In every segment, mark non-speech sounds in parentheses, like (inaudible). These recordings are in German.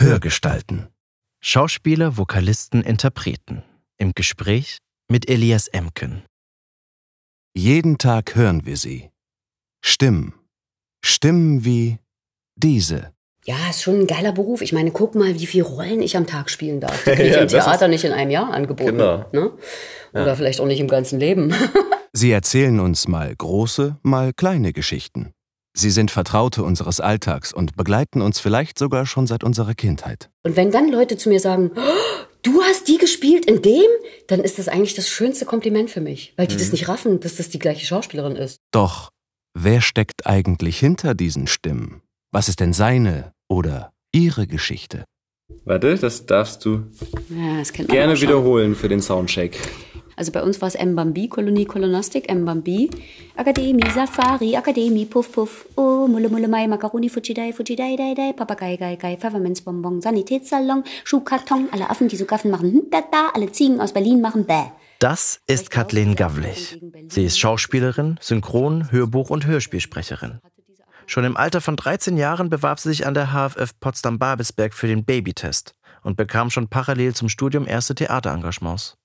Hörgestalten. Schauspieler, Vokalisten, Interpreten. Im Gespräch mit Elias Emken. Jeden Tag hören wir sie. Stimmen. Stimmen wie diese. Ja, ist schon ein geiler Beruf. Ich meine, guck mal, wie viele Rollen ich am Tag spielen darf. (laughs) Die kriege ich Ja, im Theater nicht in einem Jahr angeboten. Genau. Ne? Oder vielleicht auch nicht im ganzen Leben. (laughs) Sie erzählen uns mal große, mal kleine Geschichten. Sie sind Vertraute unseres Alltags und begleiten uns vielleicht sogar schon seit unserer Kindheit. Und wenn dann Leute zu mir sagen, "Oh, du hast die gespielt in dem, dann ist das eigentlich das schönste Kompliment für mich. Weil die Mhm. das nicht raffen, dass das die gleiche Schauspielerin ist. Doch, wer steckt eigentlich hinter diesen Stimmen? Was ist denn seine oder ihre Geschichte? Warte, das darfst du Ja, das gerne wiederholen für den Soundcheck. Also bei uns war es Mbambi, Kolonie Kolonastik, Mbambi. Akademie, Safari, Akademie, Puff, Puff. Oh, Mulle, Mulle, Mai, Macaroni, Fujidai, Fujidai, Dai, Dai, Papagei, Gai, Gai, Pfefferminzbonbon, Sanitätssalon, Schuhkarton, alle Affen, die so gaffen, machen hm, da, da, alle Ziegen aus Berlin machen bäh. Das ist Kathleen Gavlich. Sie ist Schauspielerin, Synchron-, Hörbuch- und Hörspielsprecherin. Schon im Alter von 13 Jahren bewarb sie sich an der HFF Potsdam-Babelsberg für den Babytest und bekam schon parallel zum Studium erste Theaterengagements.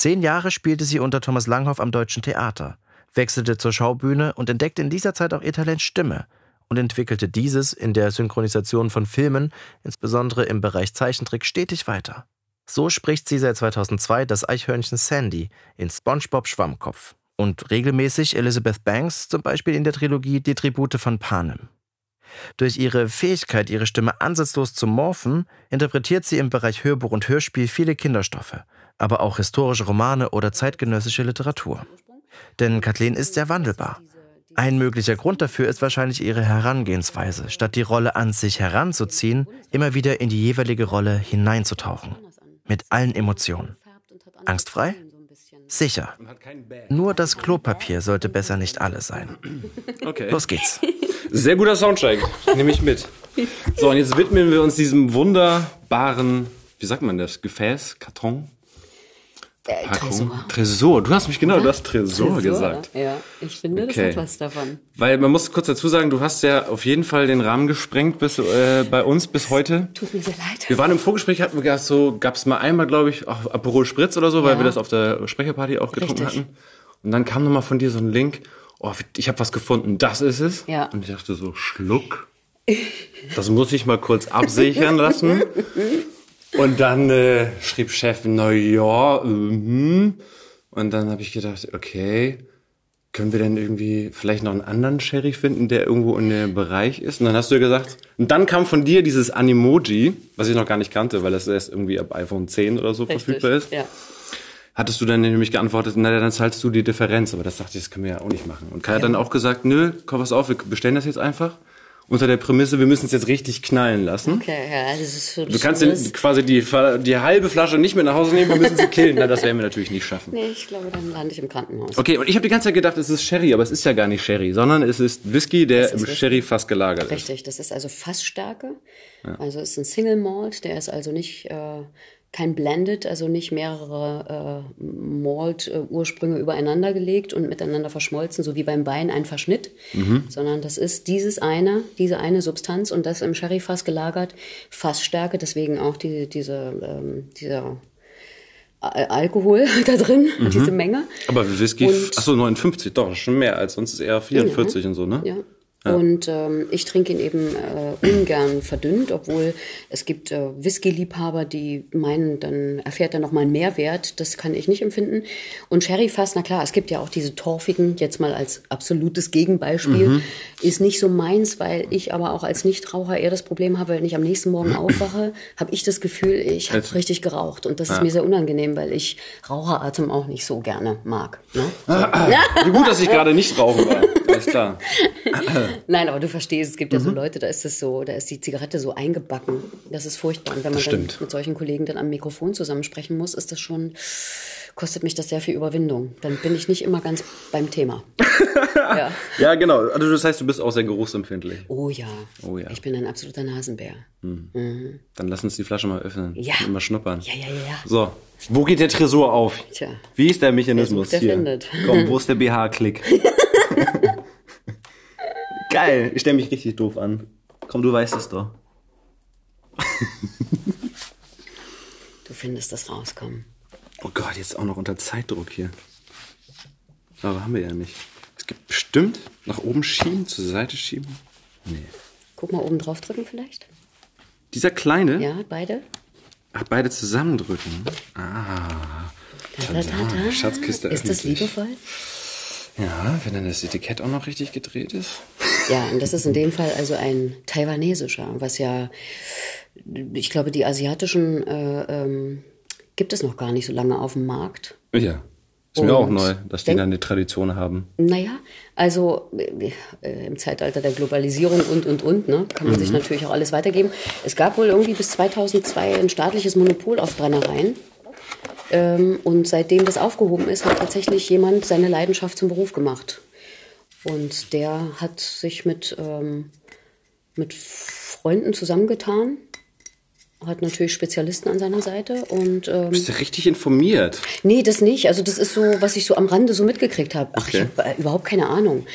Zehn Jahre spielte sie unter Thomas Langhoff am Deutschen Theater, wechselte zur Schaubühne und entdeckte in dieser Zeit auch ihr Talent Stimme und entwickelte dieses in der Synchronisation von Filmen, insbesondere im Bereich Zeichentrick, stetig weiter. So spricht sie seit 2002 das Eichhörnchen Sandy in SpongeBob Schwammkopf und regelmäßig Elizabeth Banks, zum Beispiel in der Trilogie Die Tribute von Panem. Durch ihre Fähigkeit, ihre Stimme ansatzlos zu morphen, interpretiert sie im Bereich Hörbuch und Hörspiel viele Kinderstoffe, aber auch historische Romane oder zeitgenössische Literatur. Denn Kathleen ist sehr wandelbar. Ein möglicher Grund dafür ist wahrscheinlich ihre Herangehensweise, statt die Rolle an sich heranzuziehen, immer wieder in die jeweilige Rolle hineinzutauchen. Mit allen Emotionen. Angstfrei? Sicher. Nur das Klopapier sollte besser nicht alle sein. Okay. Los geht's. Sehr guter Soundcheck. Nehme ich mit. So, und jetzt widmen wir uns diesem wunderbaren, wie sagt man das? Gefäß? Karton? Äh, Tresor. Tresor. Du hast mich genau, du hast Tresor, gesagt. Ja, ich finde, Okay. das hat was davon. Weil man muss kurz dazu sagen, du hast ja auf jeden Fall den Rahmen gesprengt bis, äh, bei uns bis heute. Tut mir sehr leid. Wir waren im Vorgespräch, hatten wir so gab es mal einmal, glaube ich, auch Aperol Spritz oder so, weil Ja. wir das auf der Sprecherparty auch getrunken Richtig. hatten. Und dann kam nochmal von dir so ein Link, oh, ich habe was gefunden, das ist es. Ja. Und ich dachte so, Schluck. Das muss ich mal kurz absichern lassen. (laughs) Und dann äh, schrieb Chef, na ja, mhm. Und dann habe ich gedacht, okay, können wir denn irgendwie vielleicht noch einen anderen Sherry finden, der irgendwo in dem Bereich ist? Und dann hast du gesagt, und dann kam von dir dieses Animoji, was ich noch gar nicht kannte, weil das erst irgendwie ab iPhone 10 oder so verfügbar ist. Ja. Hattest du dann nämlich geantwortet, na dann zahlst du die Differenz. Aber das dachte ich, das können wir ja auch nicht machen. Und Kai hat dann auch gesagt, nö, komm, pass auf, wir bestellen das jetzt einfach. Unter der Prämisse, wir müssen es jetzt richtig knallen lassen. Okay, ja, das ist so Du kannst den, quasi die, die halbe Flasche nicht mit nach Hause nehmen, wir müssen sie (laughs) killen. Na, das werden wir natürlich nicht schaffen. Nee, ich glaube, dann lande ich im Krankenhaus. Okay, und ich habe die ganze Zeit gedacht, es ist Sherry, aber es ist ja gar nicht Sherry, sondern es ist Whisky, der im Whisky. Sherry fast gelagert ist. Richtig, das ist also Fassstärke. Also ist ein Single Malt, der ist also nicht äh, kein Blended, also nicht mehrere äh, Malt-Ursprünge übereinander gelegt und miteinander verschmolzen, so wie beim Wein ein Verschnitt, sondern das ist dieses eine, diese eine Substanz und das im Sherryfass gelagert, Fassstärke, deswegen auch die, diese, ähm, dieser Al- Alkohol (laughs) da drin, diese Menge. Aber Whisky, achso, 59, doch, schon mehr, als sonst ist eher 44 und so, ne? Ja. Und ähm, ich trinke ihn eben äh, ungern verdünnt, obwohl es gibt äh, Whisky-Liebhaber, die meinen, dann erfährt er nochmal einen Mehrwert. Das kann ich nicht empfinden. Und Sherryfass, na klar, es gibt ja auch diese torfigen, jetzt mal als absolutes Gegenbeispiel, ist nicht so meins, weil ich aber auch als Nichtraucher eher das Problem habe, wenn ich am nächsten Morgen (clears throat) aufwache, habe ich das Gefühl, ich habe Jetzt- richtig geraucht. Und das ist mir sehr unangenehm, weil ich Raucheratem auch nicht so gerne mag. Ne? (clears throat) Wie gut, dass ich gerade nicht rauchen war. Alles klar. (clears throat) Nein, aber du verstehst, es gibt ja Mhm. so Leute, da ist es so, da ist die Zigarette so eingebacken. Das ist furchtbar. Und wenn man dann mit solchen Kollegen dann am Mikrofon zusammensprechen muss, ist das schon, kostet mich das sehr viel Überwindung. Dann bin ich nicht immer ganz beim Thema. (laughs) ja. Ja, genau. Also das heißt, du bist auch sehr geruchsempfindlich. Oh ja. Oh ja. Ich bin ein absoluter Nasenbär. Dann lass uns die Flasche mal öffnen. Ja. Und mal schnuppern. Ja, ja, ja, ja. So, wo geht der Tresor auf? Tja. Wie ist der Mechanismus Wer sucht, der hier? findet. Komm, wo (laughs) ist der BH-Klick? (laughs) Geil, ich stelle mich richtig doof an. Komm, du weißt es doch. du findest das rauskommen. Oh Gott, jetzt auch noch unter Zeitdruck hier. Aber haben wir ja nicht. Es gibt bestimmt nach oben schieben, zur Seite schieben. Nee. Guck mal oben drauf drücken vielleicht. Dieser kleine? Ja, beide. Ach, beide zusammendrücken. Ah. Da, da, da, da. Schatzkiste Ist das liebevoll? Ja, wenn dann das Etikett auch noch richtig gedreht ist. Ja, und das ist in dem Fall also ein taiwanesischer, was ja, ich glaube, die asiatischen äh, ähm, gibt es noch gar nicht so lange auf dem Markt. Ja. Ist mir auch Und neu, dass die dann eine Tradition haben. Naja, also äh, im Zeitalter der Globalisierung und, und, und, ne, kann man sich natürlich auch alles weitergeben. Es gab wohl irgendwie bis 2002 ein staatliches Monopol auf Brennereien. Ähm, und seitdem das aufgehoben ist, hat tatsächlich jemand seine Leidenschaft zum Beruf gemacht. Und der hat sich mit, ähm, mit Freunden zusammengetan, hat natürlich Spezialisten an seiner Seite und ähm, Bist du richtig informiert? Nee, das nicht. Also das ist so, was ich so am Rande so mitgekriegt habe. Ach, Okay. ich habe äh, überhaupt keine Ahnung.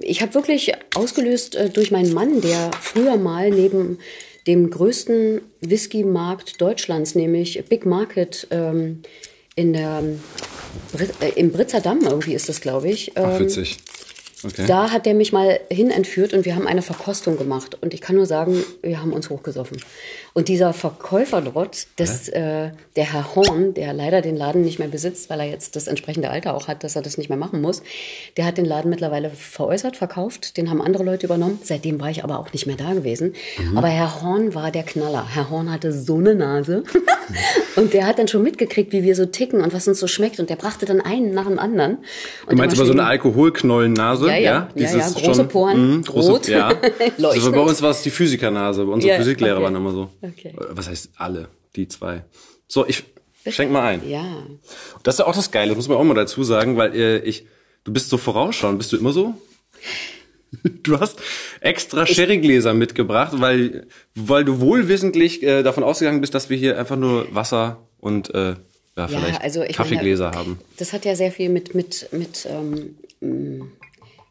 Ich habe wirklich ausgelöst äh, durch meinen Mann, der früher mal neben dem größten Whisky-Markt Deutschlands, nämlich Big Market ähm, in der äh, im Britzer Damm irgendwie ist das, glaube ich. Ach, ähm, witzig. Okay. da hat der mich mal hin entführt und wir haben eine Verkostung gemacht. Und ich kann nur sagen, wir haben uns hochgesoffen. Und dieser Verkäufer dort, das, äh, der Herr Horn, der leider den Laden nicht mehr besitzt, weil er jetzt das entsprechende Alter auch hat, dass er das nicht mehr machen muss, der hat den Laden mittlerweile veräußert, verkauft. Den haben andere Leute übernommen. Seitdem war ich aber auch nicht mehr da gewesen. Aber Herr Horn war der Knaller. Herr Horn hatte so eine Nase. (laughs) und der hat dann schon mitgekriegt, wie wir so ticken und was uns so schmeckt. Und der brachte dann einen nach dem anderen. Und Du meinst aber so eine Alkoholknollennase? Ja, ja. Ja, ja, große schon, Poren, mhm, große, rot, Ja. (laughs) Also leuchtend. bei uns war es die Physikernase. Unsere Ja, Physiklehrer okay. waren immer so. Okay. Äh, Was heißt alle? Die zwei. So, ich schenk mal ein. Ja. Das ist ja auch das Geile, das muss man auch mal dazu sagen, weil äh, ich, du bist so vorausschauend. Bist du immer so? (laughs) Du hast extra Sherrygläser mitgebracht, weil, weil du wohlwissentlich äh, davon ausgegangen bist, dass wir hier einfach nur Wasser und äh, ja, vielleicht also ich Kaffeegläser meine, haben. Das hat ja sehr viel mit, mit, mit, ähm, m,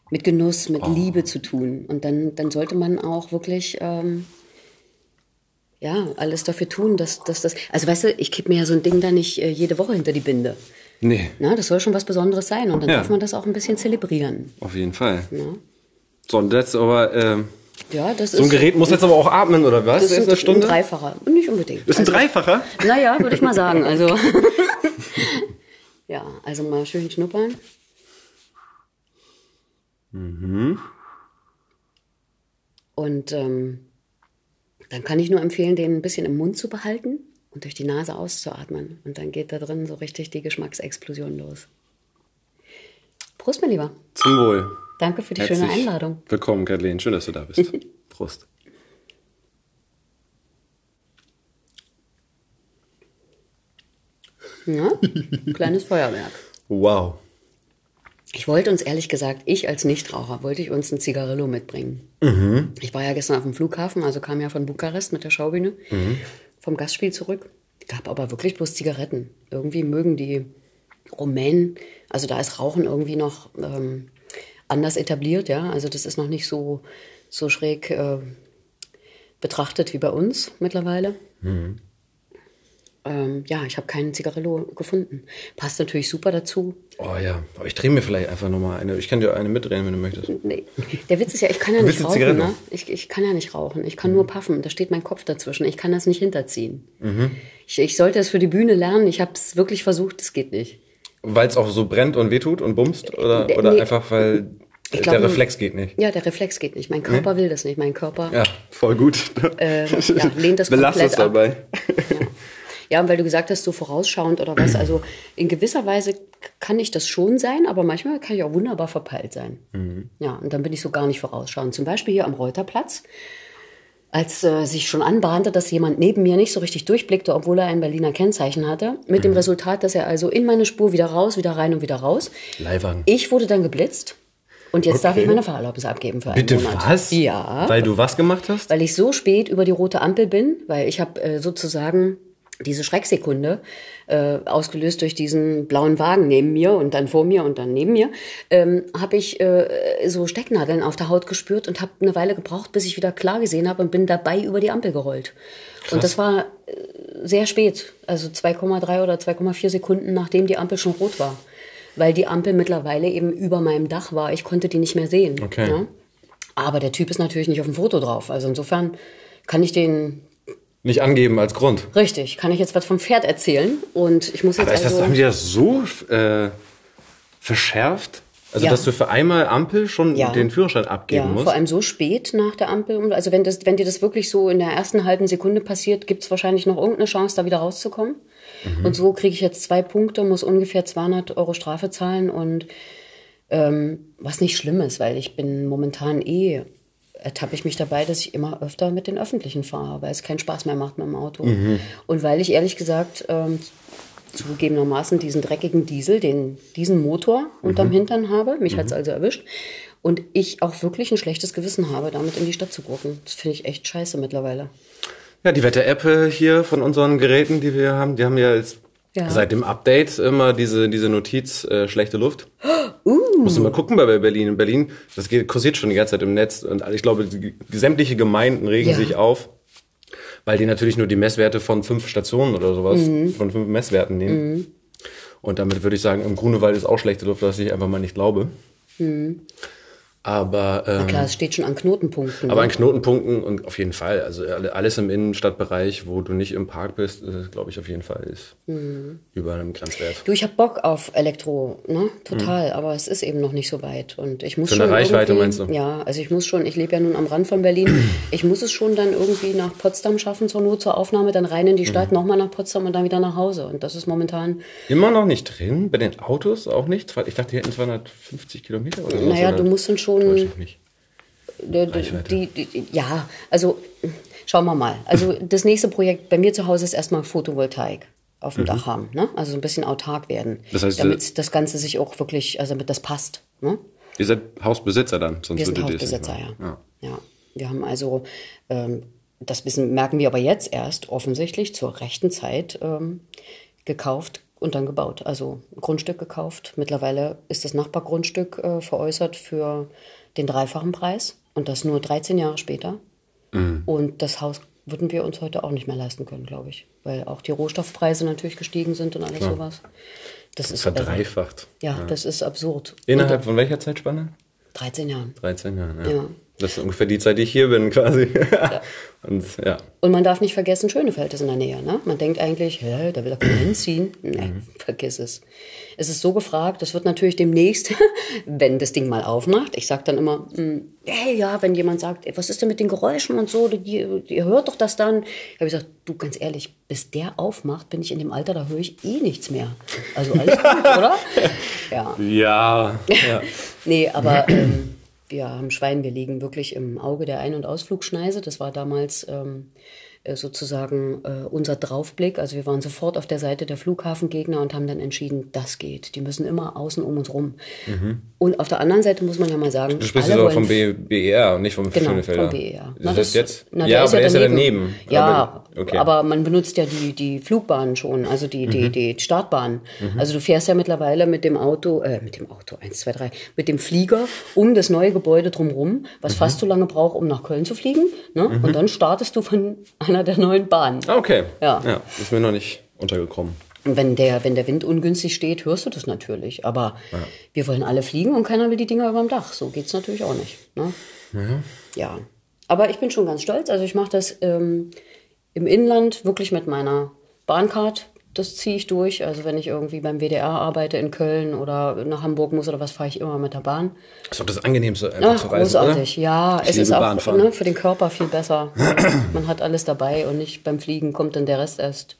mit Genuss, mit Liebe zu tun. Und dann, dann sollte man auch wirklich ähm, ja, alles dafür tun, dass, dass das. Also weißt du, ich kipp mir ja so ein Ding da nicht äh, jede Woche hinter die Binde. Nee, Na, das soll schon was Besonderes sein. Und dann Ja. darf man das auch ein bisschen zelebrieren. auf jeden Fall. Ja, So, und jetzt aber, ähm, ja das so ein ist. Gerät muss jetzt aber auch atmen, oder was? das ist ein, eine Stunde? ein Dreifacher. Nicht unbedingt. ist ein Also- Dreifacher? Naja, würde ich mal sagen. Also. (laughs) (laughs) ja, also mal schön schnuppern. Und ähm, dann kann ich nur empfehlen, den ein bisschen im Mund zu behalten und durch die Nase auszuatmen. Und dann geht da drin so richtig die Geschmacksexplosion los. Prost, mein Lieber. Zum Wohl. Danke für die schöne Herzlich Einladung. Willkommen, Kathleen. Schön, dass du da bist. (laughs) Prost. Ja? Kleines Feuerwerk. Wow. Ich wollte uns ehrlich gesagt, ich als Nichtraucher, wollte ich uns ein Zigarillo mitbringen. Ich war ja gestern auf dem Flughafen, also kam ja von Bukarest mit der Schaubühne vom Gastspiel zurück. Gab aber wirklich bloß Zigaretten. Irgendwie mögen die Rumänen, also da ist Rauchen irgendwie noch ähm, anders etabliert, ja. Also das ist noch nicht so, so schräg äh, betrachtet wie bei uns mittlerweile. Ähm, ja, ich habe keinen Zigarillo gefunden. Passt natürlich super dazu. Oh ja, aber ich drehe mir vielleicht einfach nochmal eine. Ich kann dir eine mitdrehen, wenn du möchtest. Nee. Der Witz ist ja, ich kann ja nicht rauchen. Ne? Ich, ich kann ja nicht rauchen. Ich kann nur puffen. Da steht mein Kopf dazwischen. Ich kann das nicht hinterziehen. Ich, ich sollte es für die Bühne lernen. Ich habe es wirklich versucht. Es geht nicht. Weil es auch so brennt und wehtut und bumst? Oder, Nee, oder nee. einfach, weil Ich der glaub, Reflex geht nicht? Ja, der Reflex geht nicht. Mein Körper will das nicht. Mein Körper. Ja, voll gut. Äh, ja, lehnt das Belast komplett es ab. dabei. Ja, und weil du gesagt hast, so vorausschauend oder was. Also in gewisser Weise kann ich das schon sein, aber manchmal kann ich auch wunderbar verpeilt sein. Ja, und dann bin ich so gar nicht vorausschauend. Zum Beispiel hier am Reuterplatz. Als äh, sich schon anbahnte, dass jemand neben mir nicht so richtig durchblickte, obwohl er ein Berliner Kennzeichen hatte, mit dem Resultat, dass er also in meine Spur wieder raus, wieder rein und wieder raus. Leihwagen. Ich wurde dann geblitzt und jetzt darf Okay. ich meine Fahrerlaubnis abgeben für einen Bitte Monat. was? Ja Weil du was gemacht hast? weil ich so spät über die rote Ampel bin, weil ich habe äh, sozusagen diese Schrecksekunde, äh, ausgelöst durch diesen blauen Wagen neben mir und dann vor mir und dann neben mir, ähm, habe ich äh, so Stecknadeln auf der Haut gespürt und habe eine Weile gebraucht, bis ich wieder klar gesehen habe und bin dabei über die Ampel gerollt. Krass. Und das war äh, sehr spät, also 2,3 oder 2,4 Sekunden, nachdem die Ampel schon rot war. Weil die Ampel mittlerweile eben über meinem Dach war. Ich konnte die nicht mehr sehen. Okay. Ja? Aber der Typ ist natürlich nicht auf dem Foto drauf. Also insofern kann ich den nicht angeben als Grund. Richtig, kann ich jetzt was vom Pferd erzählen und ich muss jetzt Aber ist also das, haben die das so äh, verschärft? Also ja. dass du für einmal Ampel schon ja. den Führerschein abgeben ja, musst? vor allem so spät nach der Ampel. Also wenn, das, wenn dir das wirklich so in der ersten halben Sekunde passiert, gibt es wahrscheinlich noch irgendeine Chance, da wieder rauszukommen. Mhm. Und so kriege ich jetzt zwei Punkte, muss ungefähr 200 Euro Strafe zahlen und ähm, was nicht schlimm ist, weil ich bin momentan eh ertappe ich mich dabei, dass ich immer öfter mit den Öffentlichen fahre, weil es keinen Spaß mehr macht mit dem Auto. Mhm. Und weil ich ehrlich gesagt ähm, zugegebenermaßen diesen dreckigen Diesel, den, diesen Motor unterm mhm. Hintern habe, mich mhm. hat es also erwischt, und ich auch wirklich ein schlechtes Gewissen habe, damit in die Stadt zu gucken. Das finde ich echt scheiße mittlerweile. Ja, die Wetter-App äh, hier von unseren Geräten, die wir haben, die haben ja jetzt ja. Seit dem Update immer diese, diese Notiz, äh, schlechte Luft. (gasps) Uh. Musst du mal gucken bei Berlin. In Berlin, das geht, kursiert schon die ganze Zeit im Netz und ich glaube, die, sämtliche Gemeinden regen ja. sich auf, weil die natürlich nur die Messwerte von fünf Stationen oder sowas, mhm. von fünf Messwerten nehmen. Mhm. Und damit würde ich sagen, im Grunewald ist auch schlechte Luft, was ich einfach mal nicht glaube. Mhm. Aber ähm, klar, es steht schon an Knotenpunkten. Aber ne? an Knotenpunkten und auf jeden Fall. Also alles im Innenstadtbereich, wo du nicht im Park bist, glaube ich auf jeden Fall ist mhm. über einem Grenzwert. Du, ich habe Bock auf Elektro, ne? Total. Mhm. Aber es ist eben noch nicht so weit und ich muss Für schon. Eine Reichweite meinst du? Ja, also ich muss schon. Ich lebe ja nun am Rand von Berlin. (clears throat) ich muss es schon dann irgendwie nach Potsdam schaffen zur Not zur Aufnahme, dann rein in die Stadt, mhm. nochmal nach Potsdam und dann wieder nach Hause. Und das ist momentan immer noch nicht drin. Bei den Autos auch nicht. Ich dachte, die hätten 250 Kilometer oder so. Naja, du musst dann schon schon. Die, die, die, ja, also schauen wir mal. Also das nächste Projekt bei mir zu Hause ist erstmal Photovoltaik auf dem mhm. Dach haben. Ne? Also so ein bisschen autark werden. Das heißt, damit das Ganze sich auch wirklich, also damit das passt. Ne? Ihr seid Hausbesitzer dann? Sonst wir sind Hausbesitzer, ja. ja. ja. Wir haben also, ähm, das wissen, merken wir aber jetzt erst offensichtlich zur rechten Zeit ähm, gekauft, und dann gebaut. Also ein Grundstück gekauft. Mittlerweile ist das Nachbargrundstück äh, veräußert für den dreifachen Preis und das nur 13 Jahre später. Mhm. Und das Haus würden wir uns heute auch nicht mehr leisten können, glaube ich, weil auch die Rohstoffpreise natürlich gestiegen sind und alles Klar. sowas. Das ist verdreifacht. ja, ja, das ist absurd. Innerhalb und, von welcher Zeitspanne? 13 Jahren. 13 Jahre, ja. ja. Das ist ungefähr die Zeit, die ich hier bin, (laughs) quasi. Ja. Und, ja. Und man darf nicht vergessen, Schönefeld ist in der Nähe. Ne? Man denkt eigentlich, hä, da will er keiner hinziehen. Nee, mhm. vergiss es. Es ist so gefragt, das wird natürlich demnächst, (laughs) wenn das Ding mal aufmacht. Ich sage dann immer, hm, hey, ja, wenn jemand sagt, ey, was ist denn mit den Geräuschen und so, ihr, ihr hört doch das dann. Ich habe gesagt, du, ganz ehrlich, bis der aufmacht, bin ich in dem Alter, da höre ich eh nichts mehr. Also alles gut, (laughs) oder? Ja. Ja. ja. nee, aber... Ähm, wir haben Schwein, wir liegen wirklich im Auge der Ein- und Ausflugschneise. Das war damals ähm, äh, sozusagen äh, unser Draufblick. Also wir waren sofort auf der Seite der Flughafengegner und haben dann entschieden, das geht. Die müssen immer außen um uns rum. Mhm. Und auf der anderen Seite muss man ja mal sagen, du sprichst aber vom BER und nicht vom genau, Schönefelder. vom BER. Na, das, das jetzt? Na, ja, aber der ist ja daneben. Ja, aber, okay. aber man benutzt ja die, die Flugbahnen schon, also die, die, mhm. die Startbahn. Mhm. Also du fährst ja mittlerweile mit dem Auto, äh, mit dem Auto, eins, zwei, drei, mit dem Flieger um das neue Gebäude drumherum, was mhm. fast so lange braucht, um nach Köln zu fliegen. Ne? Mhm. Und dann startest du von (laughs) einer der neuen Bahnen. Ah, okay. Ja. ja. Ist mir noch nicht untergekommen. Und wenn der, wenn der Wind ungünstig steht, hörst du das natürlich. Aber ja. wir wollen alle fliegen und keiner will die Dinger über dem Dach. So geht es natürlich auch nicht. Ne? Ja. ja. Aber ich bin schon ganz stolz. Also ich mache das ähm, im Inland wirklich mit meiner Bahncard das ziehe ich durch. Also wenn ich irgendwie beim WDR arbeite in Köln oder nach Hamburg muss oder was, fahre ich immer mit der Bahn. Das ist doch das Angenehmste, einfach Ach, zu reisen, großartig. Oder? Ja, ich es ist auch ne, für den Körper viel besser. Man hat alles dabei und nicht beim Fliegen kommt dann der Rest erst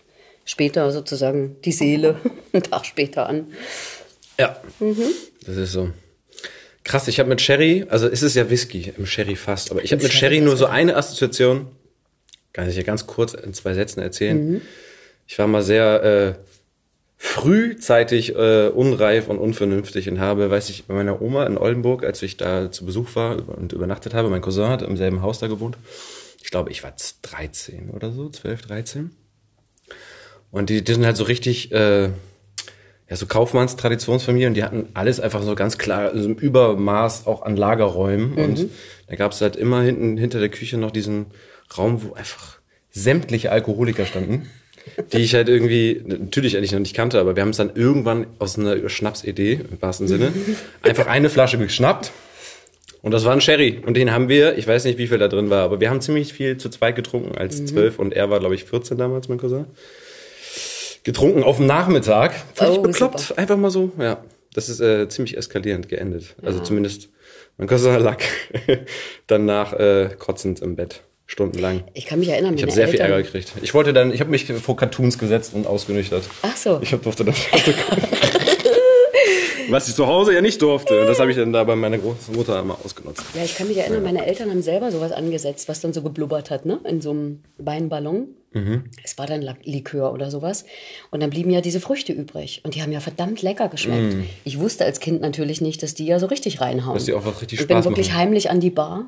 später sozusagen die Seele (laughs) einen Tag später an. Ja, mhm. das ist so. Krass, ich habe mit Sherry, also ist es ja Whisky im Sherry fast, aber ich habe mit Sherry nur so eine Assoziation, kann ich ja ganz kurz in zwei Sätzen erzählen. Mhm ich war mal sehr äh, frühzeitig äh, unreif und unvernünftig und habe, weiß ich, bei meiner Oma in Oldenburg, als ich da zu Besuch war und übernachtet habe, mein Cousin hat im selben Haus da gewohnt. Ich glaube, ich war 13 oder so, 12, 13. Und die, die sind halt so richtig, äh, ja, so Kaufmannstraditionsfamilie und die hatten alles einfach so ganz klar, also im Übermaß auch an Lagerräumen. Mhm. Und da gab es halt immer hinten hinter der Küche noch diesen Raum, wo einfach sämtliche Alkoholiker standen, (laughs) die ich halt irgendwie natürlich eigentlich noch nicht kannte, aber wir haben es dann irgendwann aus einer Schnapsidee, im wahrsten Sinne, (laughs) einfach eine Flasche geschnappt. Und das war ein Sherry. Und den haben wir, ich weiß nicht, wie viel da drin war, aber wir haben ziemlich viel zu zweit getrunken als zwölf und er war, glaube ich, 14 damals, mein Cousin. Getrunken auf dem Nachmittag. Ich Oh, bekloppt. super. Einfach mal so, ja. Das ist äh, ziemlich eskalierend geendet. Also zumindest, mein Cousin lag danach äh, kotzend im Bett. Stundenlang. Ich kann mich erinnern, Ich habe sehr viel Eltern, Ärger gekriegt. Ich wollte dann, ich habe mich vor Cartoons gesetzt und ausgenüchtert. Ach so. Ich hab- durfte dann. (laughs) (laughs) Was ich zu Hause ja nicht durfte. Und das habe ich dann da bei meiner Großmutter immer ausgenutzt. Ja, ich kann mich erinnern, meine Eltern haben selber sowas angesetzt, was dann so geblubbert hat, ne? In so einem Weinballon. Mhm. Es war dann Likör oder sowas. Und dann blieben ja diese Früchte übrig. Und die haben ja verdammt lecker geschmeckt. Ich wusste als Kind natürlich nicht, dass die ja so richtig reinhauen. Mhm. Dass die auch was richtig ich bin Spaß wirklich machen. Mhm. heimlich an die Bar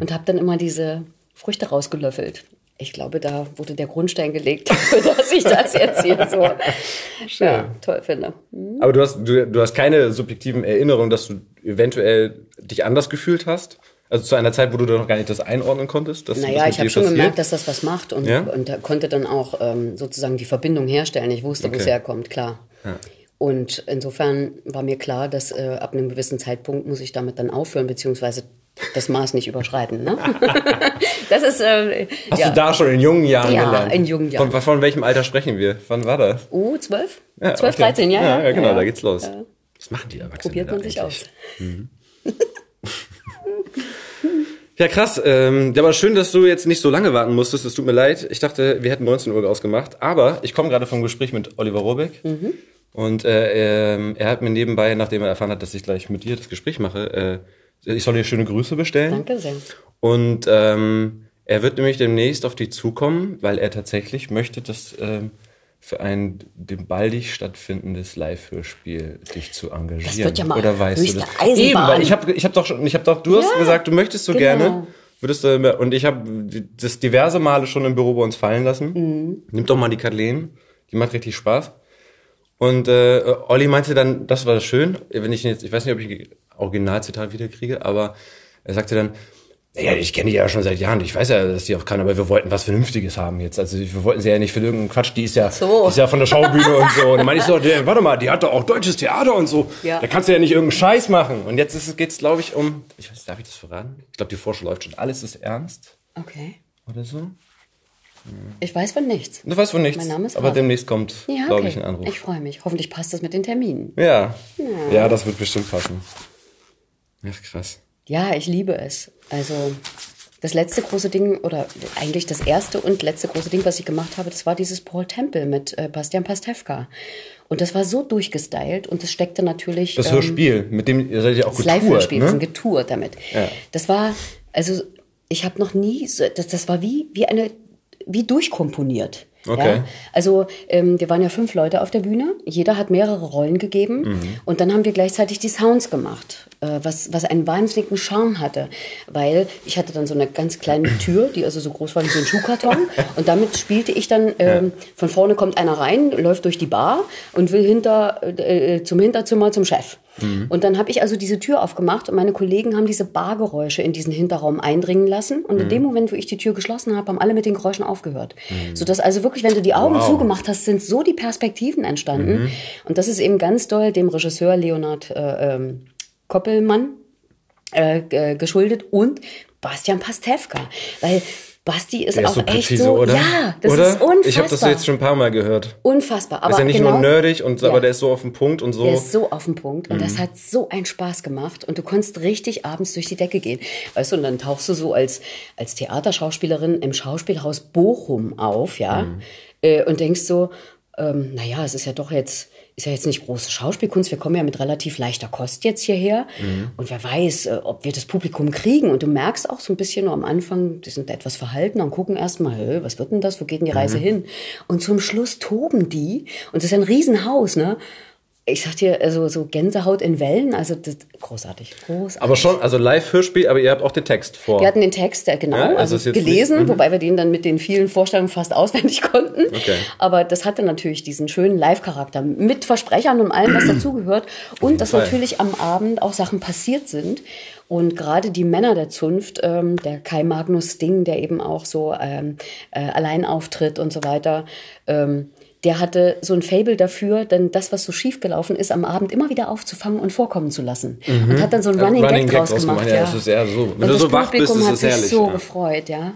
und habe dann immer diese Früchte rausgelöffelt. Ich glaube, da wurde der Grundstein gelegt, (laughs) dass ich das jetzt hier so (laughs) ja, toll finde. Aber du hast, du, du hast keine subjektiven Erinnerungen, dass du eventuell dich anders gefühlt hast? Also zu einer Zeit, wo du noch gar nicht das einordnen konntest? Dass Naja, ich habe schon passiert? gemerkt, dass das was macht und, Ja? und da konnte dann auch ähm, sozusagen die Verbindung herstellen. Ich wusste, wo es Okay. herkommt, klar. Und insofern war mir klar, dass äh, ab einem gewissen Zeitpunkt muss ich damit dann aufhören, beziehungsweise das Maß nicht überschreiten. Ne? (laughs) das ist, äh, Hast ja. du da schon in jungen Jahren Ja, gelernt? in jungen Jahren. Von, von welchem Alter sprechen wir? Wann war das? Oh, 12? Ja, 12, okay. 13, ja. Ja, ja genau, da geht's los. Ja. Was machen die Erwachsenen? Probiert man sich eigentlich? aus. (laughs) Ja, krass. Ähm, ja, aber schön, dass du jetzt nicht so lange warten musstest. Es tut mir leid. Ich dachte, wir hätten 19 Uhr ausgemacht. Aber ich komme gerade vom Gespräch mit Oliver Robeck. Mhm. Und äh, ähm, er hat mir nebenbei, nachdem er erfahren hat, dass ich gleich mit dir das Gespräch mache, äh, ich soll dir schöne Grüße bestellen. Danke sehr. Und ähm, er wird nämlich demnächst auf dich zukommen, weil er tatsächlich möchte, dass ähm, für ein dem baldig stattfindendes Live-Hörspiel dich zu engagieren. Das wird ja mal Oder weißt du das? Eisenbahn. Eben, weil ich habe ich hab doch schon, ich habe doch, du hast Ja, gesagt, du möchtest so genau. gerne. Würdest du, und ich habe das diverse Male schon im Büro bei uns fallen lassen. Mhm. Nimm doch mal die Kathleen, die macht richtig Spaß. Und äh, Olli meinte dann, das war schön, wenn ich jetzt, ich weiß nicht, ob ich Originalzitat wiederkriege, aber er sagte dann, ja, ich kenne die ja schon seit Jahren, ich weiß ja, dass die auch kann, aber wir wollten was Vernünftiges haben jetzt. Also wir wollten sie ja nicht für irgendeinen Quatsch, die ist ja, So. die ist ja von der Schaubühne und so. Und dann meine ich so, der, warte mal, die hat doch auch deutsches Theater und so. Ja. Da kannst du ja nicht irgendeinen Scheiß machen. Und jetzt ist es- glaube ich, um, ich weiß, darf ich das verraten? Ich glaube, die Vorschau läuft schon. Alles ist ernst Okay. oder so. Ich weiß von nichts. Du weißt von nichts. Mein Name ist aber Ralf. demnächst kommt, Ja, glaube okay. ich, ein Anruf. Ich freue mich. Hoffentlich passt das mit den Terminen. Ja. ja. das wird bestimmt passen. Ach, krass. Ja, ich liebe es. Also das letzte große Ding oder eigentlich das erste und letzte große Ding, was ich gemacht habe, das war dieses Paul Temple mit äh, Bastian Pastewka. Und das war so durchgestylt und das steckte natürlich Das ähm, Hörspiel, mit dem ihr seid ja auch das getourt, Live-Hörspiel, wir sind ne? getourt damit. Ja. Das war, also ich habe noch nie, so, das, das war wie, wie eine, wie durchkomponiert. Okay. Ja? Also ähm, wir waren ja fünf Leute auf der Bühne, jeder hat mehrere Rollen gegeben Mhm. und dann haben wir gleichzeitig die Sounds gemacht, äh, was, was einen wahnsinnigen Charme hatte, weil ich hatte dann so eine ganz kleine (clears throat) Tür, die also so groß war wie so ein Schuhkarton und damit spielte ich dann, ähm, von vorne kommt einer rein, läuft durch die Bar und will hinter, äh, zum Hinterzimmer zum Chef. Und dann habe ich also diese Tür aufgemacht und meine Kollegen haben diese Bargeräusche in diesen Hinterraum eindringen lassen. Und in dem Moment, wo ich die Tür geschlossen habe, haben alle mit den Geräuschen aufgehört. Sodass also wirklich, wenn du die Augen Wow. zugemacht hast, sind so die Perspektiven entstanden. Und das ist eben ganz doll dem Regisseur Leonhard äh, ähm, Koppelmann äh, geschuldet und Bastian Pastewka. Weil Basti ist Der auch ist so echt präzise, so, oder? ja, das oder? ist unfassbar. Ich habe das jetzt schon ein paar Mal gehört. unfassbar. Aber ist ja nicht genau, nur nerdig, und, Ja. aber der ist so auf den Punkt und so. Der ist so auf den Punkt und Mhm. das hat so einen Spaß gemacht und du konntest richtig abends durch die Decke gehen. Weißt du, und dann tauchst du so als, als Theaterschauspielerin im Schauspielhaus Bochum auf, ja, Mhm. äh, und denkst so, ähm, naja, es ist ja doch jetzt, ist ja jetzt nicht große Schauspielkunst, wir kommen ja mit relativ leichter Kost jetzt hierher Mhm. und wer weiß, äh, ob wir das Publikum kriegen und du merkst auch so ein bisschen nur am Anfang, die sind etwas verhalten und gucken erstmal, hä, was wird denn das, wo geht denn die Mhm. Reise hin? Und zum Schluss toben die und es ist ein Riesenhaus, ne? Ich sag dir, also so Gänsehaut in Wellen, also das, großartig, großartig. Aber schon, also Live-Hörspiel, aber ihr habt auch den Text vor. Wir hatten den Text, ja, genau, ja, also, also gelesen, nicht, mhm. wobei wir den dann mit den vielen Vorstellungen fast (laughs) auswendig konnten. Okay. Aber das hatte natürlich diesen schönen Live-Charakter mit Versprechern und allem, was dazugehört. Und dass Fall. natürlich am Abend auch Sachen passiert sind. Und gerade die Männer der Zunft, ähm, der Kai Magnus Ding, der eben auch so ähm, äh, allein auftritt und so weiter, ähm, der hatte so ein Fable dafür, dann das, was so schief gelaufen ist, am Abend immer wieder aufzufangen und vorkommen zu lassen. Mhm. Und hat dann so ein Running, Running Gag, Gag draus gemacht. Ja, ja. Das ist eher so. Wenn und du so wach bist, ist es herrlich. so ja. gefreut, ja.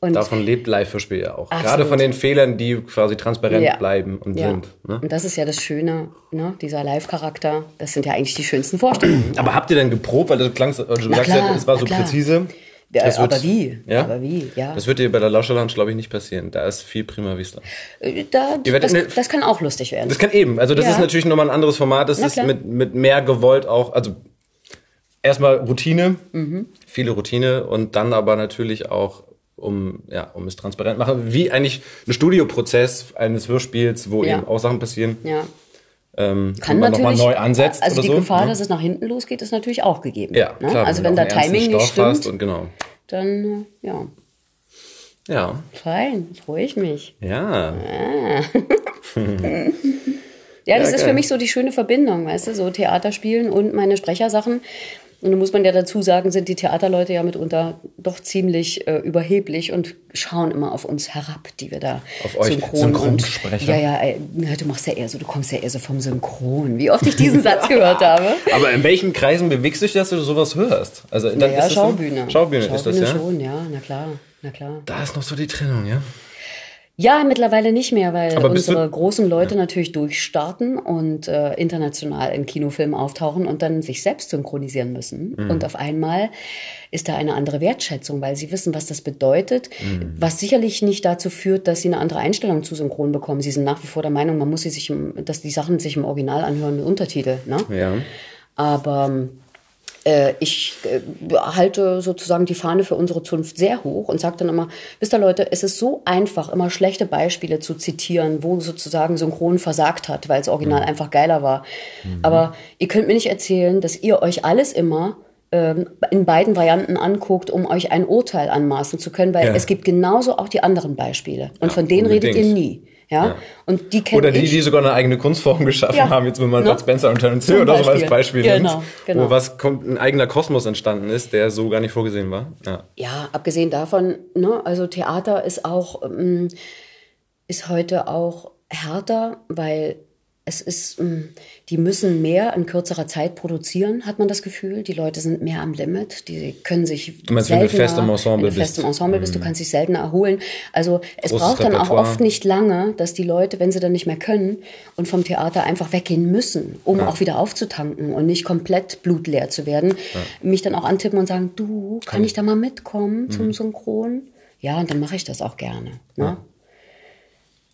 Und Davon lebt Live-Hörspiel ja auch. Absolut. Gerade von den Fehlern, die quasi transparent ja. bleiben und ja. sind. Ne? Und das ist ja das Schöne, ne? dieser Live-Charakter. Das sind ja eigentlich die schönsten Vorstellungen. Aber habt ihr denn geprobt, weil du klangst, du sagst ja, es war so präzise. Ja, das aber wird, wie? Ja? Aber wie, ja. Das wird dir bei der Lauscherlounge, glaube ich, nicht passieren. Da ist viel Prima Vista. Äh, da, das, eine, das, kann auch lustig werden. Das kann eben. Also das ja. ist natürlich nochmal ein anderes Format. Das ist mit, mit mehr gewollt auch, also erstmal Routine, mhm. viele Routine und dann aber natürlich auch um ja um es transparent machen, wie eigentlich ein Studioprozess eines Hörspiels, wo ja. eben auch Sachen passieren. Ja ähm, kann man nochmal neu ansetzt. Also die so, Gefahr, ne? dass es nach hinten losgeht, ist natürlich auch gegeben. Ja, ne? klar, also wenn, wenn der Timing nicht stimmt, und genau. dann äh, ja. Ja. Fein, freue ich mich. Ja. Ah. (laughs) ja, das ja, ist für mich so die schöne Verbindung, weißt du, so Theaterspielen und meine Sprechersachen. Und da muss man ja dazu sagen, sind die Theaterleute ja mitunter doch ziemlich äh, überheblich und schauen immer auf uns herab, die wir da auf euch synchron Synchronsprecher. Und, ja, ja, ja, du machst ja eher so, du kommst ja eher so vom Synchron. Wie oft ich diesen Satz (laughs) gehört habe. Aber in welchen Kreisen bewegst du dich, dass du sowas hörst? Also dann ja, Schaubühne. So? Schaubühne. Schaubühne ist das ja? schon, ja, na klar, na klar. Da ist noch so die Trennung, ja. Ja, mittlerweile nicht mehr, weil unsere großen Leute ja. natürlich durchstarten und äh, international in Kinofilmen auftauchen und dann sich selbst synchronisieren müssen. Mhm. Und auf einmal ist da eine andere Wertschätzung, weil sie wissen, was das bedeutet, mhm. was sicherlich nicht dazu führt, dass sie eine andere Einstellung zu Synchron bekommen. Sie sind nach wie vor der Meinung, man muss sie sich, im, dass die Sachen sich im Original anhören mit Untertitel. Ne? Ja. Aber äh, ich äh, halte sozusagen die Fahne für unsere Zunft sehr hoch und sage dann immer, wisst ihr Leute, es ist so einfach, immer schlechte Beispiele zu zitieren, wo sozusagen Synchron versagt hat, weil es original mhm. einfach geiler war. Mhm. Aber ihr könnt mir nicht erzählen, dass ihr euch alles immer ähm, in beiden Varianten anguckt, um euch ein Urteil anmaßen zu können, weil ja. es gibt genauso auch die anderen Beispiele. Und ja, von denen redet ihr nie. Ja? ja. Und die Oder die, die sogar eine eigene Kunstform geschaffen ja. haben, jetzt wenn man ne? Spencer und Terence Hill oder so als Beispiel genau, nimmt, genau. wo was kommt, ein eigener Kosmos entstanden ist, der so gar nicht vorgesehen war. Ja, ja abgesehen davon, ne, also Theater ist auch, ähm, ist heute auch härter, weil es ist, mm, die müssen mehr in kürzerer Zeit produzieren, hat man das Gefühl. Die Leute sind mehr am Limit. Die können sich du meinst, seltener, wenn du fest im Ensemble du fest im Ensemble bist, du mhm. kannst dich seltener erholen. Also es Großes braucht dann auch oft nicht lange, dass die Leute, wenn sie dann nicht mehr können und vom Theater einfach weggehen müssen, um ja. auch wieder aufzutanken und nicht komplett blutleer zu werden, ja. mich dann auch antippen und sagen, du, kann, kann ich da mal mitkommen mhm. zum Synchron? Ja, und dann mache ich das auch gerne. Ne? Ja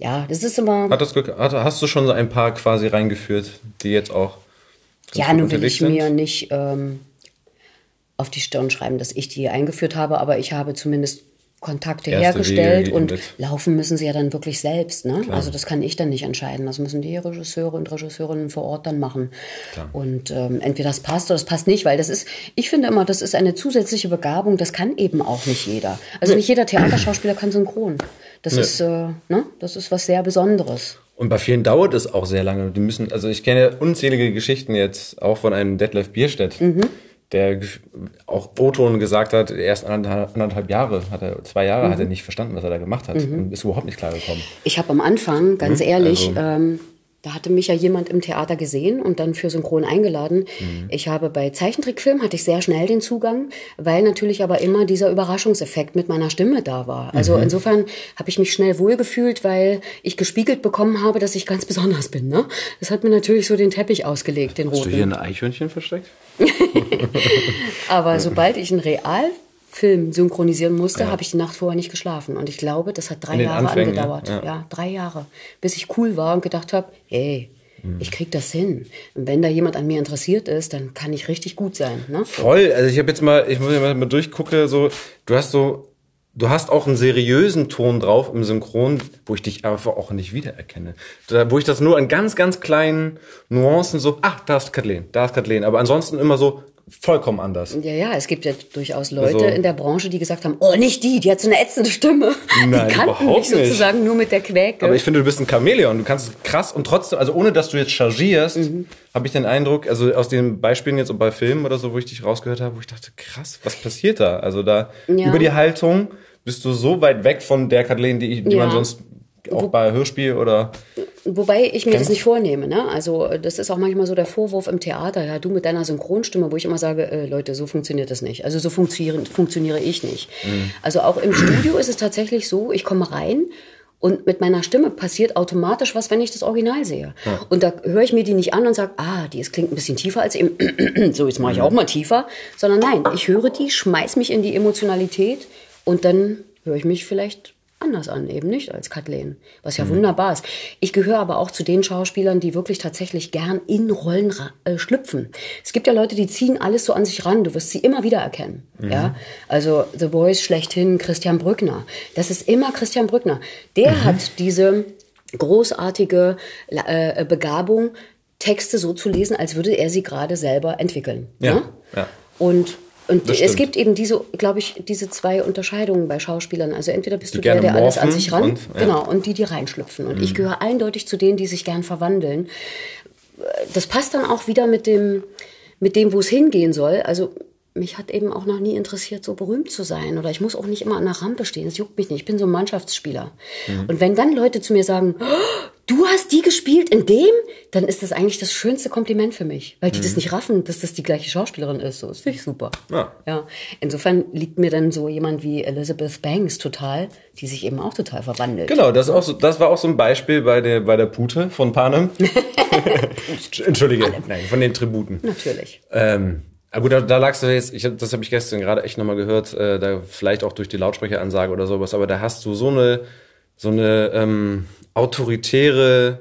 ja, das ist immer. Hat das hast du schon so ein paar quasi reingeführt, die jetzt auch. Ja, nun will ich sind? mir nicht ähm, auf die Stirn schreiben, dass ich die eingeführt habe, aber ich habe zumindest Kontakte Erste hergestellt und mit. laufen müssen sie ja dann wirklich selbst. Ne? Also das kann ich dann nicht entscheiden. Das müssen die Regisseure und Regisseurinnen vor Ort dann machen. Klar. Und ähm, entweder das passt oder das passt nicht, weil das ist, ich finde immer, das ist eine zusätzliche Begabung, das kann eben auch nicht jeder. Also nicht jeder Theaterschauspieler kann synchron. Das nee. ist, äh, ne? das ist was sehr Besonderes. Und bei vielen dauert es auch sehr lange. Die müssen, also ich kenne unzählige Geschichten jetzt auch von einem Detlef Bierstedt. Mhm der auch O-Ton gesagt hat, erst anderthalb, anderthalb Jahre, hat er, zwei Jahre mhm. hat er nicht verstanden, was er da gemacht hat mhm. und ist überhaupt nicht klar gekommen. Ich habe am Anfang, ganz mhm. ehrlich, also, ähm, da hatte mich ja jemand im Theater gesehen und dann für Synchron eingeladen. Mhm. Ich habe bei Zeichentrickfilm hatte ich sehr schnell den Zugang, weil natürlich aber immer dieser Überraschungseffekt mit meiner Stimme da war. Also mhm. insofern habe ich mich schnell wohlgefühlt, weil ich gespiegelt bekommen habe, dass ich ganz besonders bin. Ne? Das hat mir natürlich so den Teppich ausgelegt, den Hast roten. Hast du hier ein Eichhörnchen versteckt? (laughs) (laughs) aber sobald ich ein Real Film synchronisieren musste, ja. habe ich die Nacht vorher nicht geschlafen. Und ich glaube, das hat drei Jahre Anfängen, angedauert. Ja. ja. drei Jahre. Bis ich cool war und gedacht habe, hey, mhm. ich krieg das hin. Und wenn da jemand an mir interessiert ist, dann kann ich richtig gut sein. Ne? Voll. Also ich habe jetzt mal, ich muss ja mal durchgucken, so, du hast so du hast auch einen seriösen Ton drauf im Synchron, wo ich dich einfach auch nicht wiedererkenne. Da, wo ich das nur in ganz, ganz kleinen Nuancen so, ach, da ist Kathleen, da ist Kathleen. Aber ansonsten immer so, vollkommen anders. Ja, ja, es gibt ja durchaus Leute also, in der Branche, die gesagt haben, oh, nicht die, die hat so eine ätzende Stimme. Nein, die kannten mich sozusagen nicht. nur mit der Quäke. Aber ich finde, du bist ein Chamäleon, du kannst es krass und trotzdem, also ohne dass du jetzt chargierst, mhm. habe ich den Eindruck, also aus den Beispielen jetzt bei Filmen oder so, wo ich dich rausgehört habe, wo ich dachte, krass, was passiert da? Also da ja. über die Haltung bist du so weit weg von der Kathleen, die, ich, die ja. man sonst auch bei Hörspiel oder. Wobei ich mir das nicht vornehme. Ne? Also das ist auch manchmal so der Vorwurf im Theater. Ja, du mit deiner Synchronstimme, wo ich immer sage, äh, Leute, so funktioniert das nicht. Also so funktioniere, funktioniere ich nicht. Mhm. Also auch im Studio ist es tatsächlich so, ich komme rein und mit meiner Stimme passiert automatisch was, wenn ich das Original sehe. Ja. Und da höre ich mir die nicht an und sage, ah, die ist, klingt ein bisschen tiefer als eben, (clears throat) so jetzt mache ich auch mal tiefer. Sondern nein, ich höre die, schmeiß mich in die Emotionalität und dann höre ich mich vielleicht anders an, eben nicht als Kathleen, was ja mhm. wunderbar ist. Ich gehöre aber auch zu den Schauspielern, die wirklich tatsächlich gern in Rollen äh, schlüpfen. Es gibt ja Leute, die ziehen alles so an sich ran, du wirst sie immer wieder erkennen. Mhm. Ja? Also The Voice schlechthin, Christian Brückner. Das ist immer Christian Brückner. Der mhm. hat diese großartige äh, Begabung, Texte so zu lesen, als würde er sie gerade selber entwickeln. Ja. Ne? ja. Und und es gibt eben diese, glaube ich, diese zwei Unterscheidungen bei Schauspielern. Also entweder bist die du der, der alles an sich ran, und, ja. genau, und die, die reinschlüpfen. Und mhm. ich gehöre eindeutig zu denen, die sich gern verwandeln. Das passt dann auch wieder mit dem, mit dem, wo es hingehen soll. Also mich hat eben auch noch nie interessiert, so berühmt zu sein. Oder ich muss auch nicht immer an der Rampe stehen. Das juckt mich nicht. Ich bin so ein Mannschaftsspieler. Mhm. Und wenn dann Leute zu mir sagen, oh, du hast die gespielt in dem, dann ist das eigentlich das schönste Kompliment für mich, weil die mhm. das nicht raffen, dass das die gleiche Schauspielerin ist. So, das finde ich super. Ja. ja. Insofern liegt mir dann so jemand wie Elizabeth Banks total, die sich eben auch total verwandelt. Genau, das, auch so, das war auch so ein Beispiel bei der, bei der Pute von Panem. (laughs) Entschuldige, Alle. nein, von den Tributen. Natürlich. Ähm, aber gut, da, da lagst du jetzt, ich, das habe ich gestern gerade echt nochmal gehört, äh, da vielleicht auch durch die Lautsprecheransage oder sowas, aber da hast du so eine, so eine, ähm, autoritäre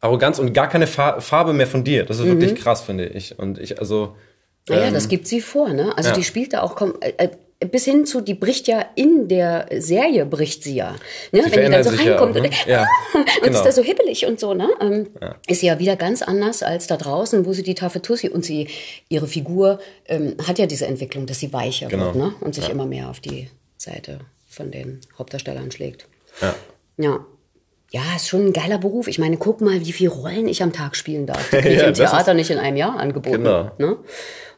Arroganz und gar keine Farbe mehr von dir. Das ist mhm. wirklich krass, finde ich. Und ich, also. Naja, ähm, das gibt sie vor, ne? Also ja. die spielt da auch, äh, äh, bis hin zu, die bricht ja in der Serie, bricht sie ja. Ne? Sie Wenn die dann so reinkommt ja, (laughs) und, ja, und genau. ist da so hibbelig und so, ne? Ähm, ja. Ist ja wieder ganz anders als da draußen, wo sie die taffe Tussi und sie, ihre Figur ähm, hat ja diese Entwicklung, dass sie weicher genau. wird, ne? Und sich immer mehr auf die Seite von den Hauptdarstellern schlägt. Ja. Ja ja, ist schon ein geiler Beruf. Ich meine, guck mal, wie viele Rollen ich am Tag spielen darf. Die (laughs) kriege ich ja, im Theater nicht in einem Jahr angeboten. Genau. Ne?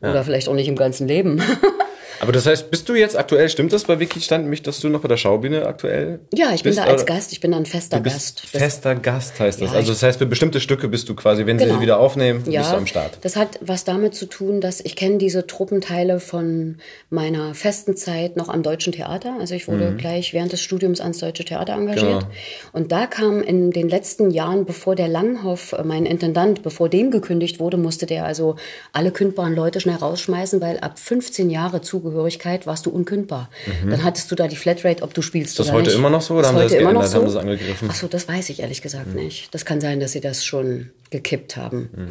Oder ja. vielleicht auch nicht im ganzen Leben. (laughs) Aber das heißt, bist du jetzt aktuell, stimmt das bei Wiki stand mich, dass du noch bei der Schaubühne aktuell Ja, ich bist, bin da als Gast, ich bin dann fester Gast. Fester Gast heißt das. Ja, also das heißt, für bestimmte Stücke bist du quasi, wenn genau. sie wieder aufnehmen, ja, bist du am Start. Das hat was damit zu tun, dass ich kenne diese Truppenteile von meiner festen Zeit noch am Deutschen Theater. Also ich wurde mhm. gleich während des Studiums ans Deutsche Theater engagiert. Genau. Und da kam in den letzten Jahren, bevor der Langhoff, äh, mein Intendant, bevor dem gekündigt wurde, musste der also alle kündbaren Leute schnell rausschmeißen, weil ab 15 Jahre Zugehörigkeit warst du unkündbar. Mhm. Dann hattest du da die Flatrate, ob du spielst ist das oder heute immer noch so oder haben sie das geändert, so? haben sie angegriffen? Ach so, das weiß ich ehrlich gesagt mhm. nicht. Das kann sein, dass sie das schon gekippt haben. Mhm.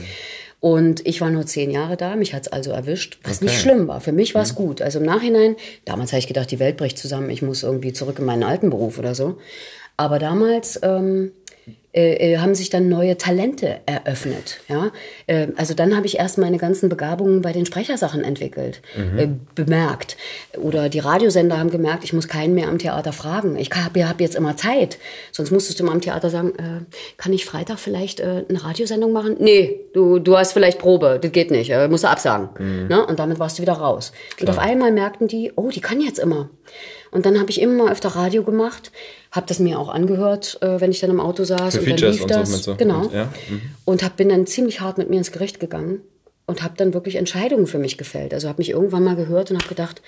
Und ich war nur zehn Jahre da, mich hat's also erwischt, was okay. nicht schlimm war. Für mich war es mhm. gut. Also im Nachhinein, damals habe ich gedacht, die Welt bricht zusammen, ich muss irgendwie zurück in meinen alten Beruf oder so. Aber damals ähm, äh, äh, haben sich dann neue Talente eröffnet. Ja? Äh, also dann habe ich erst meine ganzen Begabungen bei den Sprechersachen entwickelt, mhm. äh, bemerkt. Oder die Radiosender haben gemerkt, ich muss keinen mehr am Theater fragen. Ich habe hab jetzt immer Zeit. Sonst musstest du mal am Theater sagen, äh, kann ich Freitag vielleicht äh, eine Radiosendung machen? Nee, du, du hast vielleicht Probe, das geht nicht, musst du absagen. Mhm. Ne? Und damit warst du wieder raus. Klar. Und auf einmal merkten die, oh, die kann jetzt immer. Und dann habe ich immer öfter Radio gemacht, habe das mir auch angehört, äh, wenn ich dann im Auto saß Für und Features dann lief das. Und so. Genau. Und, ja. mhm. und hab, bin dann ziemlich hart mit mir ins Gericht gegangen und habe dann wirklich Entscheidungen für mich gefällt. Also habe mich irgendwann mal gehört und habe gedacht,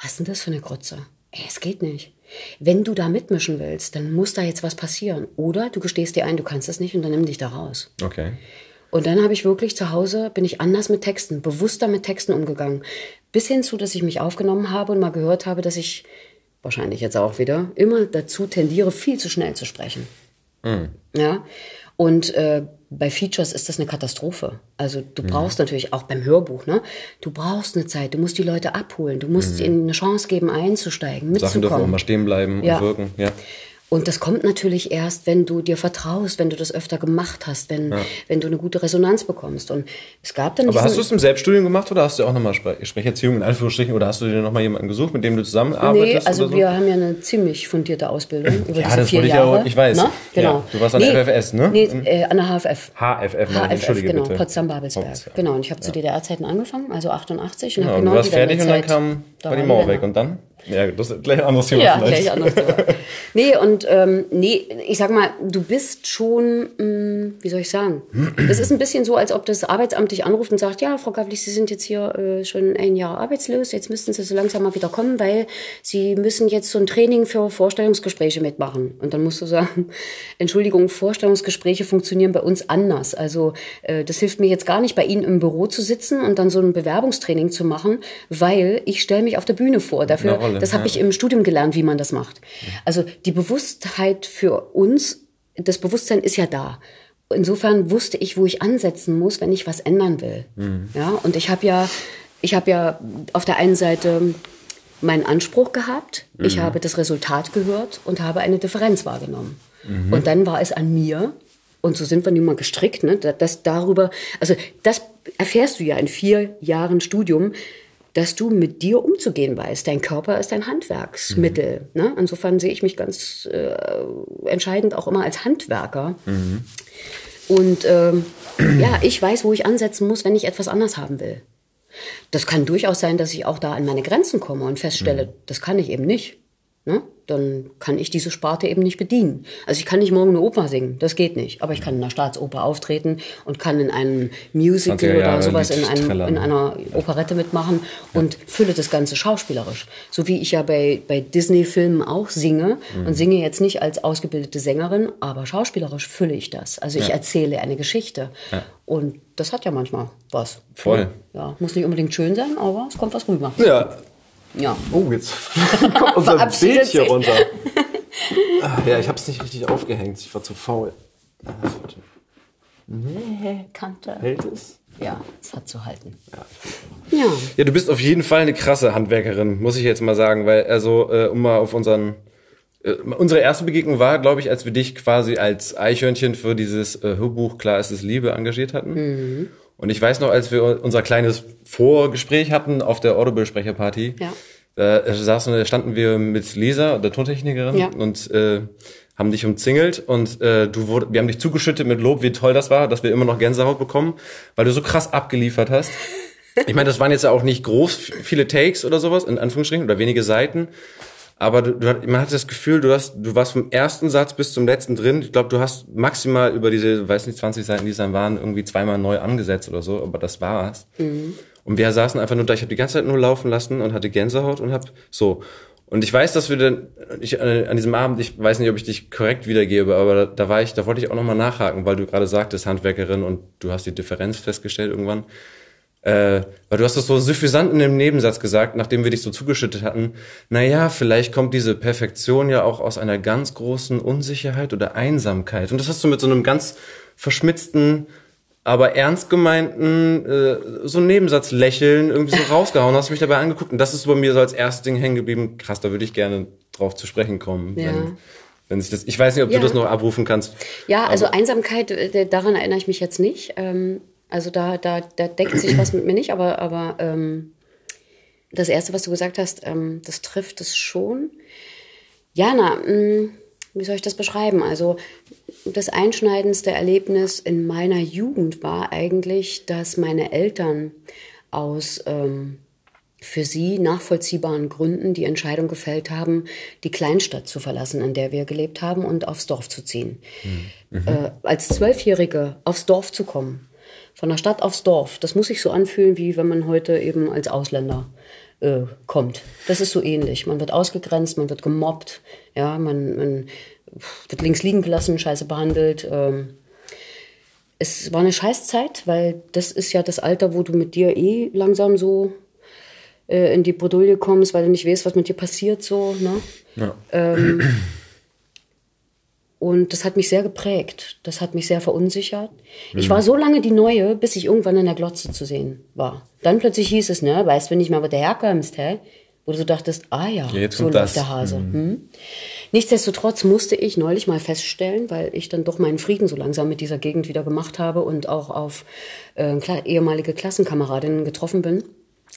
was ist denn das für eine Grütze? Ey, es geht nicht. Wenn du da mitmischen willst, dann muss da jetzt was passieren. Oder du gestehst dir ein, du kannst das nicht und dann nimm dich da raus. Okay. Und dann habe ich wirklich zu Hause, bin ich anders mit Texten, bewusster mit Texten umgegangen. Bis hin zu, dass ich mich aufgenommen habe und mal gehört habe, dass ich wahrscheinlich jetzt auch wieder immer dazu tendiere, viel zu schnell zu sprechen. Mhm. Ja. Und äh, bei Features ist das eine Katastrophe. Also du mhm. brauchst natürlich auch beim Hörbuch, ne? Du brauchst eine Zeit, du musst die Leute abholen, du musst mhm. ihnen eine Chance geben, einzusteigen, mitzukommen. Sachen dürfen auch mal stehen bleiben ja. und wirken, ja. Und das kommt natürlich erst, wenn du dir vertraust, wenn du das öfter gemacht hast, wenn, ja. wenn du eine gute Resonanz bekommst. Und es gab dann Aber hast du es im Selbststudium gemacht oder hast du auch nochmal Spre Sprecherziehung in Anführungsstrichen oder hast du dir nochmal jemanden gesucht, mit dem du zusammenarbeitest? Nee, also so? wir haben ja eine ziemlich fundierte Ausbildung über ja, das vier ich Jahre. auch, ich weiß. Na? Genau. Ja, du warst an nee, der FFS, ne? Nee, äh, an der HFF. HFF, HFF Entschuldige genau, Potsdam-Babelsberg. Genau, und ich habe zu DDR-Zeiten angefangen, also 88. Und genau, genau du warst fertig und dann kam war die Mauer weg und dann? Ja, das ist gleich ein anderes Thema ja, vielleicht. gleich anderes Thema. nee, und ähm, nee, ich sag mal, du bist schon, mh, hm, wie soll ich sagen, das ist ein bisschen so, als ob das Arbeitsamt dich anruft und sagt, ja, Frau Gavlich, Sie sind jetzt hier äh, schon ein Jahr arbeitslos, jetzt müssten Sie so langsam mal wieder kommen, weil Sie müssen jetzt so ein Training für Vorstellungsgespräche mitmachen. Und dann musst du sagen, (laughs) Entschuldigung, Vorstellungsgespräche funktionieren bei uns anders. Also äh, das hilft mir jetzt gar nicht, bei Ihnen im Büro zu sitzen und dann so ein Bewerbungstraining zu machen, weil ich stelle mich auf der Bühne vor. Dafür das habe ich im Studium gelernt, wie man das macht. Also die Bewusstheit für uns, das Bewusstsein ist ja da. Insofern wusste ich, wo ich ansetzen muss, wenn ich was ändern will. Mhm. Ja, und ich habe ja, ich habe ja auf der einen Seite meinen Anspruch gehabt, mhm. ich habe das Resultat gehört und habe eine Differenz wahrgenommen. Mhm. Und dann war es an mir, und so sind wir nun mal gestrickt, ne, dass darüber, also das erfährst du ja in vier Jahren Studium, dass du mit dir umzugehen weißt. Dein Körper ist dein Handwerksmittel. Mhm. Ne? Insofern sehe ich mich ganz äh, entscheidend auch immer als Handwerker. Mhm. Und ähm, (clears throat) ja, ich weiß, wo ich ansetzen muss, wenn ich etwas anders haben will. Das kann durchaus sein, dass ich auch da an meine Grenzen komme und feststelle, mhm. das kann ich eben nicht. Ne? dann kann ich diese Sparte eben nicht bedienen. Also ich kann nicht morgen eine Oper singen, das geht nicht. Aber ich kann in einer Staatsoper auftreten und kann in einem Musical oder sowas in, einem, in einer Operette mitmachen und ja. fülle das Ganze schauspielerisch. So wie ich ja bei, bei Disney-Filmen auch singe mhm. und singe jetzt nicht als ausgebildete Sängerin, aber schauspielerisch fülle ich das. Also ich ja. erzähle eine Geschichte. Ja. Und das hat ja manchmal was. Voll. Ja, muss nicht unbedingt schön sein, aber es kommt was rüber. Ja, ja. Oh, jetzt (laughs) kommt unser Bild hier runter. (laughs) Ach, ja, ich habe es nicht richtig aufgehängt. Ich war zu faul. Nee, Kante. Hält es? Ja, es hat zu halten. Ja. ja. Ja, du bist auf jeden Fall eine krasse Handwerkerin, muss ich jetzt mal sagen, weil, also, äh, um mal auf unseren. Äh, unsere erste Begegnung war, glaube ich, als wir dich quasi als Eichhörnchen für dieses äh, Hörbuch Klar ist es Liebe engagiert hatten. Mhm. Und ich weiß noch, als wir unser kleines Vorgespräch hatten auf der Audible-Sprecherparty, ja. da saßen, da standen wir mit Lisa, der Tontechnikerin, ja. und äh, haben dich umzingelt und äh, du wurde, wir haben dich zugeschüttet mit Lob, wie toll das war, dass wir immer noch Gänsehaut bekommen, weil du so krass abgeliefert hast. (laughs) Ich meine, das waren jetzt ja auch nicht groß viele Takes oder sowas, in Anführungsstrichen, oder wenige Seiten. Aber du, du, man hat das Gefühl, du hast, du warst vom ersten Satz bis zum letzten drin. Ich glaube, du hast maximal über diese, weiß nicht, 20 Seiten, die es dann waren, irgendwie zweimal neu angesetzt oder so. Aber das war's. Mhm. Und wir saßen einfach nur da. Ich habe die ganze Zeit nur laufen lassen und hatte Gänsehaut und hab so. Und ich weiß, dass wir dann, ich, äh, an diesem Abend, ich weiß nicht, ob ich dich korrekt wiedergebe, aber da, da war ich, da wollte ich auch nochmal nachhaken, weil du gerade sagtest, Handwerkerin und du hast die Differenz festgestellt irgendwann. Äh, weil du hast das so suffisant in dem Nebensatz gesagt, nachdem wir dich so zugeschüttet hatten. Naja, vielleicht kommt diese Perfektion ja auch aus einer ganz großen Unsicherheit oder Einsamkeit. Und das hast du mit so einem ganz verschmitzten, aber ernst gemeinten, äh, so einen Nebensatz lächeln irgendwie so rausgehauen, hast mich dabei angeguckt. Und das ist bei mir so als erstes Ding hängen geblieben. Krass, da würde ich gerne drauf zu sprechen kommen. Ja. Wenn, wenn sich das, ich weiß nicht, ob ja. du das noch abrufen kannst. Ja, also Einsamkeit, äh, daran erinnere ich mich jetzt nicht. Ähm also da, da, da deckt sich was mit mir nicht, aber, aber ähm, das Erste, was du gesagt hast, ähm, das trifft es schon. Jana, mh, mm, wie soll ich das beschreiben? Also das einschneidendste Erlebnis in meiner Jugend war eigentlich, dass meine Eltern aus ähm, für sie nachvollziehbaren Gründen die Entscheidung gefällt haben, die Kleinstadt zu verlassen, in der wir gelebt haben, und aufs Dorf zu ziehen. Mhm. Äh, als Zwölfjährige aufs Dorf zu kommen, von der Stadt aufs Dorf. Das muss sich so anfühlen, wie wenn man heute eben als Ausländer äh, kommt. Das ist so ähnlich. Man wird ausgegrenzt, man wird gemobbt, ja, man, man wird links liegen gelassen, scheiße behandelt. Ähm, es war eine Scheißzeit, weil das ist ja das Alter, wo du mit dir eh langsam so äh, in die Bredouille kommst, weil du nicht weißt, was mit dir passiert, so, ne? Ja. Ähm, Und das hat mich sehr geprägt. Das hat mich sehr verunsichert. Mhm. Ich war so lange die Neue, bis ich irgendwann in der Glotze zu sehen war. Dann plötzlich hieß es, ne, weißt du nicht mehr, wo du herkommst, hä? Wo du so dachtest, ah ja, ja so läuft der Hase. Mhm. Hm? Nichtsdestotrotz musste ich neulich mal feststellen, weil ich dann doch meinen Frieden so langsam mit dieser Gegend wieder gemacht habe und auch auf äh, ehemalige Klassenkameradinnen getroffen bin.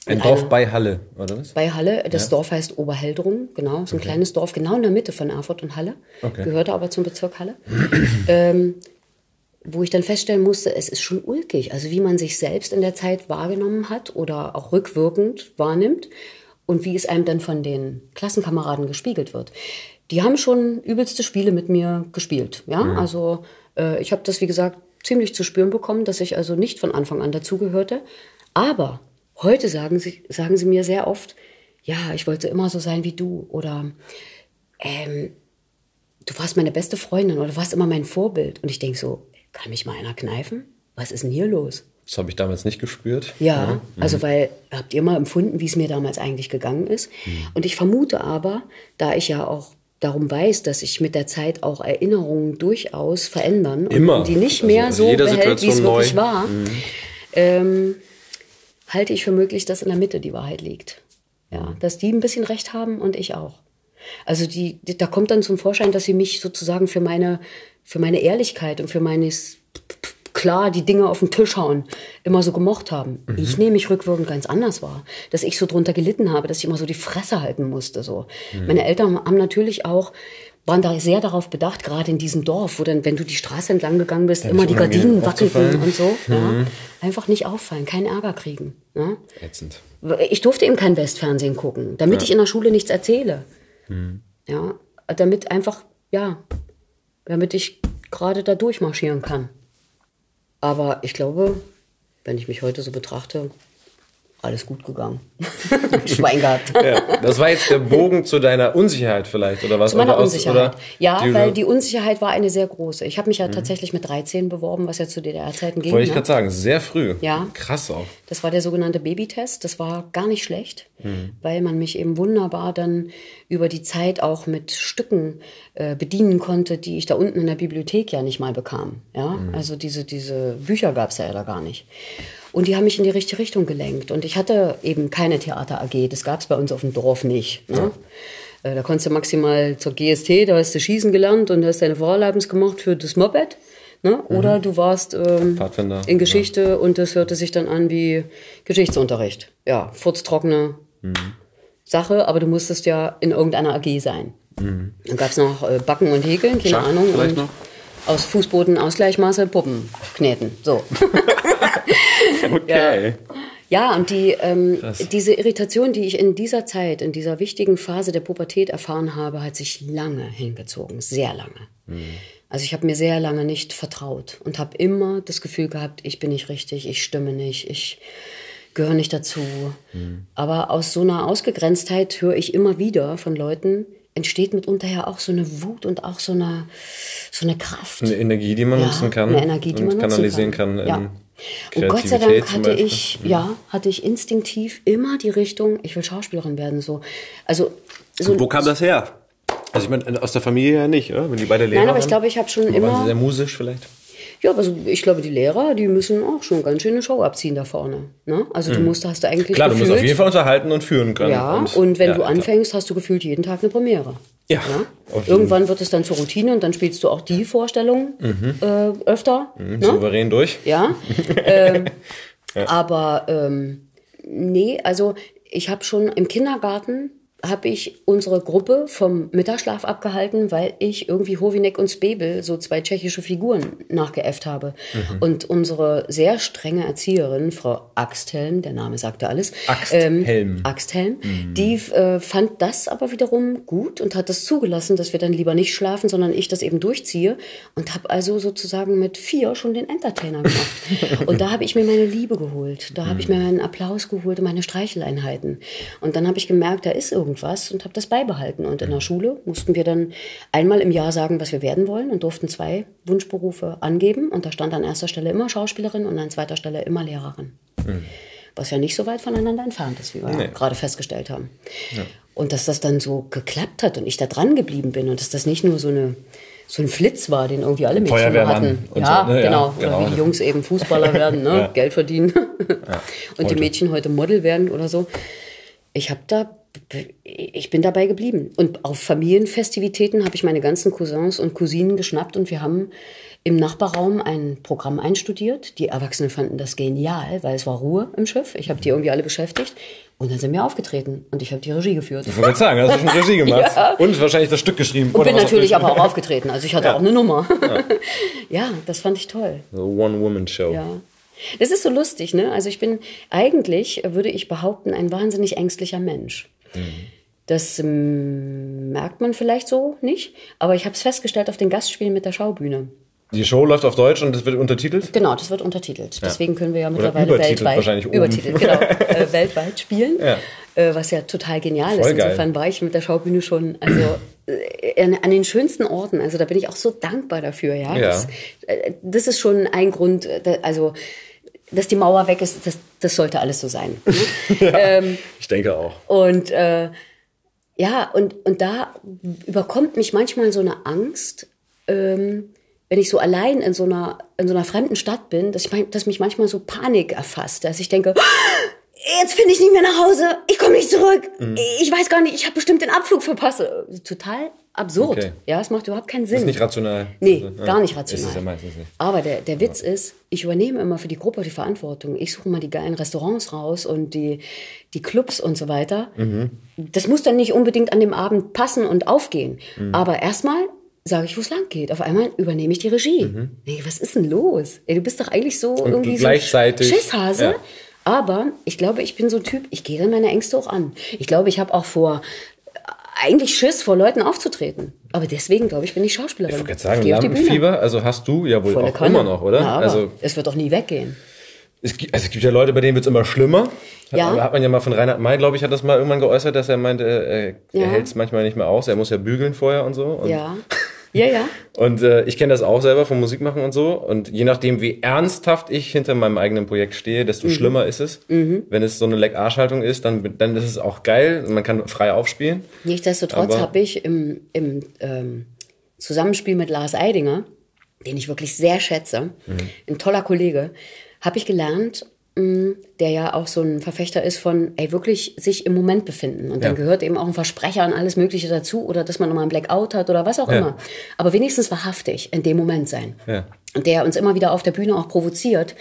Ein Dorf bei Halle, oder was? Bei Halle. Das ja. Dorf heißt Oberheldrung, genau. So ein okay. kleines Dorf, genau in der Mitte von Erfurt und Halle. Okay. Gehörte aber zum Bezirk Halle. (clears throat) ähm, wo ich dann feststellen musste, es ist schon ulkig. Also wie man sich selbst in der Zeit wahrgenommen hat oder auch rückwirkend wahrnimmt und wie es einem dann von den Klassenkameraden gespiegelt wird. Die haben schon übelste Spiele mit mir gespielt. Ja, mhm. also äh, ich habe das, wie gesagt, ziemlich zu spüren bekommen, dass ich also nicht von Anfang an dazugehörte. Aber Heute sagen sie, sagen sie mir sehr oft, ja, ich wollte immer so sein wie du oder ähm, du warst meine beste Freundin oder du warst immer mein Vorbild. Und ich denke so, kann mich mal einer kneifen? Was ist denn hier los? Das habe ich damals nicht gespürt. Ja, mhm. also weil, habt ihr mal empfunden, wie es mir damals eigentlich gegangen ist? Mhm. Und ich vermute aber, da ich ja auch darum weiß, dass sich mit der Zeit auch Erinnerungen durchaus verändern Immer. und die nicht mehr also so behält, wie es wirklich war, mhm. ähm, halte ich für möglich, dass in der Mitte die Wahrheit liegt. Ja, dass die ein bisschen recht haben und ich auch. Also die, die, da kommt dann zum Vorschein, dass sie mich sozusagen für meine, für meine Ehrlichkeit und für meines klar die Dinge auf den Tisch hauen, immer so gemocht haben. Mhm. Ich nehme mich rückwirkend ganz anders wahr. Dass ich so drunter gelitten habe, dass ich immer so die Fresse halten musste. So. Mhm. Meine Eltern haben natürlich auch waren da sehr darauf bedacht, gerade in diesem Dorf, wo dann, wenn du die Straße entlang gegangen bist, ja, immer die Gardinen wackelten und so. Mhm. Ja. Einfach nicht auffallen, keinen Ärger kriegen. Ja. Ätzend. Ich durfte eben kein Westfernsehen gucken, damit ich in der Schule nichts erzähle. Mhm. Ja, damit einfach, ja, damit ich gerade da durchmarschieren kann. Aber ich glaube, wenn ich mich heute so betrachte, alles gut gegangen. (laughs) Schwein gehabt. ja, das war jetzt der Bogen zu deiner Unsicherheit vielleicht, oder was? Zu meiner oder Unsicherheit. Aus, ja, die, weil die Unsicherheit war eine sehr große. Ich habe mich ja mhm. tatsächlich mit 13 beworben, was ja zu DDR-Zeiten ging. Wollte ich ne? gerade sagen, sehr früh. Ja. Krass auch. Das war der sogenannte Babytest. Das war gar nicht schlecht, mhm. weil man mich eben wunderbar dann über die Zeit auch mit Stücken äh, bedienen konnte, die ich da unten in der Bibliothek ja nicht mal bekam. Ja, mhm. also diese, diese Bücher gab es ja da gar nicht. Und die haben mich in die richtige Richtung gelenkt. Und ich hatte eben keine Theater AG. Das gab es bei uns auf dem Dorf nicht. Ne? Ja. Äh, da konntest du maximal zur GST, da hast du Schießen gelernt und hast deine Vorerlaubnis gemacht für das Moped. Ne? Oder mhm. du warst ähm, in Geschichte ja. und das hörte sich dann an wie Geschichtsunterricht. Ja, furztrockene mhm. Sache, aber du musstest ja in irgendeiner AG sein. Mhm. Dann gab es noch äh, Backen und Häkeln, keine Schach Ahnung. Vielleicht und noch? Aus Fußboden Ausgleichmaße Puppen kneten. So. (laughs) (laughs) (laughs) okay. Ja. Ja, und die, ähm, diese Irritation, die ich in dieser Zeit, in dieser wichtigen Phase der Pubertät erfahren habe, hat sich lange hingezogen, sehr lange. Mhm. Also ich habe mir sehr lange nicht vertraut und habe immer das Gefühl gehabt, ich bin nicht richtig, ich stimme nicht, ich gehöre nicht dazu. Mhm. Aber aus so einer Ausgegrenztheit höre ich immer wieder von Leuten, entsteht mitunter ja auch so eine Wut und auch so eine, so eine Kraft. Eine Energie, die man ja, nutzen kann. Eine Energie, die man kanalisieren kann. kann ja. Und Gott sei Dank hatte ich, mhm. ja, hatte ich instinktiv immer die Richtung, ich will Schauspielerin werden, so. Also, so, wo kam das her? Also ich meine, aus der Familie ja nicht, oder? Wenn die beide Lehrer Nein, aber ich glaube, ich habe schon immer... Waren sie sehr musisch vielleicht? Ja, also ich glaube, die Lehrer, die müssen auch schon ganz schön eine Show abziehen da vorne. Ne? Also du mhm. musst, hast du eigentlich Klar, gefühlt, du musst auf jeden Fall unterhalten und führen können. Ja, und, und wenn ja, du anfängst, klar. hast du gefühlt jeden Tag eine Premiere. Ja. ja? Irgendwann wird es dann zur Routine und dann spielst du auch die Vorstellung mhm. äh, öfter. Mhm, ne? Souverän durch. Ja. (laughs) ähm, ja. Aber ähm, nee, also ich habe schon im Kindergarten habe ich unsere Gruppe vom Mittagsschlaf abgehalten, weil ich irgendwie Hovinek und Spebel, so zwei tschechische Figuren, nachgeäfft habe. Mhm. Und unsere sehr strenge Erzieherin, Frau Axthelm, der Name sagte alles. Axthelm. Ähm, Axthelm. Mhm. Die äh, fand das aber wiederum gut und hat das zugelassen, dass wir dann lieber nicht schlafen, sondern ich das eben durchziehe. Und habe also sozusagen mit vier schon den Entertainer gemacht. (laughs) und da habe ich mir meine Liebe geholt. Da habe mhm. ich mir meinen Applaus geholt und meine Streicheleinheiten. Und dann habe ich gemerkt, da ist irgendwas irgendwas und habe das beibehalten. Und in der Schule mussten wir dann einmal im Jahr sagen, was wir werden wollen und durften zwei Wunschberufe angeben. Und da stand an erster Stelle immer Schauspielerin und an zweiter Stelle immer Lehrerin. Mhm. Was ja nicht so weit voneinander entfernt ist, wie wir nee. gerade festgestellt haben. Ja. Und dass das dann so geklappt hat und ich da dran geblieben bin und dass das nicht nur so eine so ein Flitz war, den irgendwie alle Mädchen hatten. Ja, so, ne? Ja, genau. genau. Oder wie die Jungs eben Fußballer werden, ne? (laughs) Ja. Geld verdienen. (laughs) und die Mädchen heute Model werden oder so. Ich habe da, ich bin dabei geblieben. Und auf Familienfestivitäten habe ich meine ganzen Cousins und Cousinen geschnappt und wir haben im Nachbarraum ein Programm einstudiert. Die Erwachsenen fanden das genial, weil es war Ruhe im Schiff. Ich habe die irgendwie alle beschäftigt. Und dann sind wir aufgetreten und ich habe die Regie geführt. Ich wollte sagen, hast du schon Regie gemacht. (laughs) Ja. Und wahrscheinlich das Stück geschrieben. Und bin was natürlich aber auch aufgetreten. Also ich hatte Ja. auch eine Nummer. Ja. (laughs) das fand ich toll. So One-Woman-Show. Ja. Das ist so lustig, ne? Also ich bin eigentlich, äh, würde ich behaupten, ein wahnsinnig ängstlicher Mensch. Das ähm, merkt man vielleicht so nicht, aber ich habe es festgestellt auf den Gastspielen mit der Schaubühne. Die Show läuft auf Deutsch und das wird untertitelt? Genau, das wird untertitelt. Deswegen können wir ja mittlerweile weltweit wahrscheinlich oben. übertitelt, genau, (laughs) äh, weltweit spielen, Ja. äh, was ja total genial Voll ist. geil. Insofern war ich mit der Schaubühne schon also äh, an, an den schönsten Orten. Also da bin ich auch so dankbar dafür. Ja, Ja. Das, äh, das ist schon ein Grund. äh, da- Also dass die Mauer weg ist, das, das sollte alles so sein. (laughs) Ne? ähm, Ich denke auch. und äh, ja, und, und da überkommt mich manchmal so eine Angst, ähm, wenn ich so allein in so einer, in so einer fremden Stadt bin, dass, ich, mein- dass mich manchmal so Panik erfasst, dass ich denke, (gasps) jetzt finde ich nicht mehr nach Hause, ich komme nicht zurück, Mhm. ich weiß gar nicht, ich habe bestimmt den Abflug verpasst. Total absurd. Okay. Ja, es macht überhaupt keinen Sinn. Ist nicht rational. Nee, Also, gar nicht Ist rational. es ja meistens nicht. Aber der, der Witz ist, ich übernehme immer für die Gruppe die Verantwortung. Ich suche mal die geilen Restaurants raus und die, die Clubs und so weiter. Mhm. Das muss dann nicht unbedingt an dem Abend passen und aufgehen. Mhm. Aber erstmal sage ich, wo es lang geht. Auf einmal übernehme ich die Regie. Mhm. Denke, was ist denn los? Ey, du bist doch eigentlich so irgendwie gleichzeitig- so Schisshase. ja. Aber ich glaube, ich bin so ein Typ, ich gehe dann meine Ängste auch an. Ich glaube, ich habe auch vor, eigentlich Schiss, vor Leuten aufzutreten. Aber deswegen, glaube ich, bin ich Schauspielerin. Ich wollte gerade sagen. Lampenfieber, also hast du ja wohl Volle auch Kanne. immer noch, oder? Ja, aber also es wird doch nie weggehen. es gibt, also es gibt ja Leute, bei denen wird es immer schlimmer. Ja. Hat, hat man ja mal von Reinhard May, glaube ich, hat das mal irgendwann geäußert, dass er meinte, äh, Ja. er hält es manchmal nicht mehr aus, er muss ja bügeln vorher und so. Und, Ja. Ja, ja. Und äh, ich kenne das auch selber vom Musikmachen und so. Und je nachdem, wie ernsthaft ich hinter meinem eigenen Projekt stehe, desto Mhm. schlimmer ist es. Wenn es so eine Leck-Arschhaltung ist, dann, dann ist es auch geil. Man kann frei aufspielen. Nichtsdestotrotz habe ich im, im ähm, Zusammenspiel mit Lars Eidinger, den ich wirklich sehr schätze, ein toller Kollege, habe ich gelernt, der ja auch so ein Verfechter ist von, ey, wirklich sich im Moment befinden. Und dann Ja. gehört eben auch ein Versprecher und alles Mögliche dazu oder dass man nochmal einen Blackout hat oder was auch Ja. immer. Aber wenigstens wahrhaftig in dem Moment sein. Ja. Und der uns immer wieder auf der Bühne auch provoziert,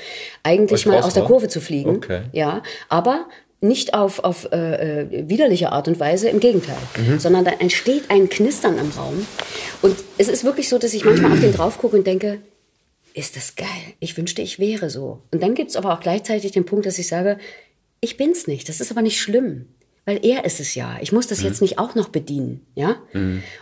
eigentlich mal aus der? Kurve zu fliegen. Okay. Ja, aber nicht auf, auf äh, äh, widerliche Art und Weise, im Gegenteil, sondern da entsteht ein Knistern im Raum. Und es ist wirklich so, dass ich manchmal auf den drauf gucke und denke, ist das geil. Ich wünschte, ich wäre so. Und dann gibt es aber auch gleichzeitig den Punkt, dass ich sage, ich bin's nicht. Das ist aber nicht schlimm. Weil er ist es ja. Ich muss das jetzt nicht auch noch bedienen. Ja?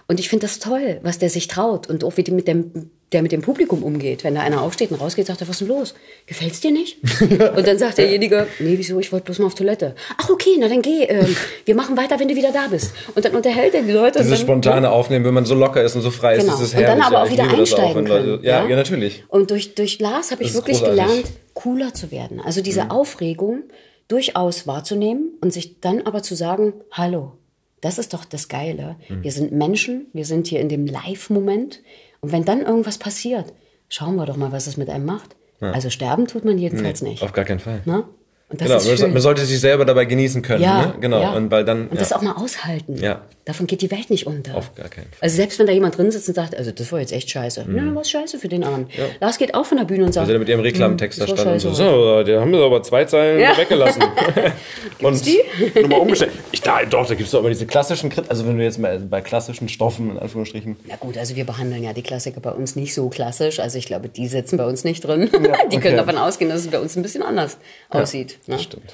Und ich finde das toll, was der sich traut. Und auch wie die mit dem, der mit dem Publikum umgeht. Wenn da einer aufsteht und rausgeht, sagt er, was ist denn los? Gefällt's dir nicht? (laughs) und dann sagt derjenige, nee, wieso? Ich wollte bloß mal auf Toilette. Ach, okay, na dann geh. Ähm, wir machen weiter, wenn du wieder da bist. Und dann unterhält er die Leute. Dieses dann, spontane Aufnehmen, wenn man so locker ist und so frei ist, Genau. das ist und dann herrlich. aber ja. auch wieder auch, einsteigen Leute- können. Ja, ja, natürlich. Und durch, durch Lars habe ich ist wirklich gelernt, cooler zu werden. Also diese Mhm. Aufregung durchaus wahrzunehmen und sich dann aber zu sagen, hallo, das ist doch das Geile. Mhm. Wir sind Menschen, wir sind hier in dem Live-Moment. Und wenn dann irgendwas passiert, schauen wir doch mal, was es mit einem macht. Also sterben tut man jedenfalls nicht. Auf gar keinen Fall. Ne? Und das Genau, ist man, schön. man sollte sich selber dabei genießen können. ja, ne? Genau. ja. Und weil dann. und ja, das auch mal aushalten. Ja. Davon geht die Welt nicht unter. Auf gar keinen Fall. Also selbst wenn da jemand drin sitzt und sagt, also das war jetzt echt scheiße. Ja, dann war es scheiße für den Armen. Lars geht auch von der Bühne und sagt, Also der mit ihrem Reklamtext da "Hm, war stand und so, so, die haben wir aber zwei Zeilen Ja. weggelassen. (laughs) (laughs) und die? (laughs) nochmal umgestellt. Ich, da, doch, da gibt es doch aber diese klassischen, Krit- also wenn du jetzt mal bei klassischen Stoffen, in Anführungsstrichen, Na gut, also wir behandeln ja die Klassiker bei uns nicht so klassisch. Also ich glaube, die sitzen bei uns nicht drin. die okay. können davon ausgehen, dass es bei uns ein bisschen anders aussieht. Ne? das stimmt.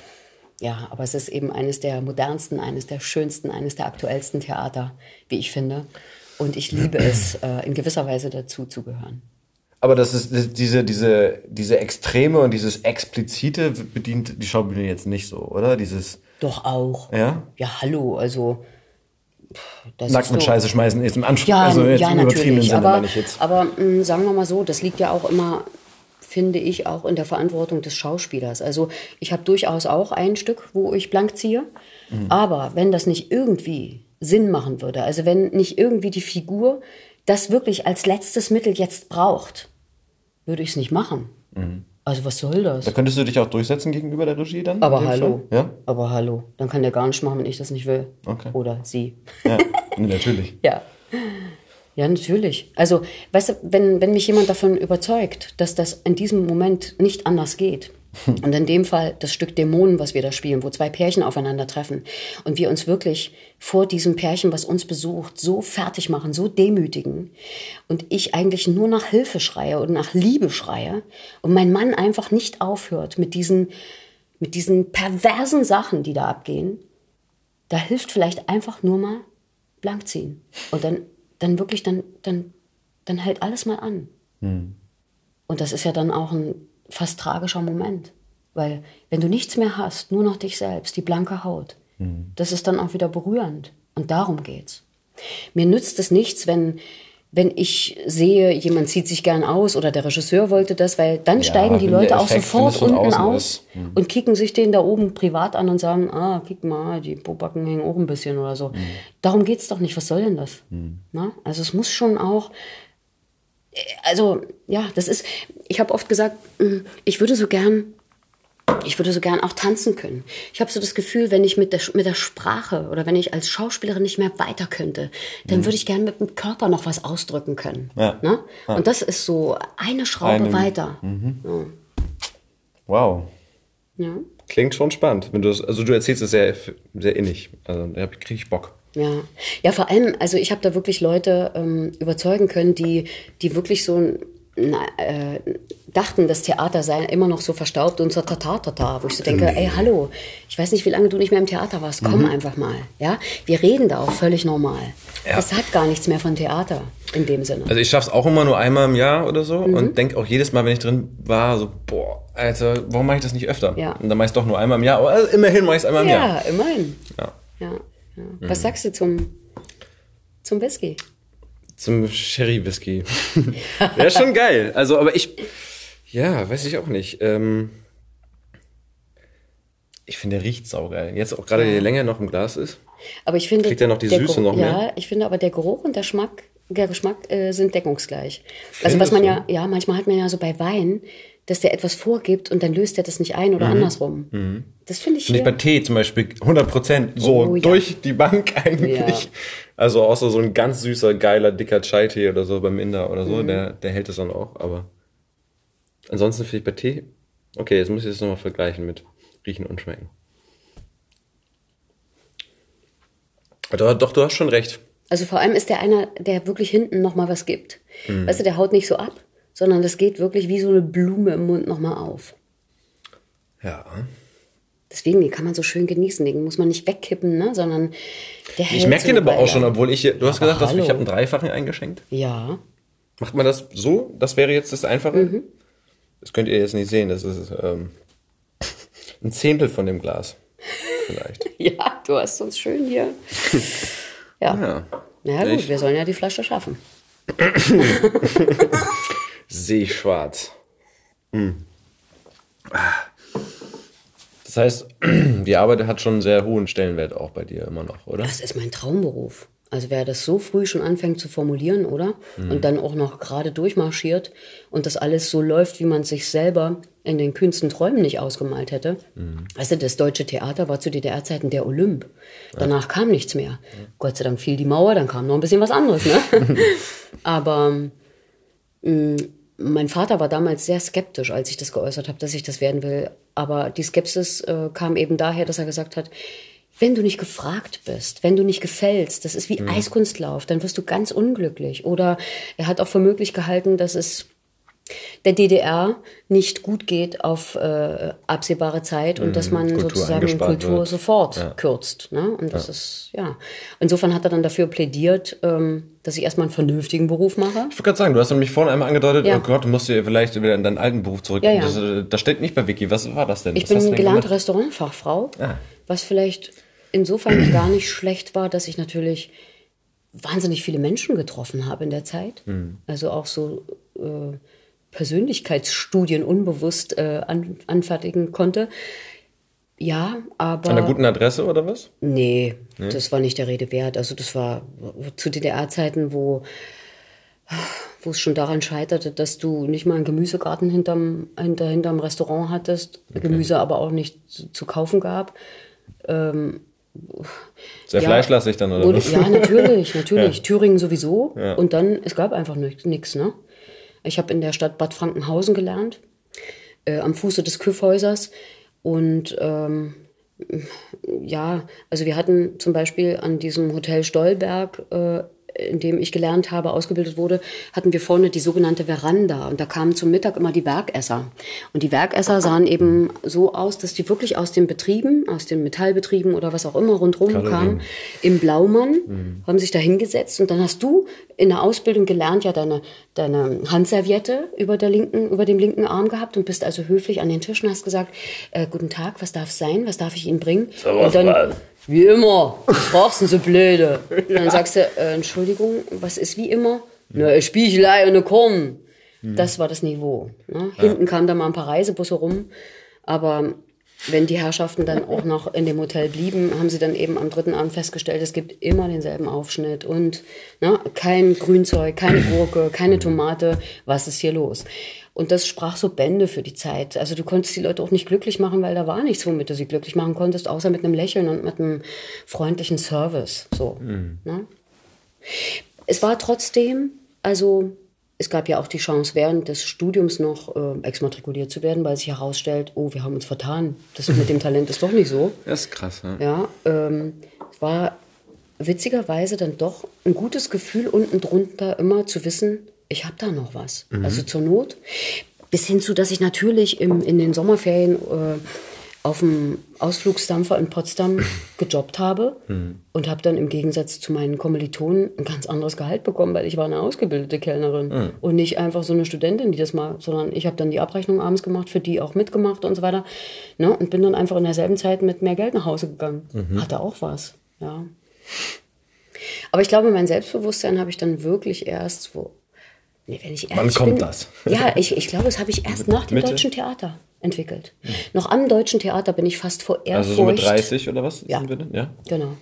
Ja, aber es ist eben eines der modernsten, eines der schönsten, eines der aktuellsten Theater, wie ich finde. Und ich liebe es, (clears throat) äh, in gewisser Weise dazu zu gehören. Aber das ist diese, diese, diese Extreme und dieses Explizite bedient die Schaubühne jetzt nicht so, oder? Dieses Doch auch. Ja? Ja, hallo, also. Das Nackt ist mit so. Scheiße schmeißen ist im Anspruch, Ja, also jetzt ja im übertriebenen natürlich. Sinne aber meine ich jetzt. aber mh, sagen wir mal so, das liegt ja auch immer, finde ich, auch in der Verantwortung des Schauspielers. Also ich habe durchaus auch ein Stück, wo ich blank ziehe. Mhm. Aber wenn das nicht irgendwie Sinn machen würde, also wenn nicht irgendwie die Figur das wirklich als letztes Mittel jetzt braucht, würde ich es nicht machen. Also was soll das? Da könntest du dich auch durchsetzen gegenüber der Regie dann? Aber hallo. Ja? Aber hallo. Dann kann der gar nicht machen, wenn ich das nicht will. Okay. Oder sie. Ja, natürlich. (laughs) Ja. Ja, natürlich. Also, weißt du, wenn, wenn mich jemand davon überzeugt, dass das in diesem Moment nicht anders geht, und in dem Fall das Stück Dämonen, was wir da spielen, wo zwei Pärchen aufeinandertreffen und wir uns wirklich vor diesem Pärchen, was uns besucht, so fertig machen, so demütigen und ich eigentlich nur nach Hilfe schreie und nach Liebe schreie und mein Mann einfach nicht aufhört mit diesen, mit diesen perversen Sachen, die da abgehen, da hilft vielleicht einfach nur mal blank ziehen. Und dann, dann wirklich, dann, dann, dann hält alles mal an. Und das ist ja dann auch ein fast tragischer Moment. Weil wenn du nichts mehr hast, nur noch dich selbst, die blanke Haut, das ist dann auch wieder berührend. Und darum geht's. Mir nützt es nichts, wenn, wenn ich sehe, jemand zieht sich gern aus oder der Regisseur wollte das, weil dann steigen die Leute auch sofort unten aus ist. Hm. und kicken sich den da oben privat an und sagen, ah, kick mal, die Pobacken hängen auch ein bisschen oder so. Darum geht's doch nicht. Was soll denn das? Na? Also es muss schon auch also ja, das ist, ich habe oft gesagt, mm, ich würde so gern, ich würde so gern auch tanzen können. Ich habe so das Gefühl, wenn ich mit der, mit der Sprache oder wenn ich als Schauspielerin nicht mehr weiter könnte, dann würde ich gern mit dem Körper noch was ausdrücken können. Mhm. Ja. Ne? Und das ist so eine Schraube Eine- Mhm. weiter. Wow. Ja. Klingt schon spannend. Wenn du das, also du erzählst es sehr, sehr innig. Also da kriege ich Bock. Ja, ja, vor allem, also ich habe da wirklich Leute ähm, überzeugen können, die, die wirklich so na, äh, dachten, das Theater sei immer noch so verstaubt und so tata tata, wo ich so denke, ey, hallo, ich weiß nicht, wie lange du nicht mehr im Theater warst, komm einfach mal, ja, wir reden da auch völlig normal. Das hat gar nichts mehr von Theater in dem Sinne. Also ich schaff's auch immer nur einmal im Jahr oder so und denk auch jedes Mal, wenn ich drin war, so, boah, Alter, warum mache ich das nicht öfter? Ja. Und dann mach ich's doch nur einmal im Jahr, aber also immerhin mach ich's einmal im ja, Jahr. immerhin. Ja. Ja, ja. Was sagst du zum, zum Whisky? Zum Sherry-Whisky. Wäre (laughs) schon geil. Also, aber ich, ja, weiß ich auch nicht. Ähm, ich finde, der riecht saugeil. Jetzt auch gerade, je länger er noch im Glas ist. Aber ich finde. Kriegt er noch die Süße Geruch- noch mehr? Ja, ich finde aber der Geruch und der Geschmack, der Geschmack äh, sind deckungsgleich. also Findest was man du? ja, ja, manchmal hat man ja so bei Wein, dass der etwas vorgibt und dann löst er das nicht ein oder andersrum. Das finde ich Finde ich bei Tee zum Beispiel 100 Prozent so Oh, ja. durch die Bank (laughs) eigentlich. Ja. Also außer so ein ganz süßer, geiler, dicker Chai-Tee oder so beim Inder oder Mhm. so, der, der hält es dann auch. Aber ansonsten finde ich bei Tee, okay, jetzt muss ich das nochmal vergleichen mit Riechen und Schmecken. Doch, doch, du hast schon recht. Also vor allem ist der einer, der wirklich hinten noch mal was gibt. Mhm. Weißt du, der haut nicht so ab, sondern das geht wirklich wie so eine Blume im Mund noch mal auf. Ja. Deswegen, den kann man so schön genießen. Den muss man nicht wegkippen, ne? sondern der hält Ich merke so den aber auch schon, obwohl ich, du hast gesagt, dass ich habe einen Dreifachen eingeschenkt. Ja. Macht man das so? Das wäre jetzt das Einfache? Mhm. Das könnt ihr jetzt nicht sehen. Das ist ähm, (laughs) ein Zehntel von dem Glas. Vielleicht. (laughs) Ja, du hast uns schön hier. Ja. Ja. Na ja, gut, Ich- wir sollen ja die Flasche schaffen. (laughs) Sehe ich schwarz. Hm. Ah. Das heißt, (clears throat) die Arbeit hat schon einen sehr hohen Stellenwert auch bei dir immer noch, oder? Das ist mein Traumberuf. Also wer das so früh schon anfängt zu formulieren, oder? Mhm. Und dann auch noch gerade durchmarschiert und das alles so läuft, wie man sich selber in den kühnsten Träumen nicht ausgemalt hätte. Mhm. Weißt du, das deutsche Theater war zu DDR-Zeiten der Olymp. Danach kam nichts mehr. Gott sei Dank fiel die Mauer, dann kam noch ein bisschen was anderes, ne? (laughs) Aber mh, mein Vater war damals sehr skeptisch, als ich das geäußert habe, dass ich das werden will. Aber die Skepsis äh, kam eben daher, dass er gesagt hat, wenn du nicht gefragt bist, wenn du nicht gefällst, das ist wie Eiskunstlauf, dann wirst du ganz unglücklich. Oder er hat auch für möglich gehalten, dass es der DDR nicht gut geht auf äh, absehbare Zeit und dass man Kultur sozusagen Kultur wird. sofort kürzt. Ne? Und das ist, ja. Insofern hat er dann dafür plädiert, ähm, dass ich erstmal einen vernünftigen Beruf mache. Ich wollte gerade sagen, du hast nämlich vorhin einmal angedeutet, Ja. oh Gott, du musst dir vielleicht wieder in deinen alten Beruf zurück. Ja, ja. Das, äh, das steht nicht bei Wiki. Was war das denn? Ich Was bin gelernte? Restaurantfachfrau, Ah. was vielleicht insofern (clears throat) gar nicht schlecht war, dass ich natürlich wahnsinnig viele Menschen getroffen habe in der Zeit. Hm. Also auch so äh, Persönlichkeitsstudien unbewusst äh, an, anfertigen konnte. Ja, aber. An einer guten Adresse oder was? Nee, das war nicht der Rede wert. Also das war zu DDR-Zeiten, wo wo es schon daran scheiterte, dass du nicht mal einen Gemüsegarten hinterm, hinter, hinterm Restaurant hattest, okay. Gemüse aber auch nicht zu, zu kaufen gab. Ähm, Sehr ja, fleischlastig dann, oder? was? Ja, natürlich, (laughs) natürlich. Ja. Thüringen sowieso. Ja. Und dann, es gab einfach nichts, ne? Ich habe in der Stadt Bad Frankenhausen gelernt, äh, am Fuße des Küffhäusers. Und ähm, ja, also wir hatten zum Beispiel an diesem Hotel Stolberg äh, in dem ich gelernt habe, ausgebildet wurde, hatten wir vorne die sogenannte Veranda. Und da kamen zum Mittag immer die Werkesser. Und die Werkesser sahen eben so aus, dass die wirklich aus den Betrieben, aus den Metallbetrieben oder was auch immer rundherum kamen, im Blaumann, mhm. haben sich da hingesetzt. Und dann hast du in der Ausbildung gelernt, ja, deine, deine Handserviette über, der linken, über dem linken Arm gehabt und bist also höflich an den Tisch und hast gesagt, äh, guten Tag, was darf es sein, was darf ich Ihnen bringen? So und dann, wie immer, was fragst du so blöde? Und (laughs) dann sagst du, äh, Entschuldigung, was ist wie immer? Na, eine Spiegelei und eine Korn. Mhm. Das war das Niveau. Ne? Ja. Hinten kamen da mal ein paar Reisebusse rum, aber wenn die Herrschaften dann auch noch in dem Hotel blieben, haben sie dann eben am dritten Abend festgestellt, es gibt immer denselben Aufschnitt und ne, kein Grünzeug, keine Gurke, keine Tomate. Was ist hier los? Und das sprach so Bände für die Zeit. Also du konntest die Leute auch nicht glücklich machen, weil da war nichts, womit du sie glücklich machen konntest, außer mit einem Lächeln und mit einem freundlichen Service. So. Mhm. Ne? Es war trotzdem, also es gab ja auch die Chance, während des Studiums noch äh, exmatrikuliert zu werden, weil sich herausstellt, oh, wir haben uns vertan. Das mit dem Talent ist doch nicht so. (laughs) Das ist krass, ja. Ja, ähm, es war witzigerweise dann doch ein gutes Gefühl unten drunter immer zu wissen, ich habe da noch was. Mhm. Also zur Not. Bis hin zu, dass ich natürlich im, in den Sommerferien äh, auf dem Ausflugsdampfer in Potsdam (laughs) gejobbt habe mhm. und habe dann im Gegensatz zu meinen Kommilitonen ein ganz anderes Gehalt bekommen, weil ich war eine ausgebildete Kellnerin mhm. und nicht einfach so eine Studentin, die das mal, sondern ich habe dann die Abrechnung abends gemacht, für die auch mitgemacht und so weiter. Ne? Und bin dann einfach in derselben Zeit mit mehr Geld nach Hause gegangen. Mhm. Hatte auch was, ja. Aber ich glaube, mein Selbstbewusstsein habe ich dann wirklich erst so Nee, wenn ich Wann kommt bin, das? (laughs) Ja, ich, ich glaube, das habe ich erst nach dem Mitte? Deutschen Theater entwickelt. Mhm. Noch am Deutschen Theater bin ich fast vor Ehrfurcht. Also so mit 30 oder was? Ja, ja? genau.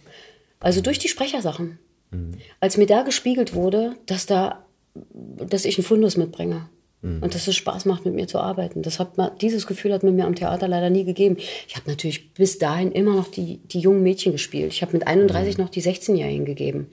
Also durch die Sprechersachen. Mhm. Als mir da gespiegelt wurde, dass da, dass ich einen Fundus mitbringe. Mhm. Und dass es Spaß macht, mit mir zu arbeiten. Das hat man, dieses Gefühl hat man mir am Theater leider nie gegeben. Ich habe natürlich bis dahin immer noch die, die jungen Mädchen gespielt. Ich habe mit 31 mhm. noch die 16-Jährigen gegeben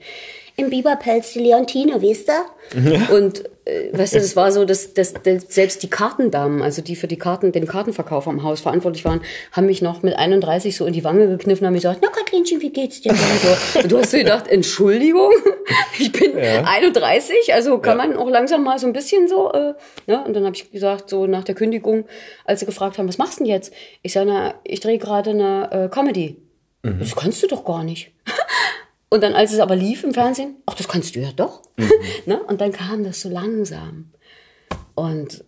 im Biberpelz die Leontine, weißt du? Ja. Und äh, weißt du, das war so, dass, dass, dass selbst die Kartendamen, also die für die Karten, den Kartenverkauf am Haus verantwortlich waren, haben mich noch mit 31 so in die Wange gekniffen und haben gesagt, na Katrinchen, wie geht's dir? so. (laughs) Und du hast dir gedacht, Entschuldigung, (laughs) ich bin ja. 31, also kann ja. man auch langsam mal so ein bisschen so, äh, ne? Und dann habe ich gesagt, so nach der Kündigung, als sie gefragt haben, was machst du denn jetzt? Ich sage, na, ich drehe gerade eine äh, Comedy. Mhm. Das kannst du doch gar nicht. Und dann, als es aber lief im Fernsehen, ach, das kannst du ja doch. Mhm. (laughs) ne? Und dann kam das so langsam. Und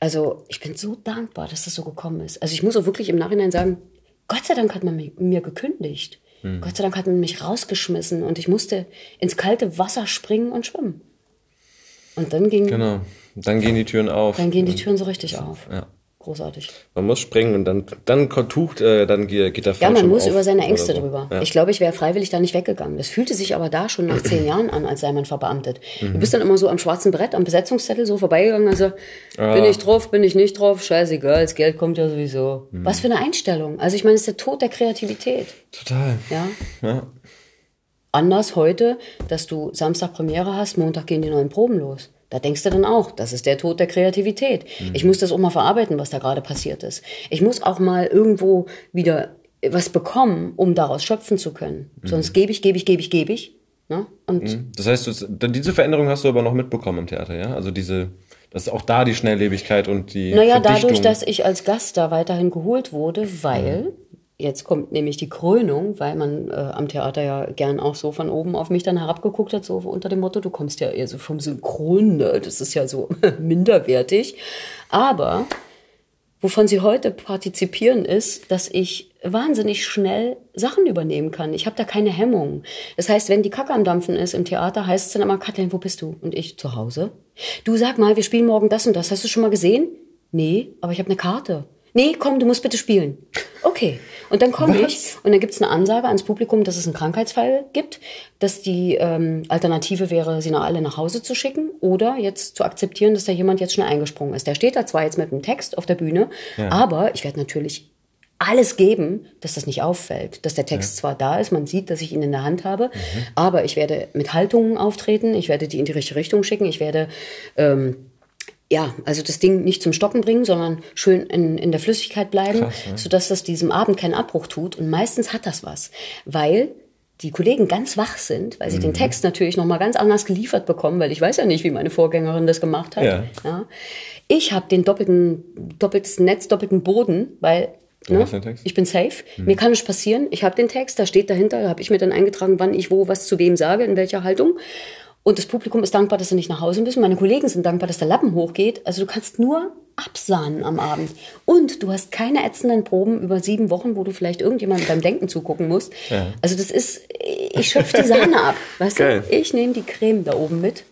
also ich bin so dankbar, dass das so gekommen ist. Also ich muss auch wirklich im Nachhinein sagen, Gott sei Dank hat man mir gekündigt. Mhm. Gott sei Dank hat man mich rausgeschmissen und ich musste ins kalte Wasser springen und schwimmen. Und dann ging. Genau. Dann gehen die Türen auf. Dann gehen die Türen so richtig auf. Ja großartig. Man muss springen und dann, dann tucht, äh, dann geht der Fallschirm Ja, man muss über seine Ängste so. drüber. Ja. Ich glaube, ich wäre freiwillig da nicht weggegangen. Das fühlte sich aber da schon nach zehn Jahren an, als sei man verbeamtet. Mhm. Du bist dann immer so am schwarzen Brett, am Besetzungszettel so vorbeigegangen, also ah. bin ich drauf, bin ich nicht drauf, scheißegal, das Geld kommt ja sowieso. Mhm. Was für eine Einstellung. Also ich meine, es ist der Tod der Kreativität. Total. Ja. ja. Anders heute, dass du Samstag Premiere hast, Montag gehen die neuen Proben los. Da denkst du dann auch, das ist der Tod der Kreativität. Mhm. Ich muss das auch mal verarbeiten, was da gerade passiert ist. Ich muss auch mal irgendwo wieder was bekommen, um daraus schöpfen zu können. Mhm. Sonst gebe ich, gebe ich, gebe ich, gebe ich. Ne? Und mhm. Das heißt, diese Veränderung hast du aber noch mitbekommen im Theater, ja? Also diese, dass auch da die Schnelllebigkeit und die. Naja, Verdichtung dadurch, dass ich als Gast da weiterhin geholt wurde, weil mhm. Jetzt kommt nämlich die Krönung, weil man äh, am Theater ja gern auch so von oben auf mich dann herabgeguckt hat, so unter dem Motto, du kommst ja eher so vom Synchron, ne? das ist ja so (laughs) minderwertig. Aber wovon sie heute partizipieren, ist, dass ich wahnsinnig schnell Sachen übernehmen kann. Ich habe da keine Hemmung. Das heißt, wenn die Kacke am Dampfen ist im Theater, heißt es dann immer, Kathleen, wo bist du? Und ich zu Hause. Du sag mal, wir spielen morgen das und das. Hast du schon mal gesehen? Nee, aber ich habe eine Karte. Nee, komm, du musst bitte spielen. Okay. Und dann komme ich und dann gibt es eine Ansage ans Publikum, dass es einen Krankheitsfall gibt, dass die ähm, Alternative wäre, sie alle nach Hause zu schicken oder jetzt zu akzeptieren, dass da jemand jetzt schnell eingesprungen ist. Der steht da zwar jetzt mit einem Text auf der Bühne, ja. aber ich werde natürlich alles geben, dass das nicht auffällt. Dass der Text ja. zwar da ist, man sieht, dass ich ihn in der Hand habe, mhm. aber ich werde mit Haltungen auftreten, ich werde die in die richtige Richtung schicken, ich werde ähm, ja, also das Ding nicht zum Stocken bringen, sondern schön in, in der Flüssigkeit bleiben, Krass, ne? sodass das diesem Abend keinen Abbruch tut. Und meistens hat das was, weil die Kollegen ganz wach sind, weil sie mhm. den Text natürlich noch mal ganz anders geliefert bekommen, weil ich weiß ja nicht, wie meine Vorgängerin das gemacht hat. Ja. ja. Ich habe den doppelten, doppeltes Netz, doppelten Boden, weil Ne? Ich bin safe. Mhm. Mir kann es passieren. Ich habe den Text, da steht dahinter, da habe ich mir dann eingetragen, wann ich wo was zu wem sage, in welcher Haltung. Und das Publikum ist dankbar, dass sie nicht nach Hause müssen. Meine Kollegen sind dankbar, dass der Lappen hochgeht. Also du kannst nur absahnen am Abend. Und du hast keine ätzenden Proben über sieben Wochen, wo du vielleicht irgendjemand beim Denken zugucken musst. Ja. Also das ist, ich schöpfe die Sahne ab. (laughs) Weißt Geil. du? Ich nehme die Creme da oben mit.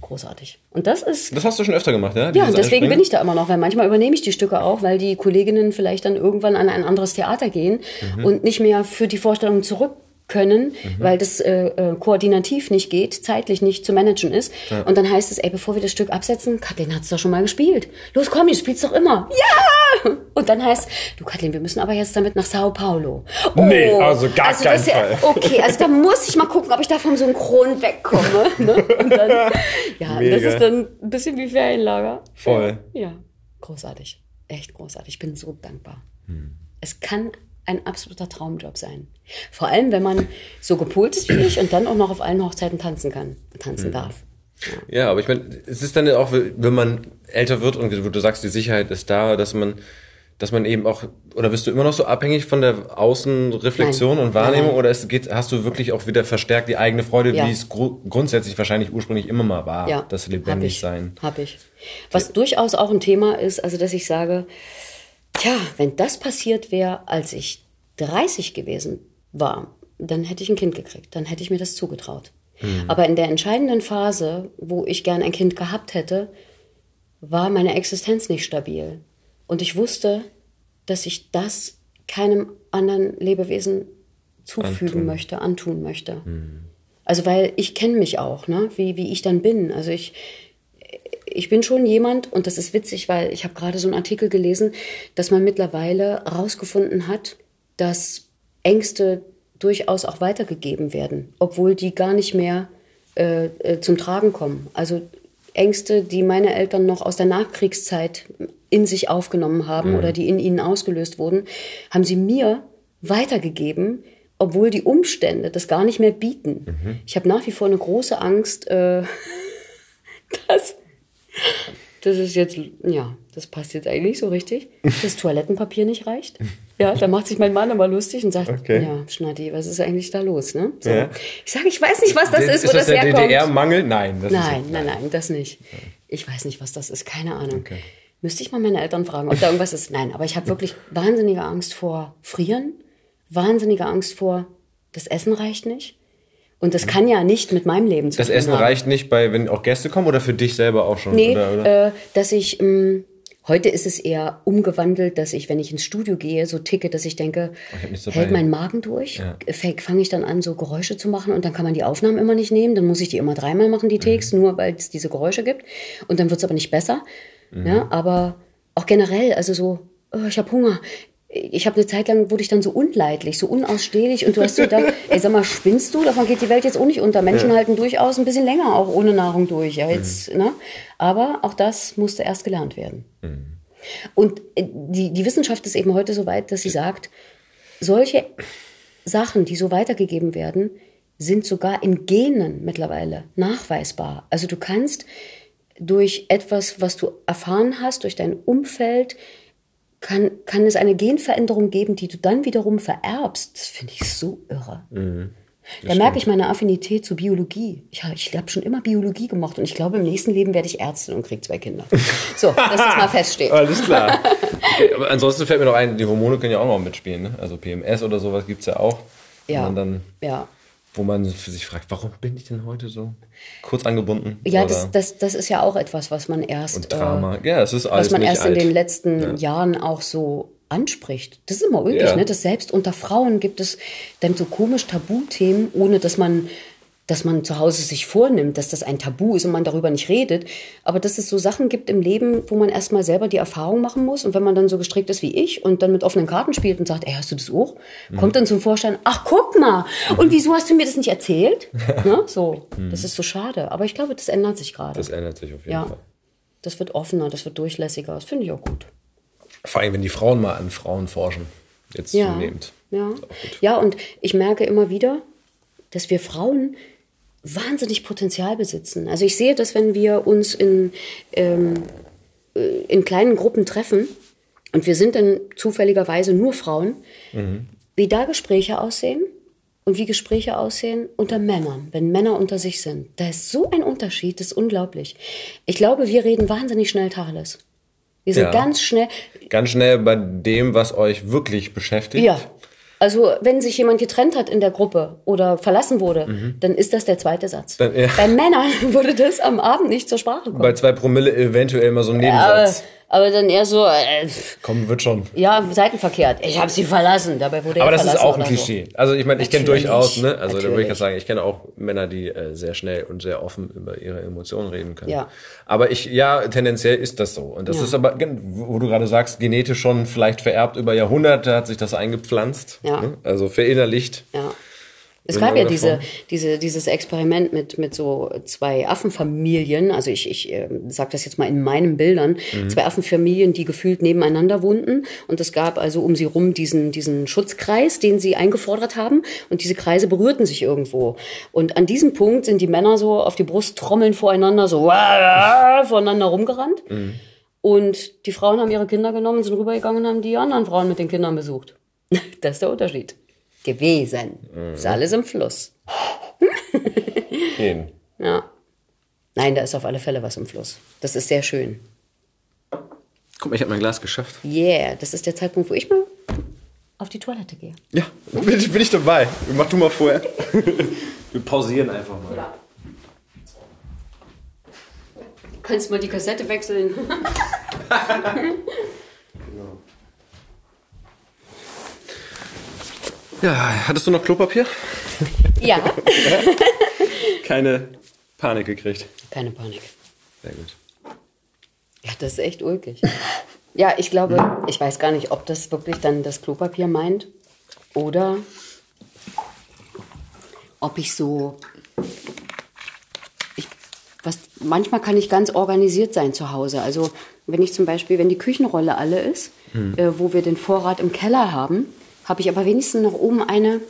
Großartig. Und das ist. Das hast du schon öfter gemacht, ja? Ja, deswegen bin ich da immer noch, weil manchmal übernehme ich die Stücke auch, weil die Kolleginnen vielleicht dann irgendwann an ein anderes Theater gehen mhm. und nicht mehr für die Vorstellung zurück können, mhm. weil das äh, äh, koordinativ nicht geht, zeitlich nicht zu managen ist. Ja. Und dann heißt es, ey, bevor wir das Stück absetzen, Kathleen hat's doch schon mal gespielt. Los, komm, ich spiel's doch immer. Ja! Und dann heißt, du Kathleen, wir müssen aber jetzt damit nach Sao Paulo. Oh, nee, also gar also keinen Fall. okay, also da muss ich mal gucken, ob ich da vom Synchron wegkomme. (laughs) Ne? Und dann, ja, Mega. das ist dann ein bisschen wie Ferienlager. Voll. Ja, großartig. Echt großartig. Ich bin so dankbar. Hm. Es kann ein absoluter Traumjob sein. Vor allem, wenn man so gepolt ist wie ich und dann auch noch auf allen Hochzeiten tanzen kann, tanzen mhm. darf. Ja. ja, aber ich meine, es ist dann auch, wenn man älter wird und du sagst, die Sicherheit ist da, dass man, dass man eben auch, oder bist du immer noch so abhängig von der Außenreflexion Nein. und Wahrnehmung, Nein. oder es geht, hast du wirklich auch wieder verstärkt die eigene Freude, ja. wie es gru grundsätzlich wahrscheinlich ursprünglich immer mal war, ja. das lebendig hab sein? Hab ich. Was durchaus auch ein Thema ist, also dass ich sage, Tja, wenn das passiert wäre, als ich 30 gewesen war, dann hätte ich ein Kind gekriegt. Dann hätte ich mir das zugetraut. Mhm. Aber in der entscheidenden Phase, wo ich gern ein Kind gehabt hätte, war meine Existenz nicht stabil. Und ich wusste, dass ich das keinem anderen Lebewesen zufügen antun. möchte, antun möchte. Mhm. Also weil ich kenne mich auch, ne? wie, wie ich dann bin. Also ich, ich bin schon jemand, und das ist witzig, weil ich habe gerade so einen Artikel gelesen, dass man mittlerweile herausgefunden hat, dass Ängste durchaus auch weitergegeben werden, obwohl die gar nicht mehr äh, äh, zum Tragen kommen. Also Ängste, die meine Eltern noch aus der Nachkriegszeit in sich aufgenommen haben mhm. oder die in ihnen ausgelöst wurden, haben sie mir weitergegeben, obwohl die Umstände das gar nicht mehr bieten. Mhm. Ich habe nach wie vor eine große Angst, äh, (laughs) dass das ist jetzt, ja, das passt jetzt eigentlich so richtig, dass Toilettenpapier nicht reicht. Ja, da macht sich mein Mann aber lustig und sagt, okay. ja, Schnatti, was ist eigentlich da los? Ne? So. Ja. Ich sage, ich weiß nicht, was das ist, ist wo das, das der herkommt. DDR-Mangel? Nein. Das nein, ist, nein, nein, das nicht. Ich weiß nicht, was das ist, keine Ahnung. Okay. Müsste ich mal meine Eltern fragen, ob da irgendwas ist. Nein, aber ich habe wirklich wahnsinnige Angst vor Frieren, wahnsinnige Angst vor, das Essen reicht nicht. Und das kann ja nicht mit meinem Leben zu das tun Das Essen haben. reicht nicht bei, wenn auch Gäste kommen oder für dich selber auch schon? Nee, oder, oder? Äh, dass ich, mh, ähm, heute ist es eher umgewandelt, dass ich, wenn ich ins Studio gehe, so ticke, dass ich denke, ich hält mein Magen durch? Ja. Fange ich dann an, so Geräusche zu machen und dann kann man die Aufnahmen immer nicht nehmen, dann muss ich die immer dreimal machen, die Takes, mhm. nur weil es diese Geräusche gibt. Und dann wird es aber nicht besser. Mhm. Ja, aber auch generell, also so, oh, ich habe Hunger ich habe eine Zeit lang wurde ich dann so unleidlich, so unausstehlich und du hast so gedacht, (laughs) ey, sag mal, spinnst du? Davon geht die Welt jetzt auch nicht unter. Menschen ja. halten durchaus ein bisschen länger auch ohne Nahrung durch. Ja, jetzt, mhm. ne? Aber auch das musste erst gelernt werden. Mhm. Und äh, die, die Wissenschaft ist eben heute so weit, dass sie sagt, solche Sachen, die so weitergegeben werden, sind sogar in Genen mittlerweile nachweisbar. Also du kannst durch etwas, was du erfahren hast, durch dein Umfeld, kann, kann es eine Genveränderung geben, die du dann wiederum vererbst. Das finde ich so irre. Mhm. Da merke ich meine Affinität zur Biologie. Ich, ich habe schon immer Biologie gemacht und ich glaube, im nächsten Leben werde ich Ärztin und kriege zwei Kinder. So, dass das mal (laughs) feststeht. Alles klar. (laughs) Okay, aber ansonsten fällt mir noch ein, die Hormone können ja auch noch mitspielen. Ne? Also PMS oder sowas gibt es ja auch. Ja. Dann, ja wo man für sich fragt, warum bin ich denn heute so kurz angebunden? Ja, das, das, das ist ja auch etwas, was man erst. Und Drama. Äh, ja, es ist alles. Was man erst alt. in den letzten ja. Jahren auch so anspricht. Das ist immer ulkig, Ja. ne? Dass selbst unter Frauen gibt es dann so komisch Tabuthemen, ohne dass man dass man zu Hause sich vornimmt, dass das ein Tabu ist und man darüber nicht redet. Aber dass es so Sachen gibt im Leben, wo man erstmal selber die Erfahrung machen muss. Und wenn man dann so gestrickt ist wie ich und dann mit offenen Karten spielt und sagt, ey, hast du das auch? Kommt dann zum Vorschein, ach, guck mal. Und wieso hast du mir das nicht erzählt? (laughs) ne? So, das ist so schade. Aber ich glaube, das ändert sich gerade. Das ändert sich auf jeden Ja. Fall. Das wird offener, das wird durchlässiger. Das finde ich auch gut. Vor allem, wenn die Frauen mal an Frauen forschen. Jetzt Ja. zunehmend. Ja. ja, und ich merke immer wieder, dass wir Frauen wahnsinnig Potenzial besitzen. Also ich sehe das, wenn wir uns in, ähm, äh, in kleinen Gruppen treffen und wir sind dann zufälligerweise nur Frauen, wie da Gespräche aussehen und wie Gespräche aussehen unter Männern, wenn Männer unter sich sind. Da ist so ein Unterschied, das ist unglaublich. Ich glaube, wir reden wahnsinnig schnell Tacheles. Wir sind Ja. ganz schnell, Ganz schnell bei dem, was euch wirklich beschäftigt. ja. Also, wenn sich jemand getrennt hat in der Gruppe oder verlassen wurde, dann ist das der zweite Satz. Dann- ja. Bei Männern (laughs) würde das am Abend nicht zur Sprache kommen. Bei zwei Promille eventuell mal so ein Nebensatz. Aber dann eher so, äh, Komm, wird schon. ja, seitenverkehrt. Ich habe sie verlassen. Dabei wurde Aber er das ist verlassen auch ein oder so. Klischee. Also ich meine, ich kenne durchaus, ne? Also da würde ich jetzt sagen, ich kenne auch Männer, die äh, sehr schnell und sehr offen über ihre Emotionen reden können. Ja. Aber ich, ja, tendenziell ist das so. Und das Ja. ist aber, wo du gerade sagst, genetisch schon vielleicht vererbt über Jahrhunderte hat sich das eingepflanzt. Ja. Ne? Also verinnerlicht. Ja. Es gab ja diese, diese, dieses Experiment mit, mit so zwei Affenfamilien, also ich, ich äh, sage das jetzt mal in meinen Bildern, Mhm. zwei Affenfamilien, die gefühlt nebeneinander wohnten und es gab also um sie rum diesen, diesen Schutzkreis, den sie eingefordert haben und diese Kreise berührten sich irgendwo. Und an diesem Punkt sind die Männer so auf die Brust trommeln voreinander, so voreinander rumgerannt. Und die Frauen haben ihre Kinder genommen, sind rübergegangen und haben die anderen Frauen mit den Kindern besucht. (laughs) Das ist der Unterschied. Gewesen. Ist alles im Fluss. Gehen. (laughs) Ja. Nein, da ist auf alle Fälle was im Fluss. Das ist sehr schön. Guck mal, ich habe mein Glas geschafft. Yeah, das ist der Zeitpunkt, wo ich mal auf die Toilette gehe. Ja, bin ich, bin ich dabei. Mach du mal vorher. (laughs) Wir pausieren einfach mal. Du kannst mal die Kassette wechseln. (laughs) Ja, hattest du noch Klopapier? ja. (laughs) Keine Panik gekriegt. Keine Panik. Sehr gut. Ja, das ist echt ulkig. Ja, ich glaube, ich weiß gar nicht, ob das wirklich dann das Klopapier meint oder ob ich so. Ich, was, manchmal kann ich ganz organisiert sein zu Hause. Also, wenn ich zum Beispiel, wenn die Küchenrolle alle ist, äh, wo wir den Vorrat im Keller haben, habe ich aber wenigstens noch oben eine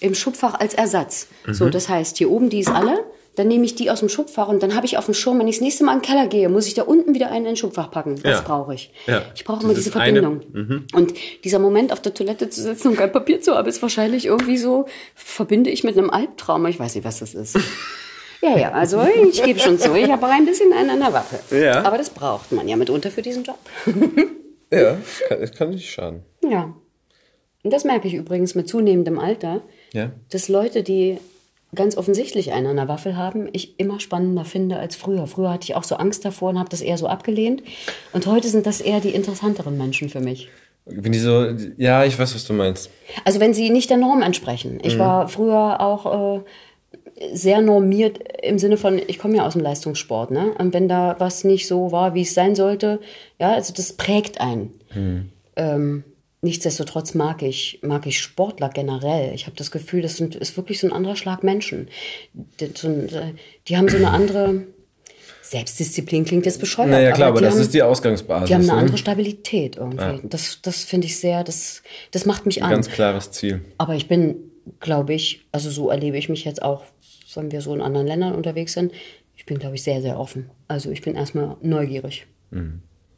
im Schubfach als Ersatz. So, das heißt, hier oben, die ist alle. Dann nehme ich die aus dem Schubfach und dann habe ich auf dem Schirm, wenn ich das nächste Mal in den Keller gehe, muss ich da unten wieder einen in den Schubfach packen. Das Ja. brauche ich. Ja. Ich brauche immer diese Verbindung. Und dieser Moment auf der Toilette zu sitzen und kein Papier zu haben, ist wahrscheinlich irgendwie so, verbinde ich mit einem Albtraum. Ich weiß nicht, was das ist. (laughs) Ja, ja, also ich gebe schon zu, ich habe auch ein bisschen einen an der Waffe. Ja. Aber das braucht man ja mitunter für diesen Job. Ja, das (laughs) kann, das kann nicht schaden. Ja. Und das merke ich übrigens mit zunehmendem Alter, Ja. dass Leute, die ganz offensichtlich einen an der Waffel haben, ich immer spannender finde als früher. Früher hatte ich auch so Angst davor und habe das eher so abgelehnt. Und heute sind das eher die interessanteren Menschen für mich. Wenn die so, ja, ich weiß, was du meinst. Also wenn sie nicht der Norm entsprechen. Ich war früher auch äh, sehr normiert im Sinne von, ich komme ja aus dem Leistungssport, ne? Und wenn da was nicht so war, wie es sein sollte, ja, also das prägt einen. Ähm, nichtsdestotrotz mag ich, mag ich Sportler generell. Ich habe das Gefühl, das sind, ist wirklich so ein anderer Schlag Menschen. Die, so ein, die haben so eine andere Selbstdisziplin, klingt jetzt bescheuert. Naja, klar, aber, die das haben, ist die Ausgangsbasis. Die haben eine ne? andere Stabilität irgendwie. Das, das finde ich sehr, das, das macht mich an. Ganz klares Ziel. Aber ich bin, glaube ich, also so erlebe ich mich jetzt auch, wenn wir so in anderen Ländern unterwegs sind. Ich bin, glaube ich, sehr, sehr offen. Also ich bin erstmal neugierig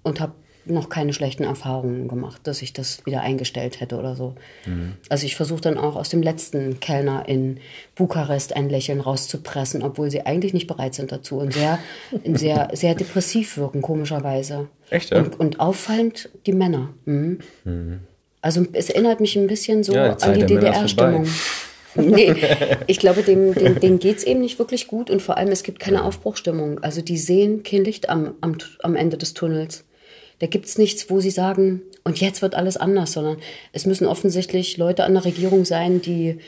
und habe noch keine schlechten Erfahrungen gemacht, dass ich das wieder eingestellt hätte oder so. Also ich versuche dann auch aus dem letzten Kellner in Bukarest ein Lächeln rauszupressen, obwohl sie eigentlich nicht bereit sind dazu und sehr, (laughs) sehr, sehr depressiv wirken, komischerweise. Echt, ja? Und, und auffallend die Männer. Mhm. Also es erinnert mich ein bisschen so Ja, an die DDR-Stimmung. (laughs) nee, (laughs) ich glaube, dem, dem, denen geht es eben nicht wirklich gut und vor allem, es gibt keine Aufbruchstimmung. Also die sehen kein Licht am, am, am Ende des Tunnels. Da gibt es nichts, wo sie sagen, und jetzt wird alles anders, sondern es müssen offensichtlich Leute an der Regierung sein, die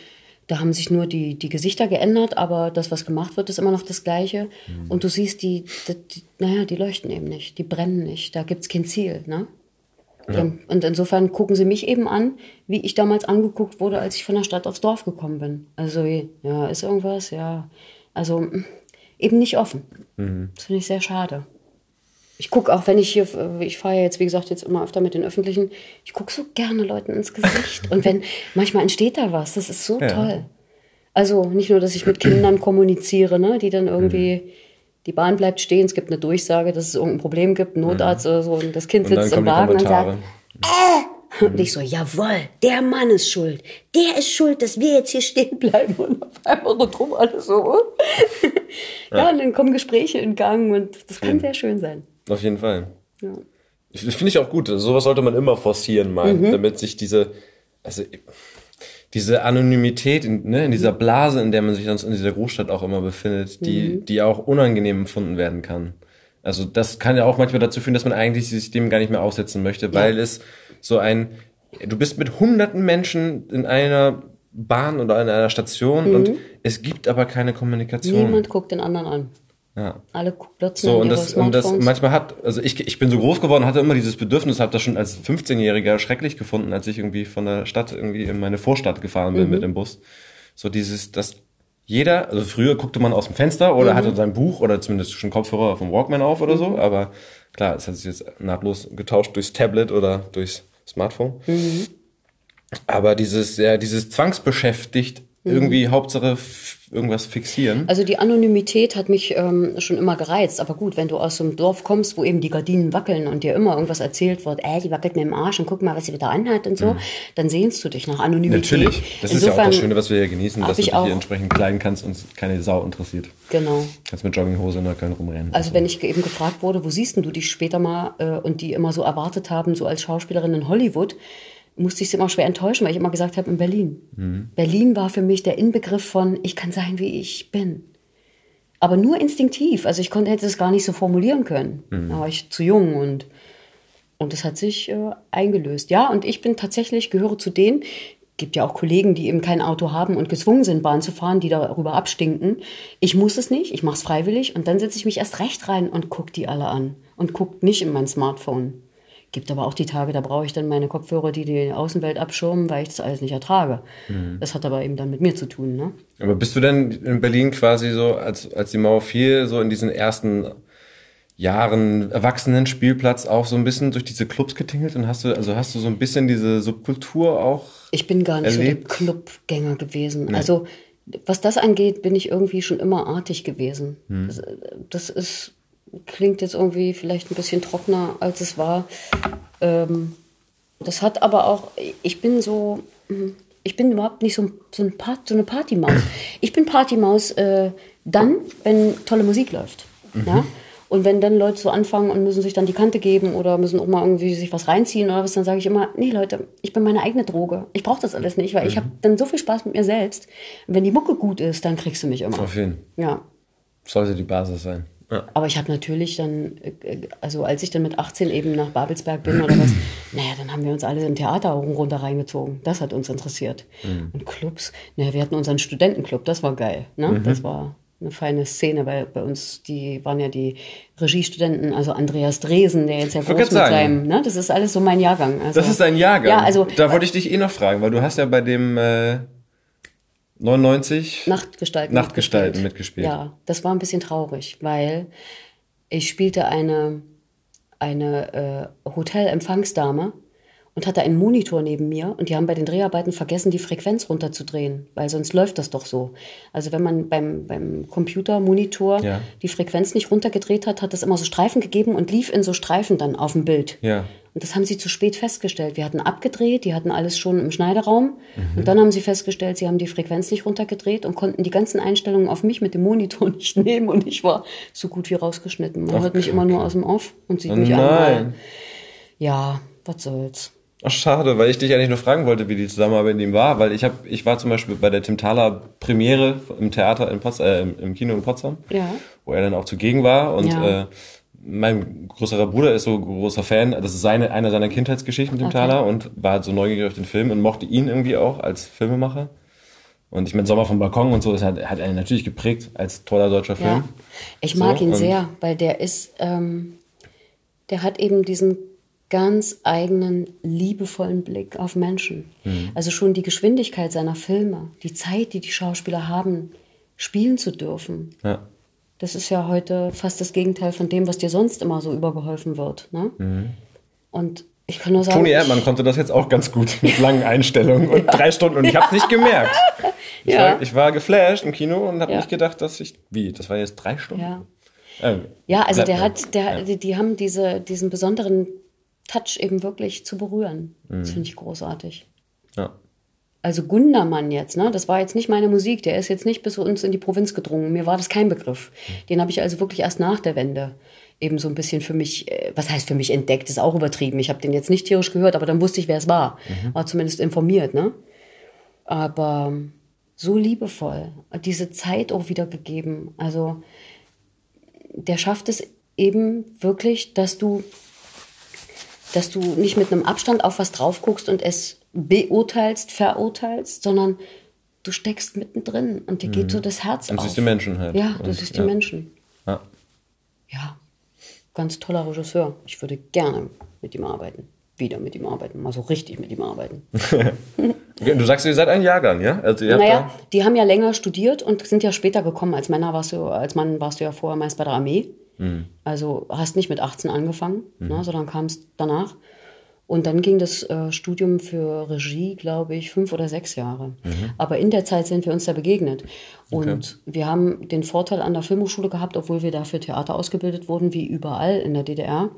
da haben sich nur die, die Gesichter geändert, aber das, was gemacht wird, ist immer noch das Gleiche. Mhm. Und du siehst, die, die, die, naja, die leuchten eben nicht, die brennen nicht, da gibt es kein Ziel. Ne? Ja. Und insofern gucken sie mich eben an, wie ich damals angeguckt wurde, als ich von der Stadt aufs Dorf gekommen bin. Also, ja, ist irgendwas, ja. Also eben nicht offen. Mhm. Das finde ich sehr schade. Ich gucke auch, wenn ich hier, ich fahre ja jetzt, wie gesagt, jetzt immer öfter mit den Öffentlichen, ich gucke so gerne Leuten ins Gesicht. Und wenn, manchmal entsteht da was, das ist so ja. toll. Also nicht nur, dass ich mit Kindern kommuniziere, ne, die dann irgendwie, mhm. die Bahn bleibt stehen, es gibt eine Durchsage, dass es irgendein Problem gibt, Notarzt mhm. oder so, und das Kind sitzt im Wagen und sagt, äh! Und ich so, jawohl, der Mann ist schuld. Der ist schuld, dass wir jetzt hier stehen bleiben. Und auf einmal rundherum alles so. ja, ja, und dann kommen Gespräche in Gang und das kann mhm. sehr schön sein. Auf jeden Fall. Ja. Das finde ich auch gut. Sowas sollte man immer forcieren mal, mhm. damit sich diese, also diese Anonymität in, ne, in dieser Blase, in der man sich sonst in dieser Großstadt auch immer befindet, die, mhm. die auch unangenehm empfunden werden kann. Also das kann ja auch manchmal dazu führen, dass man eigentlich sich dem gar nicht mehr aussetzen möchte, weil ja. es so ein, du bist mit hunderten Menschen in einer Bahn oder in einer Station mhm. und es gibt aber keine Kommunikation. Niemand guckt den anderen an. Ja. Alle glotzen so, und das, und das manchmal hat, also ich, ich bin so groß geworden, hatte immer dieses Bedürfnis, habe das schon als 15-Jähriger schrecklich gefunden, als ich irgendwie von der Stadt irgendwie in meine Vorstadt gefahren bin mhm. mit dem Bus. So dieses, dass jeder, also früher guckte man aus dem Fenster oder mhm. hatte sein Buch oder zumindest schon Kopfhörer vom Walkman auf oder mhm. so, aber klar, es hat sich jetzt nahtlos getauscht durchs Tablet oder durchs Smartphone. Mhm. Aber dieses, ja, dieses zwangsbeschäftigt, mhm. irgendwie Hauptsache irgendwas fixieren. Also die Anonymität hat mich ähm, schon immer gereizt. Aber gut, wenn du aus so einem Dorf kommst, wo eben die Gardinen wackeln und dir immer irgendwas erzählt wird, ey, die wackelt mir im Arsch und guck mal, was sie wieder anhat und so, mhm. dann sehnst du dich nach Anonymität. Natürlich. Das Insofern ist ja auch das Schöne, was wir hier genießen, dass du dich hier entsprechend kleiden kannst und keine Sau interessiert. Genau. Kannst mit Jogginghose in der Köln rumrennen. Also wenn ich eben gefragt wurde, wo siehst du dich später mal äh, und die immer so erwartet haben, so als Schauspielerin in Hollywood, musste ich es immer schwer enttäuschen, weil ich immer gesagt habe, in Berlin. Mhm. Berlin war für mich der Inbegriff von, ich kann sein, wie ich bin. Aber nur instinktiv. Also ich konnte, hätte es gar nicht so formulieren können. Mhm. Da war ich zu jung und, und das hat sich äh, eingelöst. Ja, und ich bin tatsächlich, gehöre zu denen, gibt ja auch Kollegen, die eben kein Auto haben und gezwungen sind, Bahn zu fahren, die darüber abstinken. Ich muss es nicht, ich mache es freiwillig und dann setze ich mich erst recht rein und gucke die alle an und gucke nicht in mein Smartphone. Gibt aber auch die Tage, da brauche ich dann meine Kopfhörer, die die Außenwelt abschirmen, weil ich das alles nicht ertrage. Mhm. Das hat aber eben dann mit mir zu tun. Ne? Aber bist du denn in Berlin quasi so, als, als die Mauer fiel, so in diesen ersten Jahren Erwachsenen-Spielplatz auch so ein bisschen durch diese Clubs getingelt und hast du, also hast du so ein bisschen diese Subkultur auch? Ich bin gar nicht erlebt? so der Clubgänger gewesen. Nee. Also was das angeht, bin ich irgendwie schon immer artig gewesen. Hm. Das, das ist klingt jetzt irgendwie vielleicht ein bisschen trockener, als es war. Ähm, das hat aber auch, ich bin so, hm, ich bin überhaupt nicht so, so, ein Part, so eine Partymaus. Ich bin Partymaus äh, dann, wenn tolle Musik läuft. Mhm. Ja? Und wenn dann Leute so anfangen und müssen sich dann die Kante geben oder müssen auch mal irgendwie sich was reinziehen oder was, dann sage ich immer, nee Leute, ich bin meine eigene Droge. Ich brauche das alles nicht, weil mhm. ich habe dann so viel Spaß mit mir selbst. Und wenn die Mucke gut ist, dann kriegst du mich immer. Auf jeden Fall. Ja. Sollte die Basis sein. Ja. Aber ich habe natürlich dann, also als ich dann mit 18 eben nach Babelsberg bin oder was, (clears throat) naja, dann haben wir uns alle im Theater runter reingezogen. Das hat uns interessiert. Mhm. Und Clubs, naja, wir hatten unseren Studentenclub, das war geil. Ne? Mhm. Das war eine feine Szene, weil bei uns, die waren ja die Regiestudenten, also Andreas Dresen, der jetzt ja groß mit seinem, ne? Das ist alles so mein Jahrgang. Also, das ist ein Jahrgang. Ja, also. Da wollte ich dich eh noch fragen, weil du hast ja bei dem, äh 99? Nachtgestalten. Nachtgestalten mitgespielt. Ja, das war ein bisschen traurig, weil ich spielte eine, eine äh, Hotelempfangsdame und hatte einen Monitor neben mir und die haben bei den Dreharbeiten vergessen, die Frequenz runterzudrehen, weil sonst läuft das doch so. Also wenn man beim, beim Computermonitor ja. die Frequenz nicht runtergedreht hat, hat das immer so Streifen gegeben und lief in so Streifen dann auf dem Bild. Ja. Und das haben sie zu spät festgestellt. Wir hatten abgedreht, die hatten alles schon im Schneideraum. Mhm. Und dann haben sie festgestellt, sie haben die Frequenz nicht runtergedreht und konnten die ganzen Einstellungen auf mich mit dem Monitor (laughs) nicht nehmen. Und ich war so gut wie rausgeschnitten. Man Ach, hört mich okay. immer nur aus dem Off und sieht oh, mich nein. einmal. Ja, was soll's. Ach, schade, weil ich dich eigentlich nur fragen wollte, wie die Zusammenarbeit mit ihm war, weil ich hab, ich war zum Beispiel bei der Tim Thaler Premiere im Theater in Potsdam, äh, im Kino in Potsdam, ja. wo er dann auch zugegen war und ja. äh, mein größerer Bruder ist so großer Fan, das ist seine, einer seiner Kindheitsgeschichten mit dem Okay. Taler und war halt so neugierig auf den Film und mochte ihn irgendwie auch als Filmemacher. Und ich meine, Sommer vom Balkon und so, das hat, hat einen natürlich geprägt als toller deutscher Film. Ja. Ich mag So, ihn sehr, weil der ist, ähm, der hat eben diesen ganz eigenen, liebevollen Blick auf Menschen. Mhm. Also schon die Geschwindigkeit seiner Filme, die Zeit, die die Schauspieler haben, spielen zu dürfen. Ja. Das ist ja heute fast das Gegenteil von dem, was dir sonst immer so übergeholfen wird. Ne? Und ich kann nur sagen, Mhm. Toni Erdmann konnte das jetzt auch ganz gut mit langen (laughs) Einstellungen und drei Stunden und ich habe es nicht gemerkt. Ich, Ja. war, ich war geflasht im Kino und habe Ja. nicht gedacht, dass ich. Wie? Das war jetzt drei Stunden? ja. Äh, Ja, also der hat, der, die, die haben diese, diesen besonderen Touch eben wirklich zu berühren. Das Mhm. finde ich großartig. Ja. Also Gundermann jetzt, ne? Das war jetzt nicht meine Musik, der ist jetzt nicht bis uns in die Provinz gedrungen. Mir war das kein Begriff. Den habe ich also wirklich erst nach der Wende eben so ein bisschen für mich, äh, was heißt für mich entdeckt, ist auch übertrieben. Ich habe den jetzt nicht tierisch gehört, aber dann wusste ich, wer es war. War zumindest informiert, ne? Aber so liebevoll, diese Zeit auch wiedergegeben. Also der schafft es eben wirklich, dass du dass du nicht mit einem Abstand auf was drauf guckst und es beurteilst, verurteilst, sondern du steckst mittendrin und dir geht so das Herz Und auf. siehst die Menschen halt. Ja, du Und, siehst die ja. Menschen. Ja. Ja, ganz toller Regisseur. Ich würde gerne mit ihm arbeiten. Wieder mit ihm arbeiten. Mal so richtig mit ihm arbeiten. (laughs) Du sagst, ihr seid ein Jahrgang, ja? Also Naja, die haben ja länger studiert und sind ja später gekommen. Als Männer warst du, als Mann warst du ja vorher meist bei der Armee. Also hast nicht mit 18 angefangen, ne, sondern kamst danach. Und dann ging das äh, Studium für Regie, glaube ich, fünf oder sechs Jahre. Aber in der Zeit sind wir uns da begegnet. Und wir haben den Vorteil an der Filmhochschule gehabt, obwohl wir da für Theater ausgebildet wurden, wie überall in der DDR,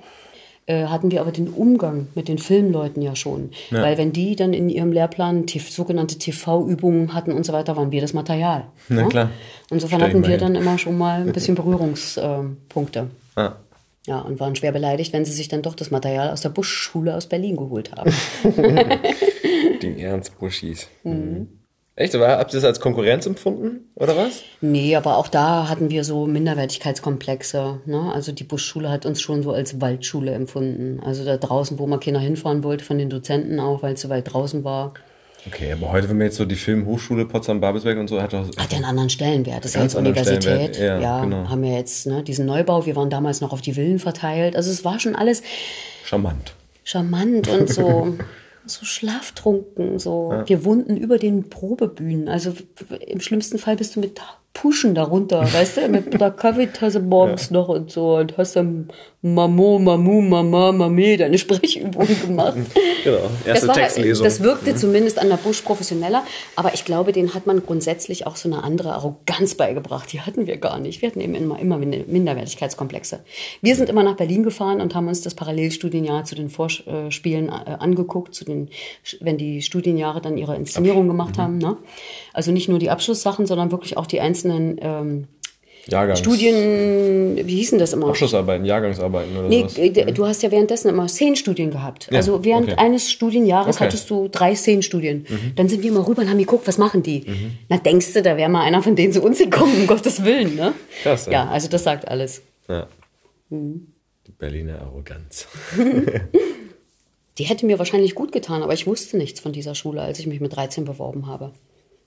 äh, hatten wir aber den Umgang mit den Filmleuten ja schon. Weil wenn die dann in ihrem Lehrplan sogenannte TV-Übungen hatten und so weiter, waren wir das Material. Na ne? klar. Insofern hatten wir hin. dann immer schon mal ein bisschen (laughs) Berührungspunkte. Ah. Ja, und waren schwer beleidigt, wenn sie sich dann doch das Material aus der Buschschule aus Berlin geholt haben. (laughs) Die Ernstbuschis. Mhm. Echt? Aber habt ihr das als Konkurrenz empfunden? Oder was? nee, aber auch da hatten wir so Minderwertigkeitskomplexe. Ne? Also die Buschschule hat uns schon so als Waldschule empfunden. Also da draußen, wo man Kinder hinfahren wollte, von den Dozenten auch, weil es so weit draußen war. Okay, aber heute, wenn man jetzt so die Filmhochschule Potsdam-Babelsberg und so hat doch. Hat ja einen anderen Stellenwert. Das ist ja jetzt Universität. Ja, Ja, genau. haben wir jetzt ne, diesen Neubau. Wir waren damals noch auf die Villen verteilt. Also es war schon alles Charmant. charmant und so, (laughs) so schlaftrunken. So. Wir wohnten über den Probebühnen. Also im schlimmsten Fall bist du mit Puschen darunter, weißt du, mit der (laughs) Kaffeetasse morgens noch und so und hast dann Mamo, Mamu, Mama, Mame deine Sprechübungen gemacht. (laughs) Genau. Erste Das, war, Textlesung. das wirkte zumindest an der Busch professioneller, aber ich glaube, den hat man grundsätzlich auch so eine andere Arroganz beigebracht. Die hatten wir gar nicht. Wir hatten eben immer, immer Minderwertigkeitskomplexe. Wir sind immer nach Berlin gefahren und haben uns das Parallelstudienjahr zu den Vorspielen äh, angeguckt, zu den, wenn die Studienjahre dann ihre Inszenierung gemacht haben. Ne? Also nicht nur die Abschlusssachen, sondern wirklich auch die einzelnen ähm, Jahrgangs. Studien, wie hießen das immer? Abschlussarbeiten, Jahrgangsarbeiten oder Nee, sowas. äh, du hast ja währenddessen immer Szenenstudien gehabt. Ja, also während okay. eines Studienjahres Okay. Mhm. hattest du drei Szenenstudien. Dann sind wir mal rüber und haben geguckt, was machen die? Na, denkst du, da wäre mal einer von denen zu uns gekommen, um Gottes Willen, ne? Krass, ja. Ja, also das sagt alles. Ja. Mhm. Die Berliner Arroganz. (laughs) Die hätte mir wahrscheinlich gut getan, aber ich wusste nichts von dieser Schule, als ich mich mit 13 beworben habe.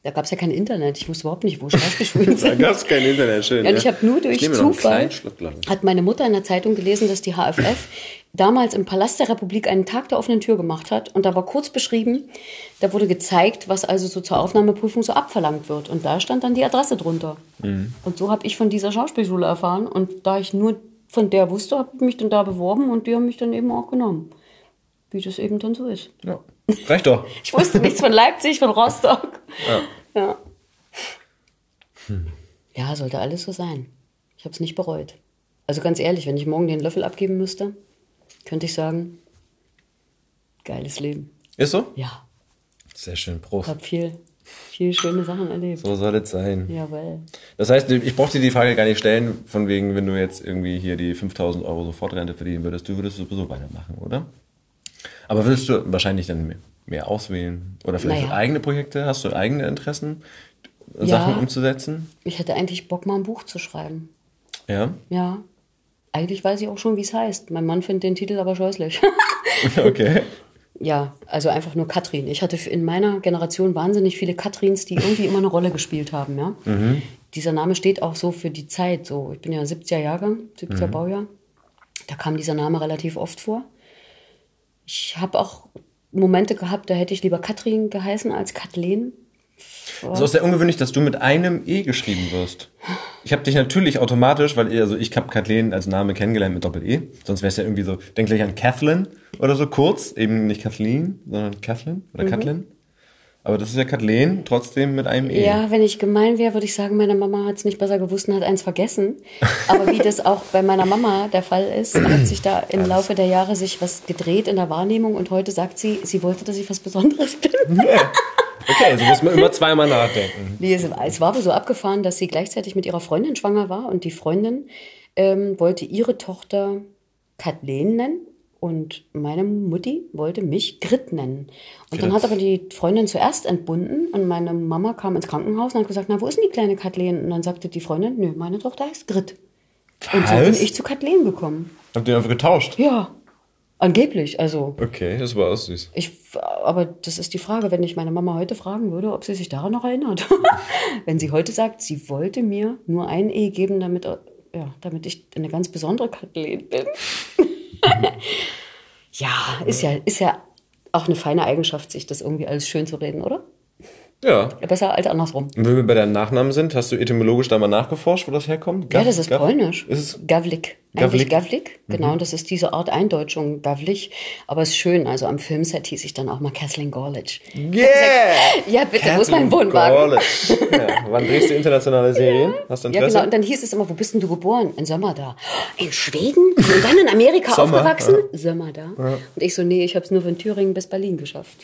Da gab es ja kein Internet. Ich wusste überhaupt nicht, wo Schauspielschulen (laughs) Da sind. gab es kein Internet, schön. Ja, und ich habe nur durch Zufall, hat meine Mutter in der Zeitung gelesen, dass die HFF damals im Palast der Republik einen Tag der offenen Tür gemacht hat. Und da war kurz beschrieben, da wurde gezeigt, was also so zur Aufnahmeprüfung so abverlangt wird. Und da stand dann die Adresse drunter. Mhm. Und so habe ich von dieser Schauspielschule erfahren. Und da ich nur von der wusste, habe ich mich dann da beworben und die haben mich dann eben auch genommen. Wie das eben dann so ist. Ja. Reicht doch. (laughs) Ich wusste nichts von Leipzig, von Rostock. Ja. Ja, sollte alles so sein. Ich habe es nicht bereut. Also ganz ehrlich, wenn ich morgen den Löffel abgeben müsste, könnte ich sagen, geiles Leben. Ist so? Ja, Sehr schön, ich Prost. habe viel, viel schöne Sachen erlebt. So soll es sein. Jawohl. Das heißt, ich brauchte dir die Frage gar nicht stellen, von wegen, wenn du jetzt irgendwie hier die 5000 Euro Sofortrente verdienen würdest, du würdest sowieso weitermachen, oder? Aber würdest du wahrscheinlich dann mehr, auswählen? Oder vielleicht Naja. eigene Projekte? Hast du eigene Interessen, Ja. Sachen umzusetzen? Ich hätte eigentlich Bock, mal ein Buch zu schreiben. Ja. Ja. eigentlich weiß ich auch schon, wie es heißt. Mein Mann findet den Titel aber scheußlich. (laughs) okay. Ja, also einfach nur Katrin. Ich hatte in meiner Generation wahnsinnig viele Katrins, die irgendwie immer eine Rolle gespielt haben. Ja? Mhm. Dieser Name steht auch so für die Zeit. So, ich bin ja 70er Jahrgang, 70er mhm. Baujahr. Da kam dieser Name relativ oft vor. Ich habe auch Momente gehabt, da hätte ich lieber Katrin geheißen als Kathleen. Es ist sehr ungewöhnlich, dass du mit einem E geschrieben wirst. Ich habe dich natürlich automatisch, weil also ich habe Kathleen als Name kennengelernt mit Doppel-E. Sonst wäre es ja irgendwie so, denk gleich an Kathleen oder so kurz. Eben nicht Kathleen, sondern Kathleen oder mhm. Kathleen. Aber das ist ja Kathleen, trotzdem mit einem E. Ja, wenn ich gemein wäre, würde ich sagen, meine Mama hat es nicht besser gewusst und hat eins vergessen. Aber wie das auch bei meiner Mama der Fall ist, hat sich da im Laufe der Jahre sich was gedreht in der Wahrnehmung und heute sagt sie, sie wollte, dass ich was Besonderes bin. (laughs) Ja. Okay, also muss man immer zweimal nachdenken. Nee, es, war aber so abgefahren, dass sie gleichzeitig mit ihrer Freundin schwanger war und die Freundin ähm, wollte ihre Tochter Kathleen nennen und meine Mutti wollte mich Grit nennen. Und Grit. dann hat aber die Freundin zuerst entbunden und meine Mama kam ins Krankenhaus und hat gesagt, na, wo ist denn die kleine Kathleen? Und dann sagte die Freundin, nö, meine Tochter heißt Grit. Was? Und so bin ich zu Kathleen gekommen. Habt ihr einfach getauscht? Ja. Angeblich, also. Okay, das war auch süß. Ich, aber das ist die Frage, wenn ich meine Mama heute fragen würde, ob sie sich daran noch erinnert. (laughs) wenn sie heute sagt, sie wollte mir nur ein E geben, damit, ja, damit ich eine ganz besondere Kathleen bin. (laughs) (laughs) ja, ist ja, ist ja auch eine feine Eigenschaft, sich das irgendwie alles schön zu reden, oder? Ja. Besser als andersrum. Und wenn wir bei deinem Nachnamen sind, hast du etymologisch da mal nachgeforscht, wo das herkommt? Gav ja, das ist Gav polnisch. Ist es Gavlik. Gavlik? Gavlik, genau. Mhm. Das ist diese Art Eindeutschung, Gavlik. Aber es ist schön. Also am Filmset hieß ich dann auch mal Kathleen Gorlich. Yeah! ja, bitte, Kathleen wo ist mein Wohnwagen? (laughs) ja. Wann drehst du internationale Serien? Hast du Interesse? Ja, genau. Und dann hieß es immer, wo bist denn du geboren? In Sommer da. In Schweden? Und dann in Amerika Sommer, aufgewachsen? Ja. Sommer da. Ja. Und ich so, nee, ich habe es nur von Thüringen bis Berlin geschafft.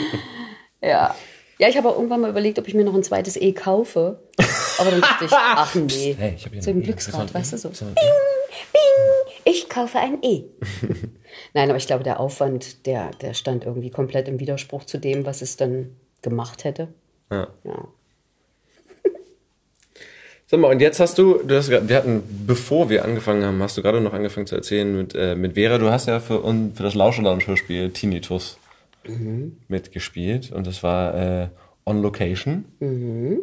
(laughs) ja. Ja. Ich habe auch irgendwann mal überlegt, ob ich mir noch ein zweites E kaufe. Aber dann dachte ich, (laughs) ach nee. Hey, ich so ein e. Glücksrad, weißt du so. Bing, bing, ich kaufe ein E. (laughs) Nein, aber ich glaube, der Aufwand, der, der stand irgendwie komplett im Widerspruch zu dem, was es dann gemacht hätte. Ja. ja. (laughs) Sag mal, und jetzt hast du, du hast, wir hatten, bevor wir angefangen haben, hast du gerade noch angefangen zu erzählen mit, äh, mit Vera, du hast ja für, für das Lauscherlounge-Hörspiel Tinnitus mhm. mitgespielt und das war äh, On Location. Mhm.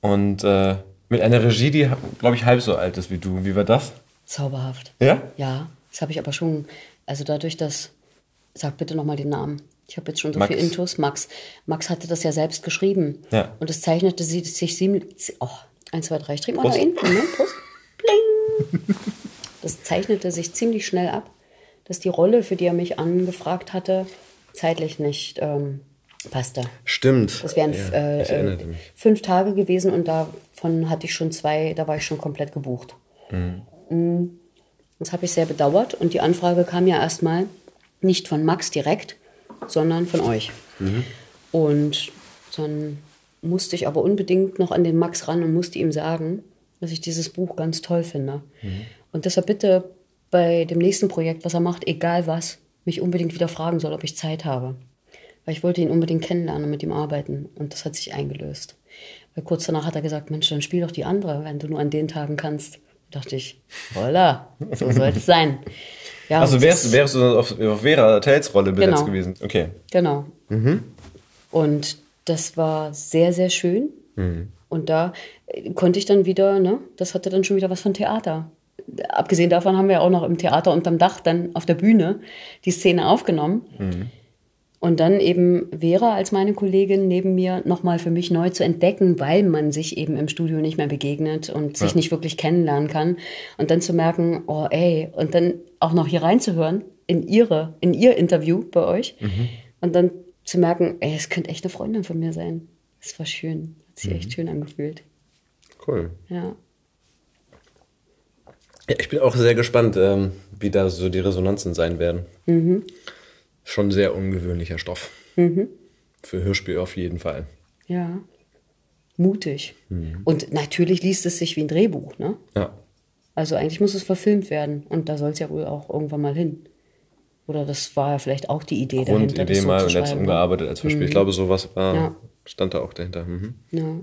Und äh, mit einer Regie, die, glaube ich, halb so alt ist wie du. Wie war das? Zauberhaft. Ja? Ja, das habe ich aber schon, also dadurch, dass, sag bitte nochmal den Namen. Ich habe jetzt schon so Max. viel Intus. Max. Max hatte das ja selbst geschrieben. Ja. Und es zeichnete sich ziemlich. Oh, eins, zwei, drei, ich trinke mal noch ihn. Moment, Prost. Bling. Das zeichnete sich ziemlich schnell ab, dass die Rolle, für die er mich angefragt hatte, zeitlich nicht ähm, passte. Stimmt. Das wären ja, äh, äh fünf Tage gewesen und davon hatte ich schon zwei, da war ich schon komplett gebucht. Mhm. Mm, das habe ich sehr bedauert und die Anfrage kam ja erstmal nicht von Max direkt, sondern von euch. Mhm. Und dann musste ich aber unbedingt noch an den Max ran und musste ihm sagen, dass ich dieses Buch ganz toll finde. Mhm. Und deshalb bitte bei dem nächsten Projekt, was er macht, egal was, mich unbedingt wieder fragen soll, ob ich Zeit habe. Weil ich wollte ihn unbedingt kennenlernen und mit ihm arbeiten. Und das hat sich eingelöst. Weil kurz danach hat er gesagt, Mensch, dann spiel doch die andere, wenn du nur an den Tagen kannst. Da dachte ich, voila, so (laughs) soll es sein. Ja, also wärst, wärst du auf, auf Vera Tells Rolle besetzt genau. gewesen? Okay. Genau. Mhm. Und das war sehr, sehr schön. Mhm. Und da konnte ich dann wieder, ne, das hatte dann schon wieder was von Theater abgesehen davon haben wir auch noch im Theater unterm Dach dann auf der Bühne die Szene aufgenommen. Mhm. Und dann eben Vera als meine Kollegin neben mir nochmal für mich neu zu entdecken, weil man sich eben im Studio nicht mehr begegnet und sich ja. nicht wirklich kennenlernen kann. Und dann zu merken, oh ey, und dann auch noch hier reinzuhören in ihre, in ihr Interview bei euch. Mhm. Und dann zu merken, ey, es könnte echt eine Freundin von mir sein. Das war schön. Hat sich mhm. echt schön angefühlt. Cool. Ja. Ja, ich bin auch sehr gespannt, ähm, wie da so die Resonanzen sein werden. Mhm. Schon sehr ungewöhnlicher Stoff. Mhm. Für Hörspiel auf jeden Fall. Ja. Mutig. Mhm. Und natürlich liest es sich wie ein Drehbuch, ne? Ja. Also eigentlich muss es verfilmt werden. Und da soll es ja wohl auch irgendwann mal hin. Oder das war ja vielleicht auch die Idee Grundidee dahinter. Grundidee mal und jetzt ne? umgearbeitet als Beispiel. Mhm. Ich glaube, sowas war, ja. stand da auch dahinter. Mhm. Ja.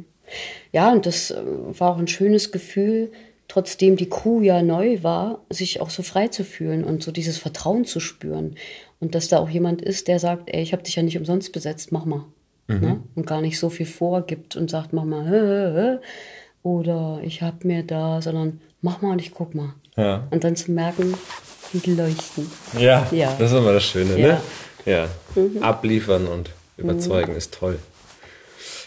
ja, und das äh, war auch ein schönes Gefühl, trotzdem die Crew ja neu war, sich auch so frei zu fühlen und so dieses Vertrauen zu spüren. Und dass da auch jemand ist, der sagt, ey, ich habe dich ja nicht umsonst besetzt, mach mal. Mhm. Ne? Und gar nicht so viel vorgibt und sagt, mach mal, hä, hä, oder ich habe mir da, sondern mach mal und ich guck mal. Ja. Und dann zu merken, wie leuchten. Ja, ja, das ist immer das Schöne, ja. ne? Ja, mhm. abliefern und überzeugen mhm. ist toll.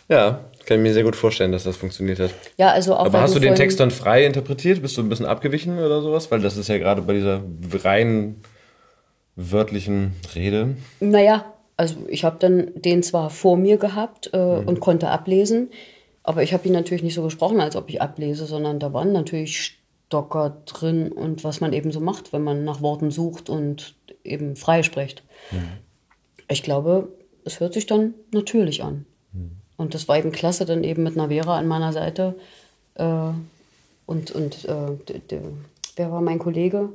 Ja, kann ich mir sehr gut vorstellen, dass das funktioniert hat. Ja, also auch. Aber hast du den Text dann frei interpretiert? Bist du ein bisschen abgewichen oder sowas? Weil das ist ja gerade bei dieser rein wörtlichen Rede. Naja, also ich habe dann den zwar vor mir gehabt äh, mhm. und konnte ablesen, aber ich habe ihn natürlich nicht so gesprochen, als ob ich ablese, sondern da waren natürlich Stocker drin und was man eben so macht, wenn man nach Worten sucht und eben frei spricht. Mhm. Ich glaube, es hört sich dann natürlich an. Mhm. Und das war eben klasse, dann eben mit einer Vera an meiner Seite. Äh, und und äh, wer war mein Kollege?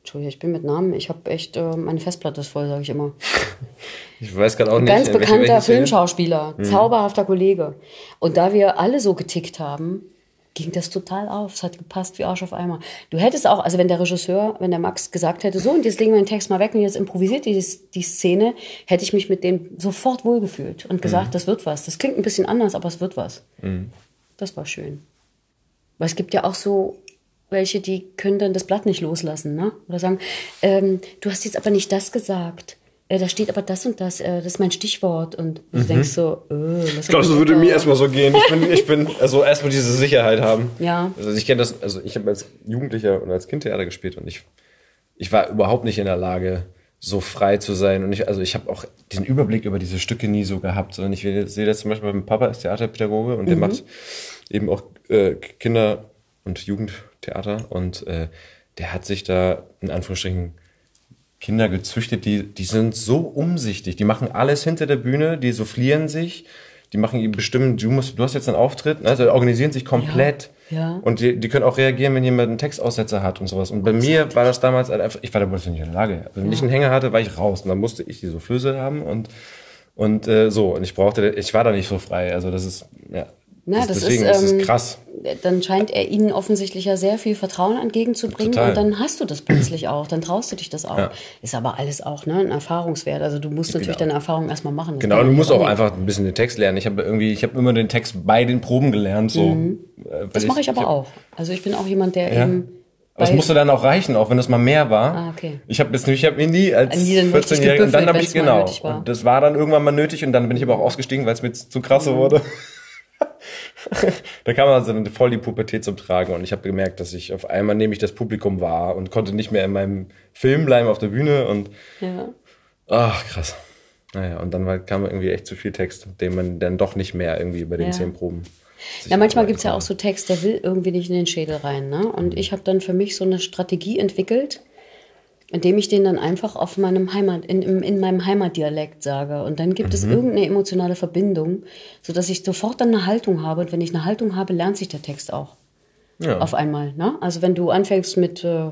Entschuldigung, ich bin mit Namen. Ich habe echt, äh, meine Festplatte ist voll, sage ich immer. (laughs) Ich weiß gerade auch nicht. Ganz bekannter Filmschauspieler, mhm. zauberhafter Kollege. Und da wir alle so getickt haben, ging das total auf. Es hat gepasst wie Arsch auf Eimer. Du hättest auch, also wenn der Regisseur, wenn der Max gesagt hätte, so und jetzt legen wir den Text mal weg und jetzt improvisiert die, die Szene, hätte ich mich mit dem sofort wohlgefühlt und gesagt, mhm. das wird was. Das klingt ein bisschen anders, aber es wird was. Mhm. Das war schön. Weil es gibt ja auch so welche, die können dann das Blatt nicht loslassen, ne? Oder sagen, ähm, du hast jetzt aber nicht das gesagt äh, da steht aber das und das, äh, das ist mein Stichwort. Und du mhm. denkst so, äh, Ich glaube, so würde mir erstmal so gehen. Ich bin, (laughs) ich bin also erstmal diese Sicherheit haben. Ja. Also ich kenne das, also ich habe als Jugendlicher und als Kind Theater gespielt und ich, ich war überhaupt nicht in der Lage, so frei zu sein. Und ich, also ich habe auch diesen Überblick über diese Stücke nie so gehabt, sondern ich sehe das zum Beispiel, mein Papa ist Theaterpädagoge und der mhm. macht eben auch äh, Kinder- und Jugendtheater und äh, der hat sich da in Anführungsstrichen Kinder gezüchtet, die, die sind so umsichtig. Die machen alles hinter der Bühne, die soufflieren sich, die machen bestimmt, du musst, du hast jetzt einen Auftritt, also organisieren sich komplett. Ja, ja. Und die, die können auch reagieren, wenn jemand einen Textaussetzer hat und sowas. Und bei mir war das damals halt einfach, ich war da wohl nicht in der Lage. Wenn ja. ich einen Hänger hatte, war ich raus. Und dann musste ich die Soufflöse haben und, und äh, so. Und ich brauchte, ich war da nicht so frei. Also das ist, ja, na, das, deswegen ist, ähm, ist krass. Dann scheint er ihnen offensichtlich ja sehr viel Vertrauen entgegenzubringen Total. und dann hast du das plötzlich auch, dann traust du dich das auch. Ja. Ist aber alles auch ne, ein Erfahrungswert. Also du musst natürlich genau. deine Erfahrung erstmal machen. Genau, du musst auch nicht. einfach ein bisschen den Text lernen. Ich habe irgendwie, ich habe immer den Text bei den Proben gelernt. So, mhm. Äh, das mache ich aber ich hab, auch. Also ich bin auch jemand, der ja. eben aber es musste dann auch reichen, auch wenn das mal mehr war. Ah, okay. Ich habe jetzt ich habe mir nie als 14-Jähriger und dann habe ich genau und das war dann irgendwann mal nötig und dann bin ich aber auch ausgestiegen, weil es mir zu krass mhm. wurde da kam also dann voll die Pubertät zum Tragen und ich habe gemerkt, dass ich auf einmal nehme ich das Publikum wahr und konnte nicht mehr in meinem Film bleiben auf der Bühne und ja. ach krass. Naja, und dann war, kam irgendwie echt zu viel Text, den man dann doch nicht mehr irgendwie über den ja. zehn Proben. Ja, manchmal gibt's ja auch so Text, der will irgendwie nicht in den Schädel rein. Ne? Und mhm. ich habe dann für mich so eine Strategie entwickelt, indem ich den dann einfach auf meinem Heimat, in, in meinem Heimatdialekt sage. Und dann gibt mhm. es irgendeine emotionale Verbindung, sodass ich sofort dann eine Haltung habe. Und wenn ich eine Haltung habe, lernt sich der Text auch. Ja. Auf einmal. Ne? Also wenn du anfängst mit, äh,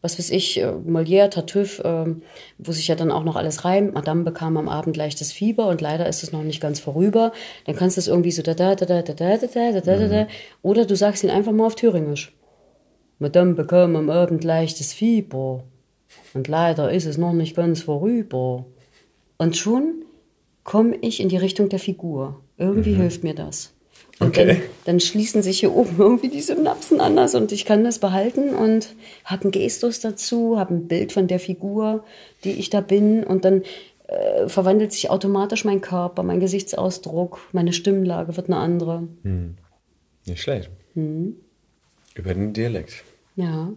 was weiß ich, äh, Molière, Tartuffe, äh, wo sich ja dann auch noch alles reimt. Madame bekam am Abend leichtes Fieber und leider ist es noch nicht ganz vorüber. Dann kannst du es irgendwie so da da da da da da da da da da da oder du sagst ihn einfach mal auf Thüringisch. Madame bekam am Abend leichtes Fieber. Und leider ist es noch nicht ganz vorüber. Und schon komme ich in die Richtung der Figur. Irgendwie mhm. hilft mir das. Und okay. dann, dann, schließen sich hier oben (laughs) irgendwie die Synapsen anders und ich kann das behalten und habe einen Gestus dazu, habe ein Bild von der Figur, die ich da bin und dann äh, verwandelt sich automatisch mein Körper, mein Gesichtsausdruck, meine Stimmlage wird eine andere. Hm. Nicht schlecht. Hm. Über den Dialekt. Ja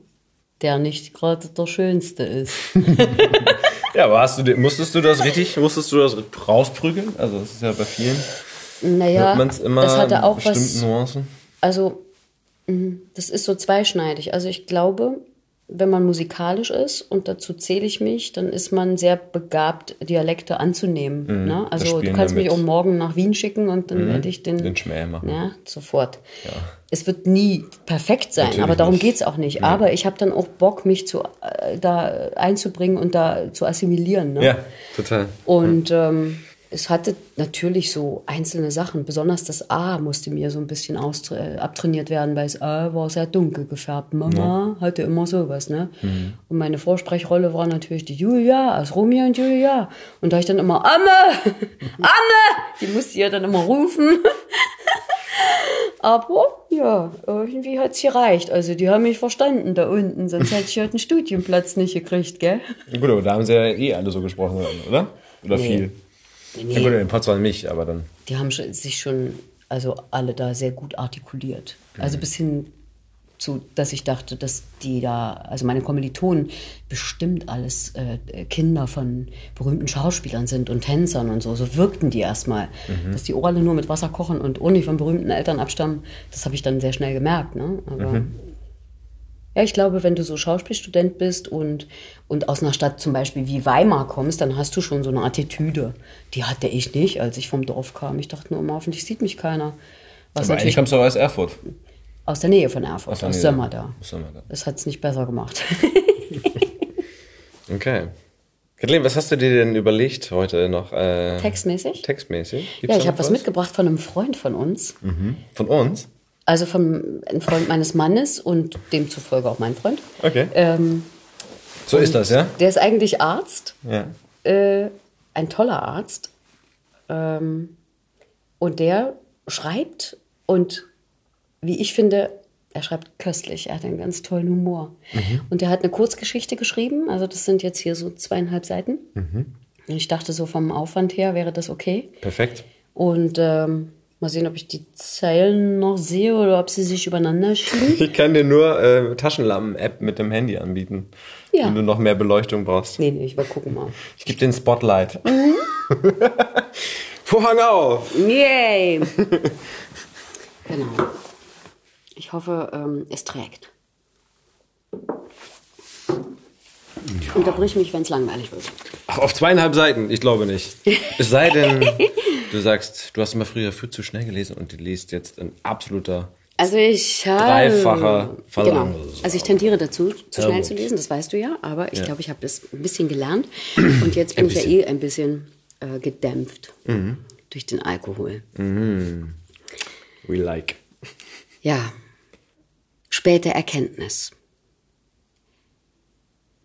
der nicht gerade der schönste ist. (laughs) ja, aber hast du, musstest du das richtig, musstest du das rausprügeln? Also das ist ja bei vielen. Naja, immer das hatte auch was. Nuancen. Also mhm, das ist so zweischneidig. Also ich glaube, wenn man musikalisch ist, und dazu zähle ich mich, dann ist man sehr begabt, Dialekte anzunehmen. Mhm, ne? Also du kannst mich auch morgen nach Wien schicken und dann mhm, werde ich den, den Schmäh machen. Ja, sofort. Ja. Es wird nie perfekt sein, Natürlich aber darum geht es auch nicht. Ja. Aber ich habe dann auch Bock, mich zu, äh, da einzubringen und da zu assimilieren. Ne? Ja, total. Und ähm, es hatte natürlich so einzelne Sachen. Besonders das A musste mir so ein bisschen äh, abtrainiert werden, weil das A war sehr dunkel gefärbt. Mama ja. hatte immer sowas, ne? Mhm. Und meine Vorsprechrolle war natürlich die Julia aus Romeo und Julia. Und da ich dann immer Amme, Amme, (laughs) die musste ja dann immer rufen. (laughs) Aber ja, irgendwie hat's gereicht. Also die haben mich verstanden da unten, sonst hätte ich halt einen Studienplatz nicht gekriegt, gell? Gut, aber da haben sie ja eh alle so gesprochen, oder? Oder nee. viel? Nee. Ja, gut, in Potsdam nicht, aber dann. Die haben sich schon, also alle da sehr gut artikuliert. Mhm. Also bis hin zu, dass ich dachte, dass die da, also meine Kommilitonen bestimmt alles äh, Kinder von berühmten Schauspielern sind und Tänzern und so. So wirkten die erstmal. Mhm. Dass die Orale nur mit Wasser kochen und ohne von berühmten Eltern abstammen, das habe ich dann sehr schnell gemerkt. Ne? Aber mhm. Ja, ich glaube, wenn du so Schauspielstudent bist und, und aus einer Stadt zum Beispiel wie Weimar kommst, dann hast du schon so eine Attitüde. Die hatte ich nicht, als ich vom Dorf kam. Ich dachte nur immer, hoffentlich sieht mich keiner. Was Aber eigentlich kommst du auch aus Erfurt. Aus der Nähe von Erfurt, aus, aus Sömmerda. Sömmerda. Das hat es nicht besser gemacht. (laughs) okay. Kathleen, was hast du dir denn überlegt heute noch? Äh, textmäßig? Textmäßig. Gibt's ja, ich habe was mitgebracht von einem Freund von uns. Mhm. Von uns? Also von einem Freund meines Mannes und demzufolge auch mein Freund. Okay. Ähm, so ist das, ja? Der ist eigentlich Arzt. Ja. Äh, ein toller Arzt. Ähm, und der schreibt und wie ich finde, er schreibt köstlich. Er hat einen ganz tollen Humor. Mhm. Und er hat eine Kurzgeschichte geschrieben. Also das sind jetzt hier so zweieinhalb Seiten. Mhm. Ich dachte so vom Aufwand her wäre das okay. Perfekt. Und ähm, Mal sehen, ob ich die Zeilen noch sehe oder ob sie sich übereinander schieben. (laughs) Ich kann dir nur äh, Taschenlampen-App mit dem Handy anbieten, ja. wenn du noch mehr Beleuchtung brauchst. Nee, nee, ich will gucken mal. Ich gebe den Spotlight. Mhm. (laughs) Vorhang auf! Yay! (laughs) genau. Ich hoffe, ähm, es trägt. Ja. Unterbrich mich, wenn es langweilig wird. Ach, auf zweieinhalb Seiten? Ich glaube nicht. Es sei denn, du sagst, du hast immer früher viel zu schnell gelesen und du liest jetzt ein absoluter also ich habe dreifacher Verlangen. Genau. Also ich tendiere dazu, zu schnell zu lesen, das weißt du ja, aber ich ja. glaube, ich habe das ein bisschen gelernt (clears throat) und jetzt bin ich ja eh ein bisschen äh, gedämpft mhm. durch den Alkohol. Mhm. We like. Ja. Späte Erkenntnis.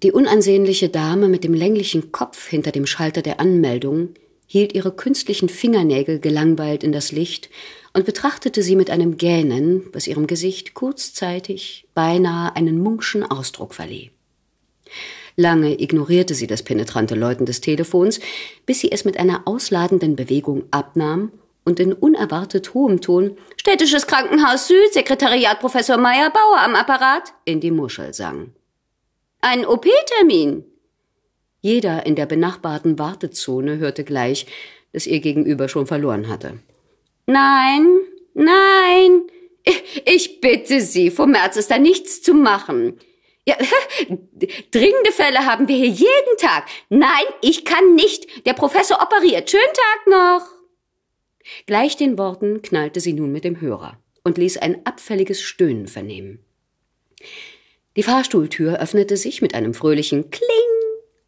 Die unansehnliche Dame mit dem länglichen Kopf hinter dem Schalter der Anmeldung hielt ihre künstlichen Fingernägel gelangweilt in das Licht und betrachtete sie mit einem Gähnen, was ihrem Gesicht kurzzeitig beinahe einen Munkschen Ausdruck verlieh. Lange ignorierte sie das penetrante Läuten des Telefons, bis sie es mit einer ausladenden Bewegung abnahm und in unerwartet hohem Ton Städtisches Krankenhaus Süd, Sekretariat Professor Meyer Bauer am Apparat in die Muschel sang. Ein OP-Termin. Jeder in der benachbarten Wartezone hörte gleich, dass ihr Gegenüber schon verloren hatte. Nein, nein, ich bitte Sie, vom März ist da nichts zu machen. Ja, (laughs) dringende Fälle haben wir hier jeden Tag. Nein, ich kann nicht. Der Professor operiert. Schönen Tag noch. Gleich den Worten knallte sie nun mit dem Hörer und ließ ein abfälliges Stöhnen vernehmen. Die Fahrstuhltür öffnete sich mit einem fröhlichen Kling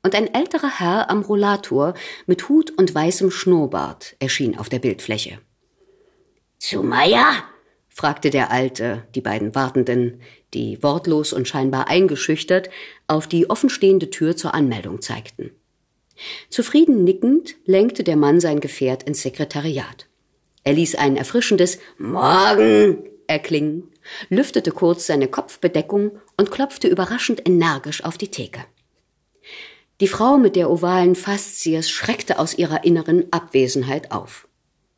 und ein älterer Herr am Rollator mit Hut und weißem Schnurrbart erschien auf der Bildfläche. Zu Meier? fragte der Alte, die beiden Wartenden, die wortlos und scheinbar eingeschüchtert auf die offenstehende Tür zur Anmeldung zeigten. Zufrieden nickend lenkte der Mann sein Gefährt ins Sekretariat. Er ließ ein erfrischendes Morgen erklingen lüftete kurz seine Kopfbedeckung und klopfte überraschend energisch auf die Theke. Die Frau mit der ovalen Faszies schreckte aus ihrer inneren Abwesenheit auf.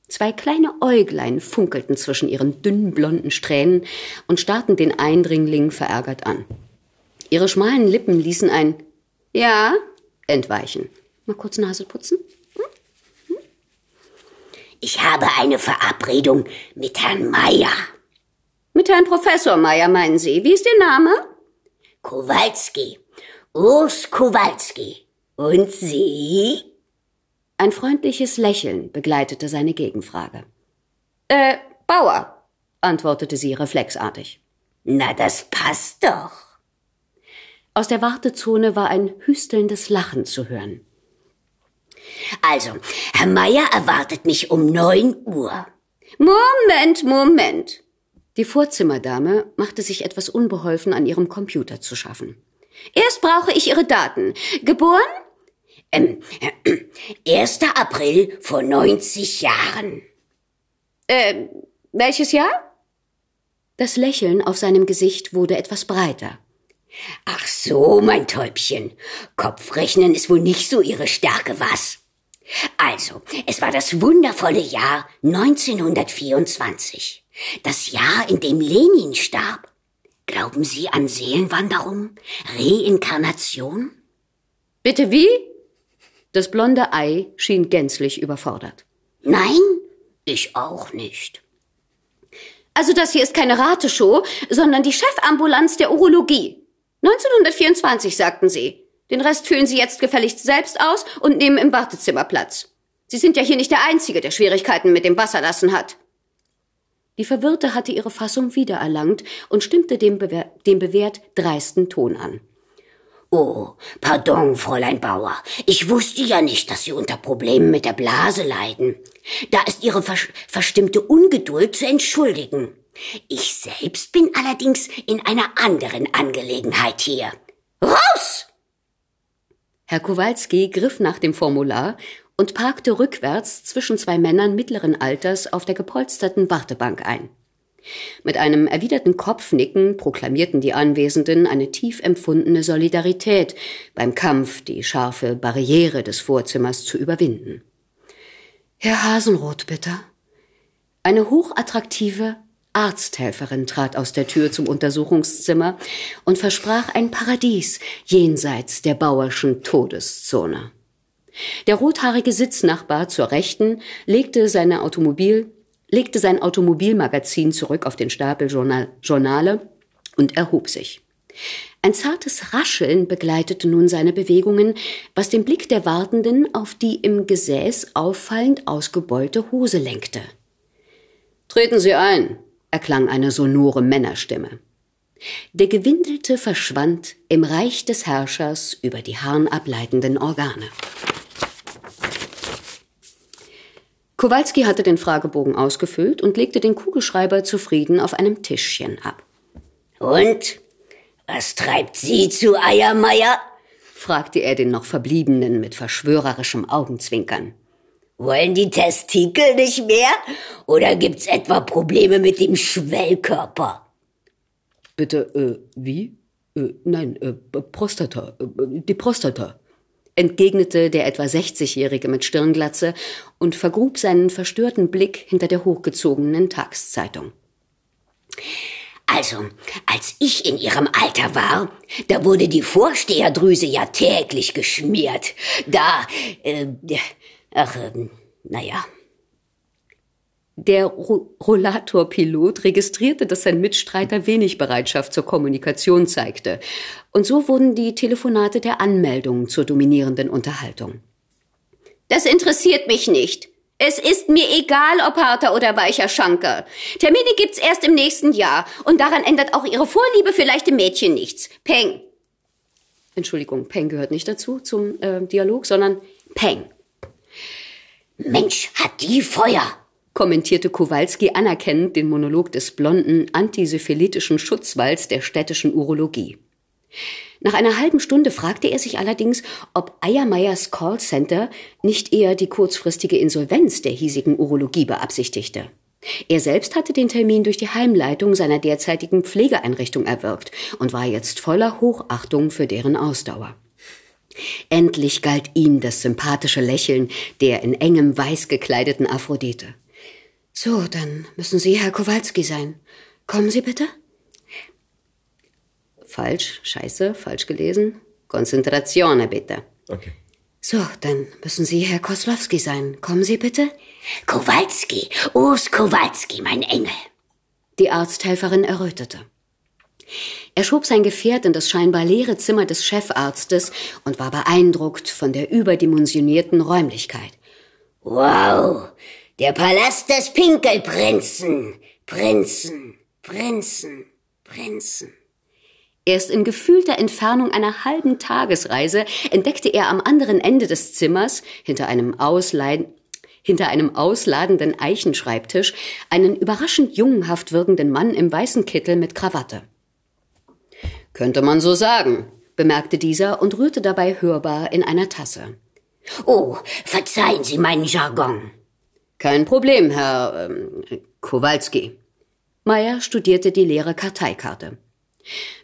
Zwei kleine Äuglein funkelten zwischen ihren dünnen blonden Strähnen und starrten den Eindringling verärgert an. Ihre schmalen Lippen ließen ein Ja entweichen. Mal kurz Nase putzen. Hm? Hm? Ich habe eine Verabredung mit Herrn Meier, mit Herrn Professor Meier, meinen Sie. Wie ist Ihr Name? Kowalski. Urs Kowalski. Und Sie? Ein freundliches Lächeln begleitete seine Gegenfrage. Äh, Bauer, antwortete sie reflexartig. Na, das passt doch. Aus der Wartezone war ein hüstelndes Lachen zu hören. Also, Herr Meier erwartet mich um neun Uhr. Moment, Moment. Die Vorzimmerdame machte sich etwas unbeholfen an ihrem Computer zu schaffen. Erst brauche ich Ihre Daten. Geboren? Ähm, äh, 1. April vor 90 Jahren. Äh, welches Jahr? Das Lächeln auf seinem Gesicht wurde etwas breiter. Ach so, mein Täubchen. Kopfrechnen ist wohl nicht so Ihre Stärke, was? Also, es war das wundervolle Jahr 1924. Das Jahr, in dem Lenin starb. Glauben Sie an Seelenwanderung? Reinkarnation? Bitte wie? Das blonde Ei schien gänzlich überfordert. Nein, ich auch nicht. Also das hier ist keine Rateshow, sondern die Chefambulanz der Urologie. 1924, sagten Sie. Den Rest füllen Sie jetzt gefälligst selbst aus und nehmen im Wartezimmer Platz. Sie sind ja hier nicht der Einzige, der Schwierigkeiten mit dem Wasserlassen hat. Die Verwirrte hatte ihre Fassung wiedererlangt und stimmte dem, Bewer dem bewährt dreisten Ton an. Oh, pardon, Fräulein Bauer. Ich wusste ja nicht, dass Sie unter Problemen mit der Blase leiden. Da ist Ihre vers verstimmte Ungeduld zu entschuldigen. Ich selbst bin allerdings in einer anderen Angelegenheit hier. Raus! Herr Kowalski griff nach dem Formular und parkte rückwärts zwischen zwei Männern mittleren Alters auf der gepolsterten Wartebank ein. Mit einem erwiderten Kopfnicken proklamierten die Anwesenden eine tief empfundene Solidarität beim Kampf, die scharfe Barriere des Vorzimmers zu überwinden. Herr Hasenroth, bitte. Eine hochattraktive, Arzthelferin trat aus der Tür zum Untersuchungszimmer und versprach ein Paradies jenseits der Bauerschen Todeszone. Der rothaarige Sitznachbar zur Rechten legte seine Automobil, legte sein Automobilmagazin zurück auf den Stapel Journal, Journale und erhob sich. Ein zartes Rascheln begleitete nun seine Bewegungen, was den Blick der Wartenden auf die im Gesäß auffallend ausgebeulte Hose lenkte. Treten Sie ein, erklang eine sonore Männerstimme. Der Gewindelte verschwand im Reich des Herrschers über die harnableitenden Organe. Kowalski hatte den Fragebogen ausgefüllt und legte den Kugelschreiber zufrieden auf einem Tischchen ab. Und? Was treibt Sie zu Eiermeier? fragte er den noch Verbliebenen mit verschwörerischem Augenzwinkern. Wollen die Testikel nicht mehr? Oder gibt's etwa Probleme mit dem Schwellkörper? Bitte, äh, wie? Äh, nein, äh, Prostata, äh, die Prostata, entgegnete der etwa 60-Jährige mit Stirnglatze und vergrub seinen verstörten Blick hinter der hochgezogenen Tagszeitung. Also, als ich in ihrem Alter war, da wurde die Vorsteherdrüse ja täglich geschmiert. Da, äh, Ach, ähm, naja. Der Ro Rollatorpilot registrierte, dass sein Mitstreiter wenig Bereitschaft zur Kommunikation zeigte. Und so wurden die Telefonate der Anmeldung zur dominierenden Unterhaltung. Das interessiert mich nicht. Es ist mir egal, ob harter oder weicher Schanker. Termine gibt's erst im nächsten Jahr. Und daran ändert auch Ihre Vorliebe für leichte Mädchen nichts. Peng. Entschuldigung, Peng gehört nicht dazu zum äh, Dialog, sondern Peng. Mensch, hat die Feuer! kommentierte Kowalski anerkennend den Monolog des blonden, antisyphilitischen Schutzwalls der städtischen Urologie. Nach einer halben Stunde fragte er sich allerdings, ob Eiermeyers Callcenter nicht eher die kurzfristige Insolvenz der hiesigen Urologie beabsichtigte. Er selbst hatte den Termin durch die Heimleitung seiner derzeitigen Pflegeeinrichtung erwirkt und war jetzt voller Hochachtung für deren Ausdauer. Endlich galt ihm das sympathische Lächeln der in engem Weiß gekleideten Aphrodite. So, dann müssen Sie Herr Kowalski sein. Kommen Sie bitte? Falsch, scheiße, falsch gelesen. Konzentration, bitte. Okay. So, dann müssen Sie Herr Koslowski sein. Kommen Sie bitte? Kowalski, Urs Kowalski, mein Engel. Die Arzthelferin errötete. Er schob sein Gefährt in das scheinbar leere Zimmer des Chefarztes und war beeindruckt von der überdimensionierten Räumlichkeit. Wow, der Palast des Pinkelprinzen. Prinzen, Prinzen, Prinzen. Erst in gefühlter Entfernung einer halben Tagesreise entdeckte er am anderen Ende des Zimmers, hinter einem Ausleiden, hinter einem ausladenden Eichenschreibtisch, einen überraschend jungenhaft wirkenden Mann im weißen Kittel mit Krawatte. Könnte man so sagen, bemerkte dieser und rührte dabei hörbar in einer Tasse. Oh, verzeihen Sie meinen Jargon. Kein Problem, Herr ähm, Kowalski. Meyer studierte die leere Karteikarte.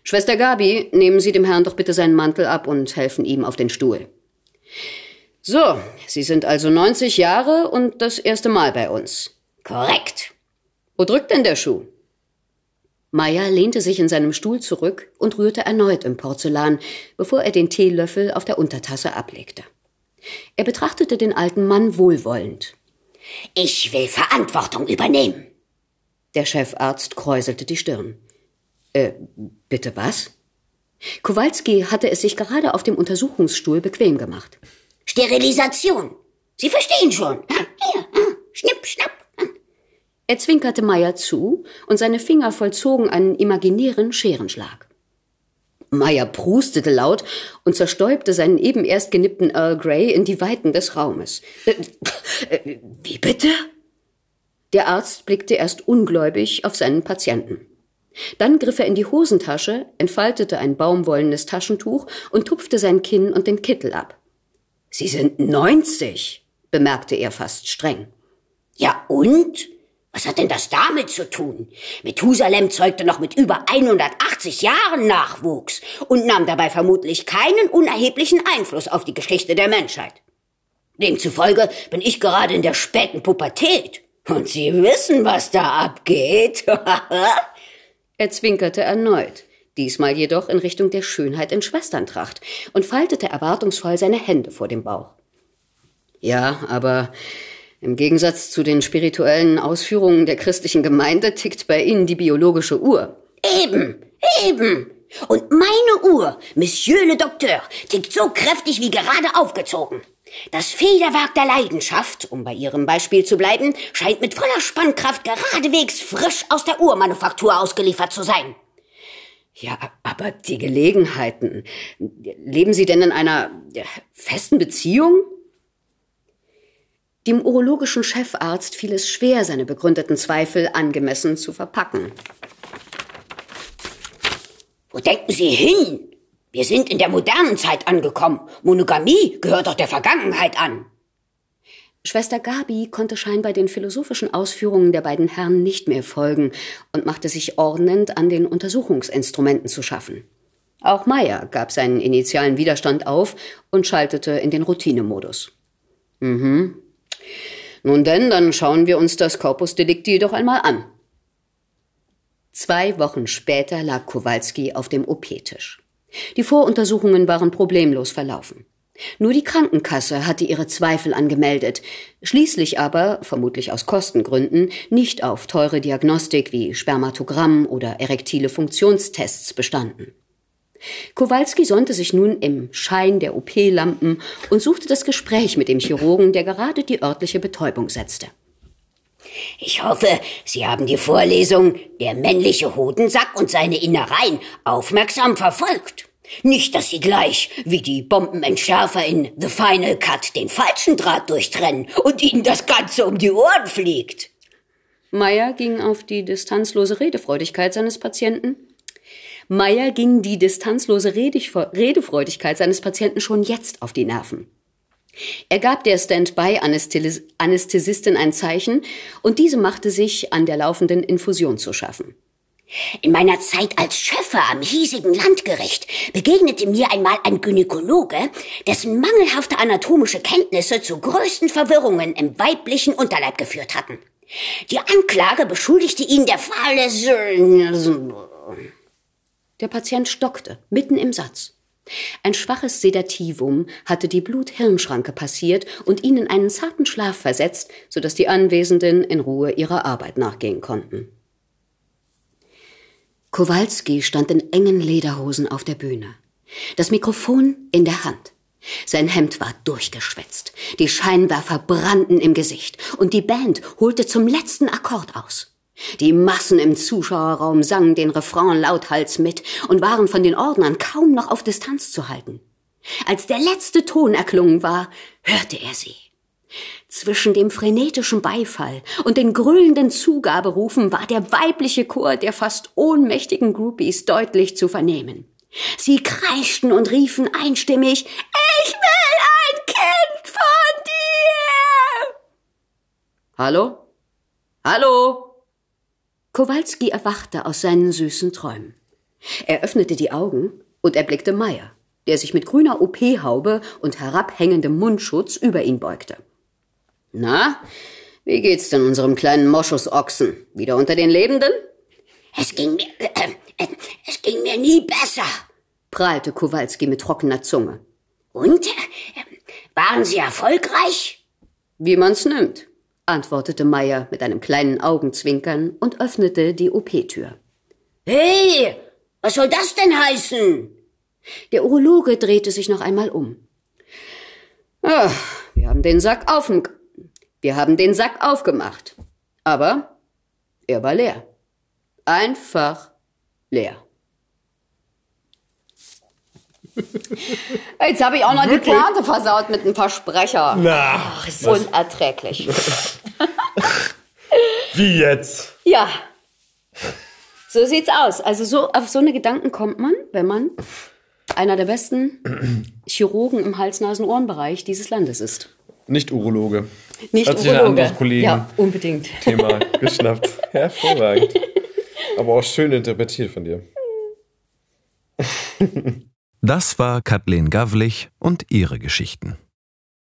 Schwester Gabi, nehmen Sie dem Herrn doch bitte seinen Mantel ab und helfen ihm auf den Stuhl. So, Sie sind also 90 Jahre und das erste Mal bei uns. Korrekt. Wo drückt denn der Schuh? Meyer lehnte sich in seinem Stuhl zurück und rührte erneut im Porzellan, bevor er den Teelöffel auf der Untertasse ablegte. Er betrachtete den alten Mann wohlwollend. Ich will Verantwortung übernehmen. Der Chefarzt kräuselte die Stirn. Äh, bitte was? Kowalski hatte es sich gerade auf dem Untersuchungsstuhl bequem gemacht. Sterilisation. Sie verstehen schon. Hier, schnipp, schnapp. Er zwinkerte Meier zu und seine Finger vollzogen einen imaginären Scherenschlag. Meier prustete laut und zerstäubte seinen eben erst genippten Earl Grey in die Weiten des Raumes. Äh, äh, wie bitte? Der Arzt blickte erst ungläubig auf seinen Patienten. Dann griff er in die Hosentasche, entfaltete ein baumwollenes Taschentuch und tupfte sein Kinn und den Kittel ab. Sie sind neunzig, bemerkte er fast streng. Ja und? Was hat denn das damit zu tun? Methusalem zeugte noch mit über 180 Jahren Nachwuchs und nahm dabei vermutlich keinen unerheblichen Einfluss auf die Geschichte der Menschheit. Demzufolge bin ich gerade in der späten Pubertät. Und Sie wissen, was da abgeht. (laughs) Er zwinkerte erneut, diesmal jedoch in Richtung der Schönheit in Schwesterntracht und faltete erwartungsvoll seine Hände vor dem Bauch. Ja, aber im Gegensatz zu den spirituellen Ausführungen der christlichen Gemeinde tickt bei Ihnen die biologische Uhr. Eben, eben. Und meine Uhr, Monsieur le Docteur, tickt so kräftig wie gerade aufgezogen. Das Federwerk der Leidenschaft, um bei Ihrem Beispiel zu bleiben, scheint mit voller Spannkraft geradewegs frisch aus der Uhrmanufaktur ausgeliefert zu sein. Ja, aber die Gelegenheiten. Leben Sie denn in einer festen Beziehung? Dem urologischen Chefarzt fiel es schwer, seine begründeten Zweifel angemessen zu verpacken. Wo denken Sie hin? Wir sind in der modernen Zeit angekommen. Monogamie gehört doch der Vergangenheit an. Schwester Gabi konnte scheinbar den philosophischen Ausführungen der beiden Herren nicht mehr folgen und machte sich ordnend an den Untersuchungsinstrumenten zu schaffen. Auch Meyer gab seinen initialen Widerstand auf und schaltete in den Routinemodus. Mhm. Nun denn, dann schauen wir uns das Corpus Delicti doch einmal an. Zwei Wochen später lag Kowalski auf dem OP-Tisch. Die Voruntersuchungen waren problemlos verlaufen. Nur die Krankenkasse hatte ihre Zweifel angemeldet, schließlich aber, vermutlich aus Kostengründen, nicht auf teure Diagnostik wie Spermatogramm oder erektile Funktionstests bestanden. Kowalski sonnte sich nun im Schein der OP-Lampen und suchte das Gespräch mit dem Chirurgen, der gerade die örtliche Betäubung setzte. Ich hoffe, Sie haben die Vorlesung Der männliche Hodensack und seine Innereien aufmerksam verfolgt. Nicht, dass Sie gleich, wie die Bombenentschärfer in The Final Cut, den falschen Draht durchtrennen und Ihnen das Ganze um die Ohren fliegt. Meyer ging auf die distanzlose Redefreudigkeit seines Patienten. Meyer ging die distanzlose Redefreudigkeit seines Patienten schon jetzt auf die Nerven. Er gab der Standby-Anästhesistin ein Zeichen und diese machte sich an der laufenden Infusion zu schaffen. In meiner Zeit als Schöffer am hiesigen Landgericht begegnete mir einmal ein Gynäkologe, dessen mangelhafte anatomische Kenntnisse zu größten Verwirrungen im weiblichen Unterleib geführt hatten. Die Anklage beschuldigte ihn der Fahrlässigkeit. Der Patient stockte, mitten im Satz. Ein schwaches Sedativum hatte die Blut-Hirn-Schranke passiert und ihn in einen zarten Schlaf versetzt, sodass die Anwesenden in Ruhe ihrer Arbeit nachgehen konnten. Kowalski stand in engen Lederhosen auf der Bühne, das Mikrofon in der Hand. Sein Hemd war durchgeschwätzt, die Scheinwerfer brannten im Gesicht und die Band holte zum letzten Akkord aus. Die Massen im Zuschauerraum sangen den Refrain lauthals mit und waren von den Ordnern kaum noch auf Distanz zu halten. Als der letzte Ton erklungen war, hörte er sie. Zwischen dem frenetischen Beifall und den grüllenden Zugaberufen war der weibliche Chor der fast ohnmächtigen Groupies deutlich zu vernehmen. Sie kreischten und riefen einstimmig, ich will ein Kind von dir! Hallo? Hallo? Kowalski erwachte aus seinen süßen Träumen. Er öffnete die Augen und erblickte Meier, der sich mit grüner OP-Haube und herabhängendem Mundschutz über ihn beugte. Na, wie geht's denn unserem kleinen Moschusochsen? Wieder unter den Lebenden? Es ging mir, äh, äh, es ging mir nie besser, prahlte Kowalski mit trockener Zunge. Und? Äh, waren Sie erfolgreich? Wie man's nimmt, antwortete Meier mit einem kleinen Augenzwinkern und öffnete die OP-Tür. Hey, was soll das denn heißen? Der Urologe drehte sich noch einmal um. Ach, wir haben den Sack offen, wir haben den Sack aufgemacht. Aber er war leer. Einfach leer. (laughs) Jetzt habe ich auch noch die Pointe versaut mit einem Versprecher. Na, Ach, ist unerträglich. (laughs) Wie jetzt? Ja. So sieht's aus. Also so auf so eine Gedanken kommt man, wenn man einer der besten Chirurgen im Hals-Nasen-Ohren-Bereich dieses Landes ist. Nicht Urologe. Nicht Hat ein Urologe. Kollegen Ja, unbedingt. Thema (laughs) geschnappt. Hervorragend. Aber auch schön interpretiert von dir. Das war Kathleen Gavlich und ihre Geschichten.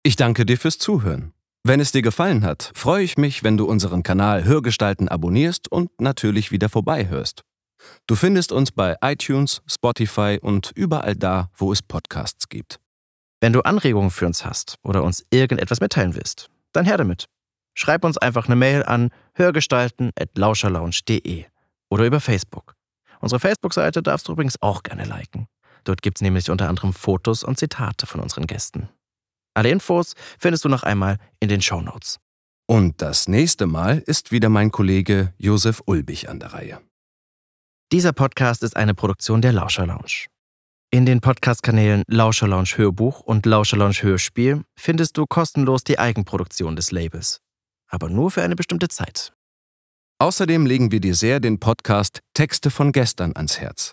Ich danke dir fürs Zuhören. Wenn es dir gefallen hat, freue ich mich, wenn du unseren Kanal Hörgestalten abonnierst und natürlich wieder vorbeihörst. Du findest uns bei iTunes, Spotify und überall da, wo es Podcasts gibt. Wenn du Anregungen für uns hast oder uns irgendetwas mitteilen willst, dann her damit. Schreib uns einfach eine Mail an hörgestalten.lauscherlounge.de oder über Facebook. Unsere Facebook-Seite darfst du übrigens auch gerne liken. Dort gibt's nämlich unter anderem Fotos und Zitate von unseren Gästen. Alle Infos findest du noch einmal in den Show Notes. Und das nächste Mal ist wieder mein Kollege Josef Ulbich an der Reihe. Dieser Podcast ist eine Produktion der Lauscher Lounge. In den Podcast-Kanälen Lauscher Lounge Hörbuch und Lauscher Lounge Hörspiel findest du kostenlos die Eigenproduktion des Labels. Aber nur für eine bestimmte Zeit. Außerdem legen wir dir sehr den Podcast Texte von gestern ans Herz.